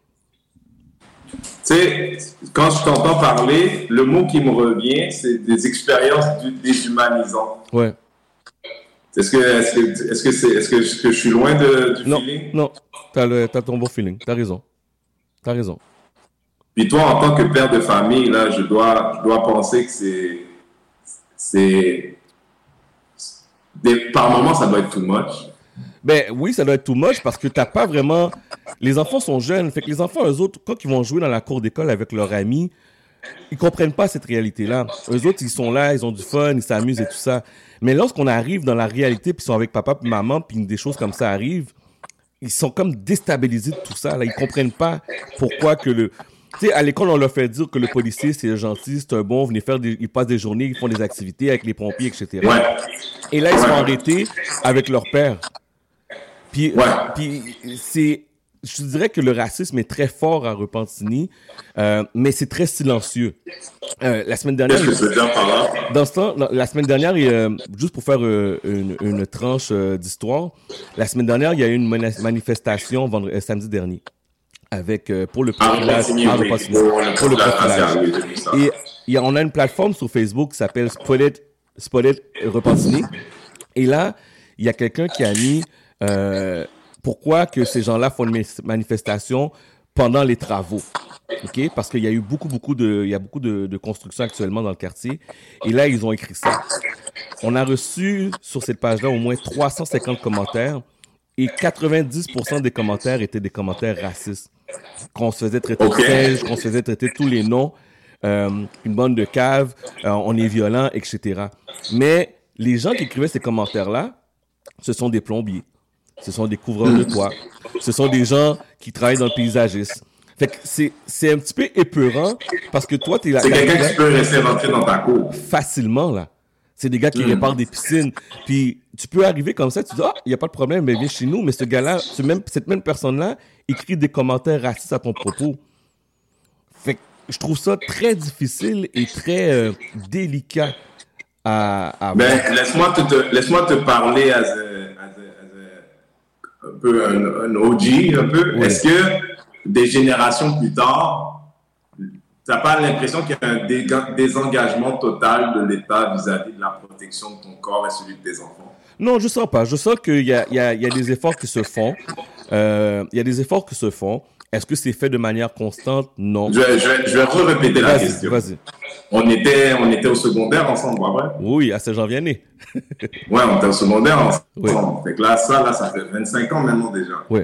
Tu sais, quand je t'entends parler, le mot qui me revient, c'est des expériences déshumanisantes. Ouais. Est-ce que, est-ce que, est-ce que c'est, est-ce que, est-ce que je suis loin de, du Non, feeling? non, t'as, le, t'as ton bon feeling. T'as raison. T'as raison. Puis toi, en tant que père de famille, là, je dois, je dois penser que c'est, c'est, des, par moments, ça doit être too much. Ben oui, ça doit être too much parce que t'as pas vraiment. Les enfants sont jeunes. Fait que les enfants, eux autres, quand ils vont jouer dans la cour d'école avec leurs amis, ils comprennent pas cette réalité-là. Eux autres, ils sont là, ils ont du fun, ils s'amusent et tout ça. Mais lorsqu'on arrive dans la réalité, puis ils sont avec papa et maman, puis des choses comme ça arrivent, ils sont comme déstabilisés de tout ça. Là, ils comprennent pas pourquoi que le. Tu sais, à l'école, on leur fait dire que le policier, c'est gentil, c'est un bon, venez faire des, ils passent des journées, ils font des activités avec les pompiers, etc. Ouais. Et là, ils sont arrêtés avec leur père. Puis, puis c'est, je dirais que le racisme est très fort à Repentigny, euh, mais c'est très silencieux. Euh, la semaine dernière, dans ce temps, la semaine dernière, il juste pour faire euh, une, une tranche d'histoire, la semaine dernière, il y a eu une mani- manifestation vendredi, samedi dernier avec pour le Ah, profilage à oui, pour le profilage. Et il y a- on a une plateforme sur Facebook qui s'appelle Spotted, Spotted Repentigny. Et là, il y a quelqu'un qui a mis pourquoi que ces gens-là font une manifestation pendant les travaux. OK? Parce qu'il y a eu beaucoup, beaucoup de, il y a beaucoup de, de constructions actuellement dans le quartier. Et là, ils ont écrit ça. On a reçu sur cette page-là au moins 350 commentaires et 90% des commentaires étaient des commentaires racistes. Qu'on se faisait traiter de singe, qu'on se faisait traiter tous les noms, euh, une bande de caves, euh, on est violent, etc. Mais les gens qui écrivaient ces commentaires-là, ce sont des plombiers, ce sont des couvreurs de toit, ce sont des gens qui travaillent dans le paysagisme. Fait que c'est, un petit peu épeurant parce que toi, t'es là. C'est quelqu'un qui peut rester rentré dans ta cour. Facilement, là. C'est des gars qui Mm. réparent des piscines. Puis tu peux arriver comme ça, tu dis, ah, il n'y a pas de problème, mais viens chez nous. Mais ce gars-là, ce même, cette même personne-là, écrit des commentaires racistes à ton propos. Fait que je trouve ça très difficile et très euh, délicat à, à Ben, laisse-moi te, te- parler as a- un peu un, un OG, un peu. Est-ce que des générations plus tard, t'as pas l'impression qu'il y a un désengagement total de l'État vis-à-vis de la protection de ton corps et celui de tes enfants? Non, je sens pas. Je sens qu'il y a, il y, y a des efforts qui se font. Euh, il y a des efforts qui se font. Est-ce que c'est fait de manière constante? Non. Je vais, je vais, je vais répéter la question. Vas-y. On était, on était au secondaire ensemble, pas vrai? Oui, à Saint-Jean-Vianney. Ouais, on était au secondaire ensemble. Fait que là, ça, là, ça fait 25 ans maintenant déjà. Oui.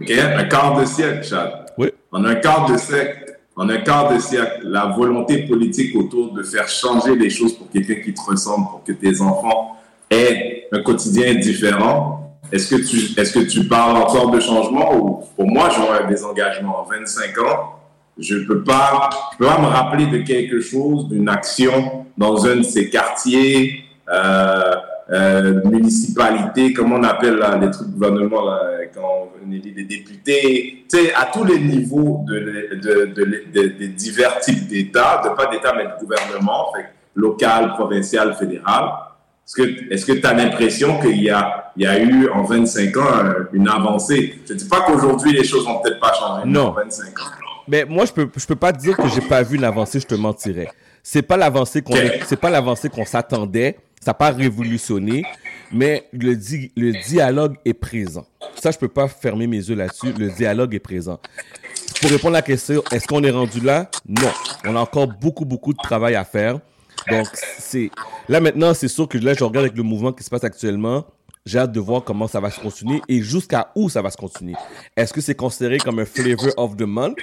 OK? Un quart de siècle, Chad. Oui. En un quart de siècle, en un quart de siècle, la volonté politique autour de faire changer les choses pour quelqu'un qui te ressemble, pour que tes enfants aient un quotidien différent. Est-ce que tu, est-ce que tu parles de changement ou pour moi, j'aurais un désengagement en 25 ans. Je peux pas, peux pas me rappeler de quelque chose, d'une action dans un de ces quartiers, euh, euh, municipalités, comment on appelle les trucs gouvernement là, quand on élit des députés, tu sais, à tous les niveaux de, de, de, divers types d'États, de pas d'État mais de gouvernement, local, provincial, fédéral. Est-ce que tu as l'impression qu'il y a, il y a eu en 25 ans une avancée? Je ne dis pas qu'aujourd'hui les choses vont peut-être pas changer, Non. en 25 ans. Mais moi, je peux, je peux pas te dire que j'ai pas vu une avancée, je te mentirais. C'est pas l'avancée qu'on, c'est pas l'avancée qu'on s'attendait. Ça n'a pas révolutionné, mais le, di- le dialogue est présent. Ça, je peux pas fermer mes yeux là-dessus. Le dialogue est présent. Pour répondre à la question, est-ce qu'on est rendu là? Non. On a encore beaucoup, beaucoup de travail à faire. Donc, c'est, là maintenant, c'est sûr que là, je regarde avec le mouvement qui se passe actuellement. J'ai hâte de voir comment ça va se continuer et jusqu'à où ça va se continuer. Est-ce que c'est considéré comme un flavor of the month?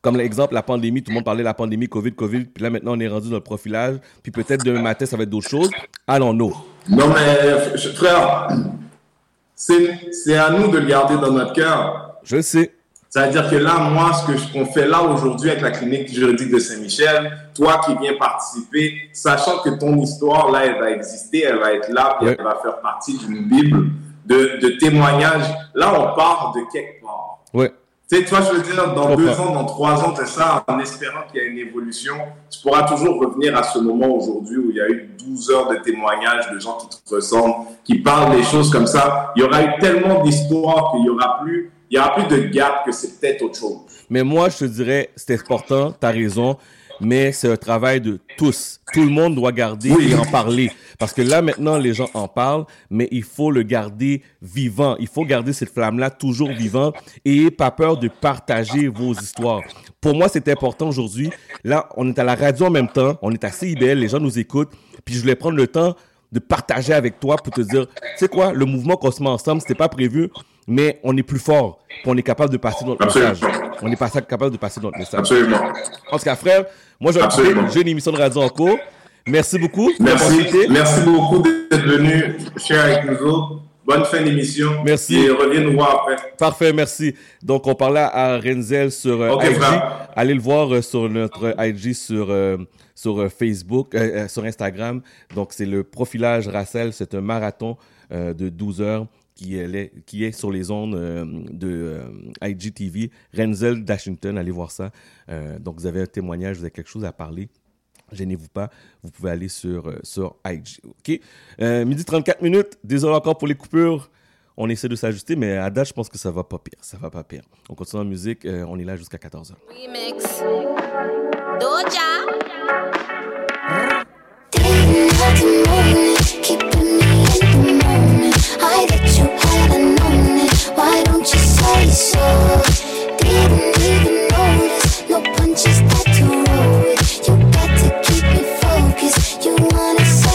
Comme l'exemple, la pandémie, tout le monde parlait de la pandémie, Covid, Covid, puis là maintenant on est rendu dans le profilage, puis peut-être demain matin ça va être d'autres choses. Allons-nous. Non, mais frère, c'est c'est à nous de le garder dans notre cœur. Je sais. C'est-à-dire que là, moi, ce que je- qu'on fait là aujourd'hui avec la clinique juridique de Saint-Michel, toi qui viens participer, sachant que ton histoire, là, elle va exister, elle va être là, puis elle va faire partie d'une Bible de, de témoignages. Là, on part de quelque part. Ouais. Tu sais, toi, je veux dire, dans deux ans, dans trois ans, c'est ça, en espérant qu'il y a une évolution, tu pourras toujours revenir à ce moment aujourd'hui où il y a eu 12 heures de témoignages de gens qui te ressemblent, qui parlent des choses comme ça. Il y aura eu tellement d'histoires qu'il y aura plus, il y aura plus de gap que c'est peut-être autre chose. Mais moi, je te dirais, c'est important, tu as raison, mais c'est un travail de tous. Tout le monde doit garder Oui. et en parler. Parce que là, maintenant, les gens en parlent, mais il faut le garder vivant. Il faut garder cette flamme-là toujours vivante et pas peur de partager vos histoires. Pour moi, c'est important aujourd'hui. Là, on est à la radio en même temps, on est à CIBL, les gens nous écoutent, puis je voulais prendre le temps de partager avec toi pour te dire, tu sais quoi, le mouvement qu'on se met ensemble, c'était pas prévu, mais on est plus fort, on est capable de passer notre Absolument. message. On est pas capable de passer notre message. Absolument. En tout cas, frère, moi. J'ai une émission de radio en cours. Merci beaucoup. Merci, Merci. beaucoup d'être venu share avec nous autres. Bonne fin d'émission. Merci. Et reviens nous voir après. Parfait, merci. Donc, on parlait à Renzel sur euh, IG. frère. Allez le voir euh, sur notre IG sur, euh, sur euh, Facebook, euh, euh, sur Instagram. Donc, c'est le profilage Racel. C'est un marathon euh, de 12 heures qui est, qui est sur les ondes euh, de euh, IGTV. Renzel Dashington, allez voir ça. Euh, donc, vous avez un témoignage, vous avez quelque chose à parler. Gênez-vous pas, vous pouvez aller sur, euh, sur IG. OK? Euh, midi 34 minutes. Désolé encore pour les coupures. On essaie de s'ajuster, mais à date, je pense que ça va pas pire. Ça va pas pire. On continue en musique. euh, on est là jusqu'à 14h. Remix. Doja. Keep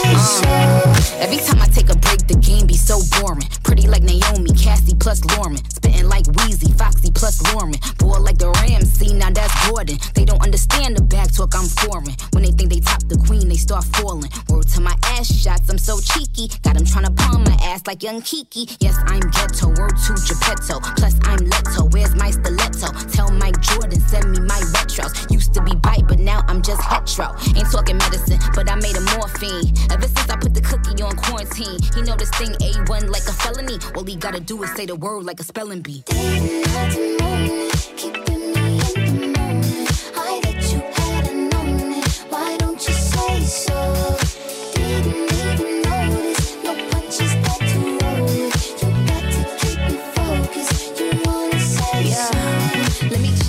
Uh. Every time I take a break, the so boring. Pretty like Naomi, Cassie plus Lauren. Spitting like Wheezy, Foxy plus Lauren. Boy like the Ramsey, now that's Gordon. They don't understand the back talk, I'm foreign. When they think they top the queen, they start falling. Word to my ass shots, I'm so cheeky. Got them to palm my ass like young Kiki. Yes, I'm ghetto, word to Geppetto. Plus, I'm Leto, where's my stiletto? Tell Mike Jordan, send me my retros. Used to be bite, but now I'm just hetero. Ain't talking medicine, but I made a morphine. Ever since I put the cookie on quarantine, he know this thing A1 like a felony. All he gotta do is say the word like a spelling bee.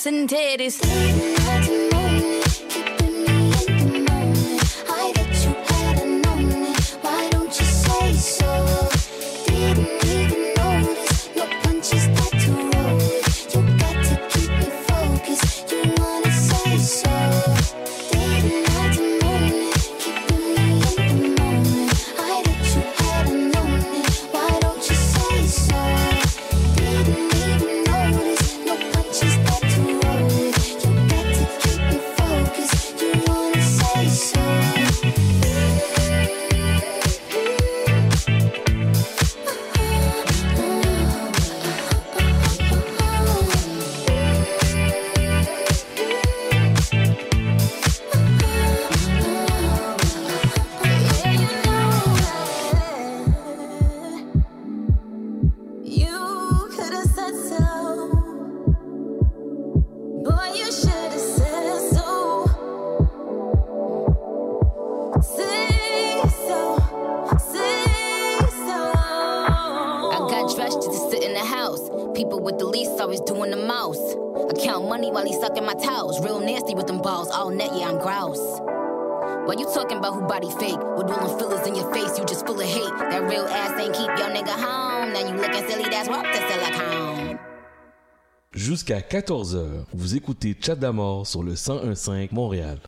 ass and titties. So 14h, vous écoutez Chat d'Amor sur le 1015 Montréal.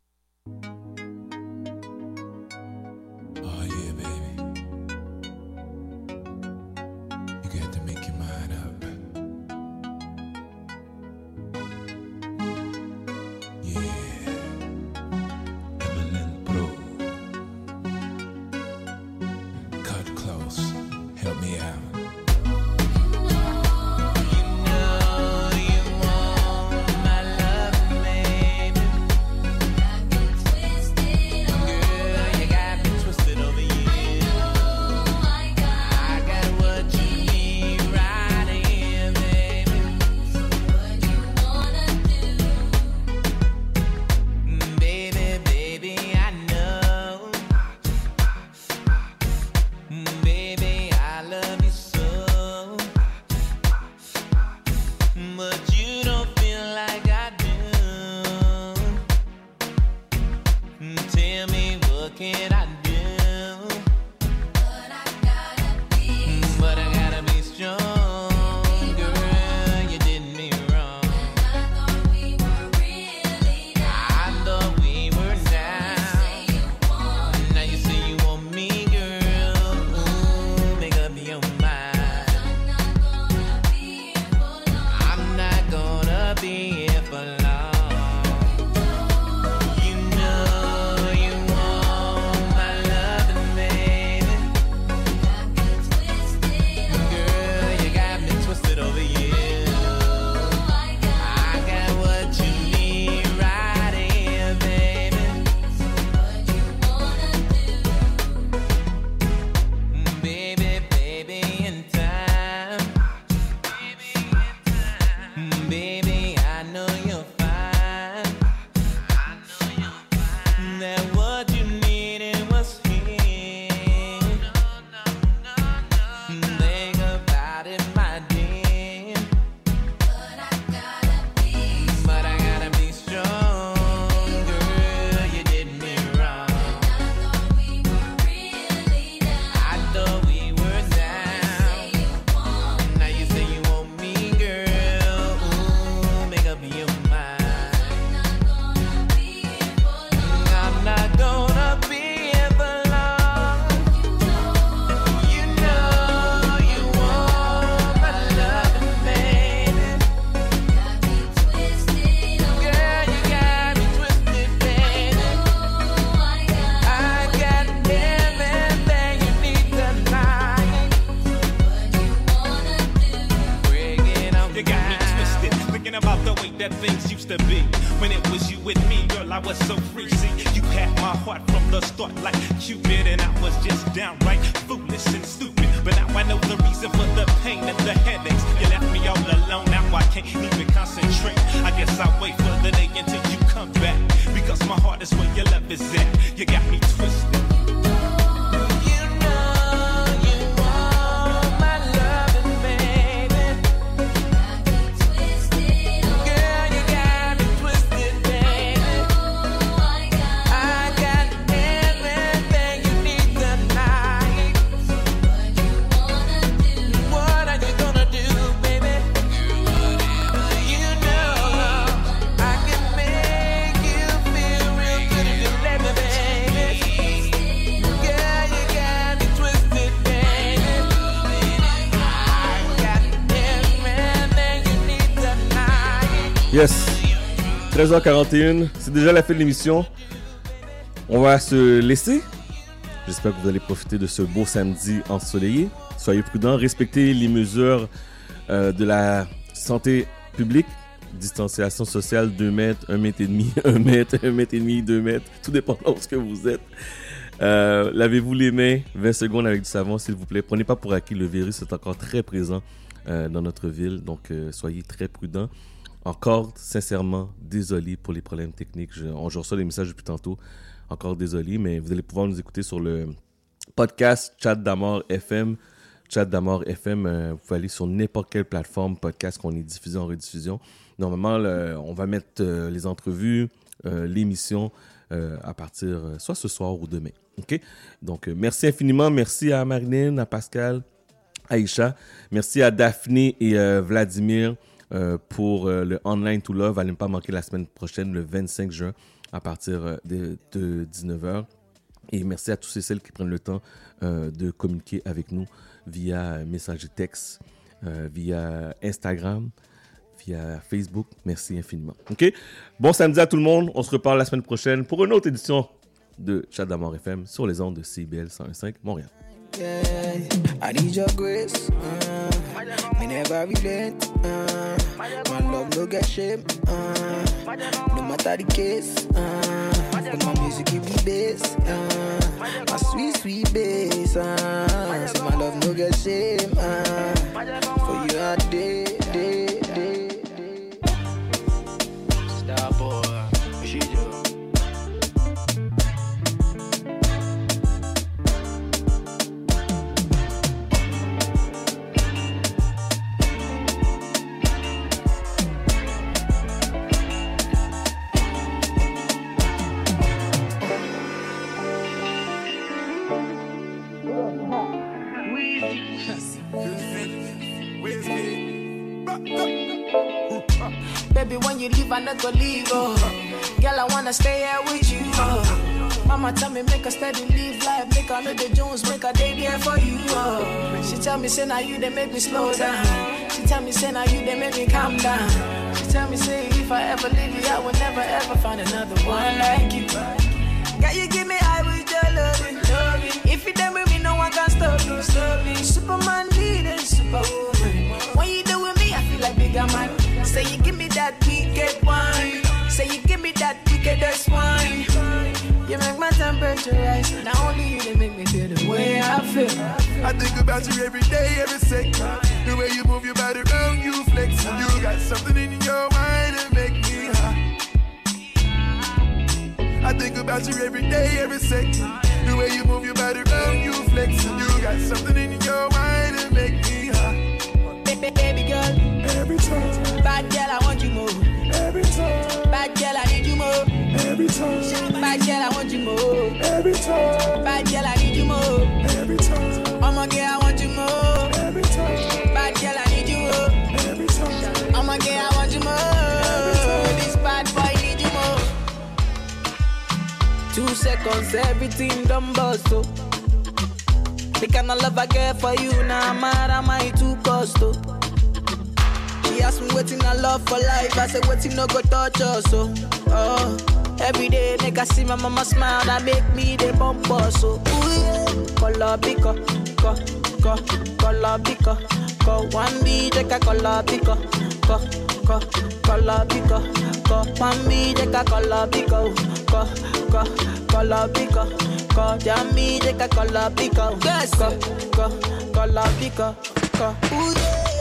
13h41, c'est déjà la fin de l'émission. On va se laisser. J'espère que vous allez profiter de ce beau samedi ensoleillé. Soyez prudents, respectez les mesures euh, de la santé publique. Distanciation sociale, 2 mètres, 1 mètre et demi, 1 mètre, 1 mètre et demi, 2 mètres, tout dépendant de ce que vous êtes. Euh, Lavez-vous les mains 20 secondes avec du savon, s'il vous plaît. Prenez pas pour acquis le virus, c'est encore très présent euh, dans notre ville, donc soyez très prudents. Encore, sincèrement, désolé pour les problèmes techniques. Je, on, je reçois des messages depuis tantôt. Encore désolé, mais vous allez pouvoir nous écouter sur le podcast Chat d'Amour FM. Chat d'Amour FM, euh, vous pouvez aller sur n'importe quelle plateforme podcast qu'on est diffusé en rediffusion. Normalement, le- on va mettre euh, les entrevues, euh, l'émission à partir soit ce soir ou demain. OK? Donc, merci infiniment. Merci à Marilyn, à Pascal, Aïcha. Merci à Daphné et Vladimir euh, pour euh, le Online to Love. Allez ne pas manquer la semaine prochaine, le 25 juin, à partir euh, de, de 19h. Et merci à tous et celles qui prennent le temps de communiquer avec nous via euh, message texte, via Instagram, via Facebook. Merci infiniment. OK? Bon samedi à tout le monde. On se reparle la semaine prochaine pour une autre édition de Chat d'Amour FM sur les ondes de CBL 101.5 Montréal. Yeah, I need your grace. Uh, me never relent. Uh, my love no get shame. Uh, no matter the case. Uh, but my music give me bass. Uh, my sweet, sweet bass. Uh, say my love no get shame. Uh, for you are day, day. Baby, when you leave, I not go leave. Oh. Girl, I wanna stay here with you. Oh. Mama tell me make a steady live life, make a know the Jones, make a day there for you. Oh. She tell me say now you they make me slow down. She tell me say now you they make me calm down. She tell me say if I ever leave you, I will never ever find another one like you. Girl, you give me high with your loving. If you done with me, no one can stop me, stop me. Superman leading, superwoman. When you do with me, I feel like bigger man. Me that wickedest wine. You make my temperature rise. Not only you, they make me feel the way I feel. I think about you every day, every second. The way you move your body around, you flex. You got something in your mind that make me high. I think about you every day, every second. The way you move your body around, you flex. You got something in your mind that make me high. Baby, baby girl. Every time. Bad girl, I want you more. Every time. Bad girl, I need you more. Every time. Bad girl, I want you more. Every time. Bad girl, I need you more. Every time. I'm a girl, I want you more. Every time. Bad girl, I need you more. Every time. I'm a girl, I want you more. This bad boy need you more. Two seconds, everything done bust, oh. The kind of love I get for you, now I'm mad, am I too cost, oh. She asked me waiting I love for life, I said waiting no go touch us, oh. oh. Every day, nigga, see my mama smile, that make me the bumper. So, ooh, yeah. Color picker, co, co, color picker, co. One be check a color picker, co, co, color picker, co. One be check a color picker, co, co, color picker, co. Jam me check a color picker, yes, co, co, color picker, co. Ooh, yeah.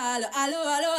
regalo. Aló, aló,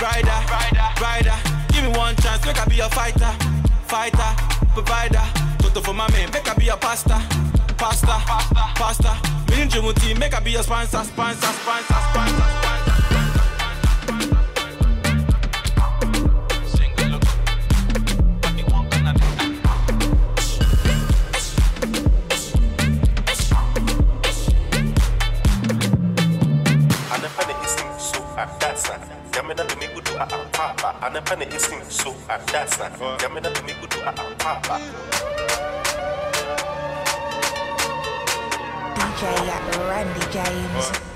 rider, rider, rider. Give me one chance, make I be a fighter, fighter, provider. Toto for my man, make I be a pastor, pastor, pastor. pasta. Me and team, make I be a sponsor, sponsor, sponsor, sponsor. sponsor. kind of so and that's not. Yeah, a papa. DJ at Randy James.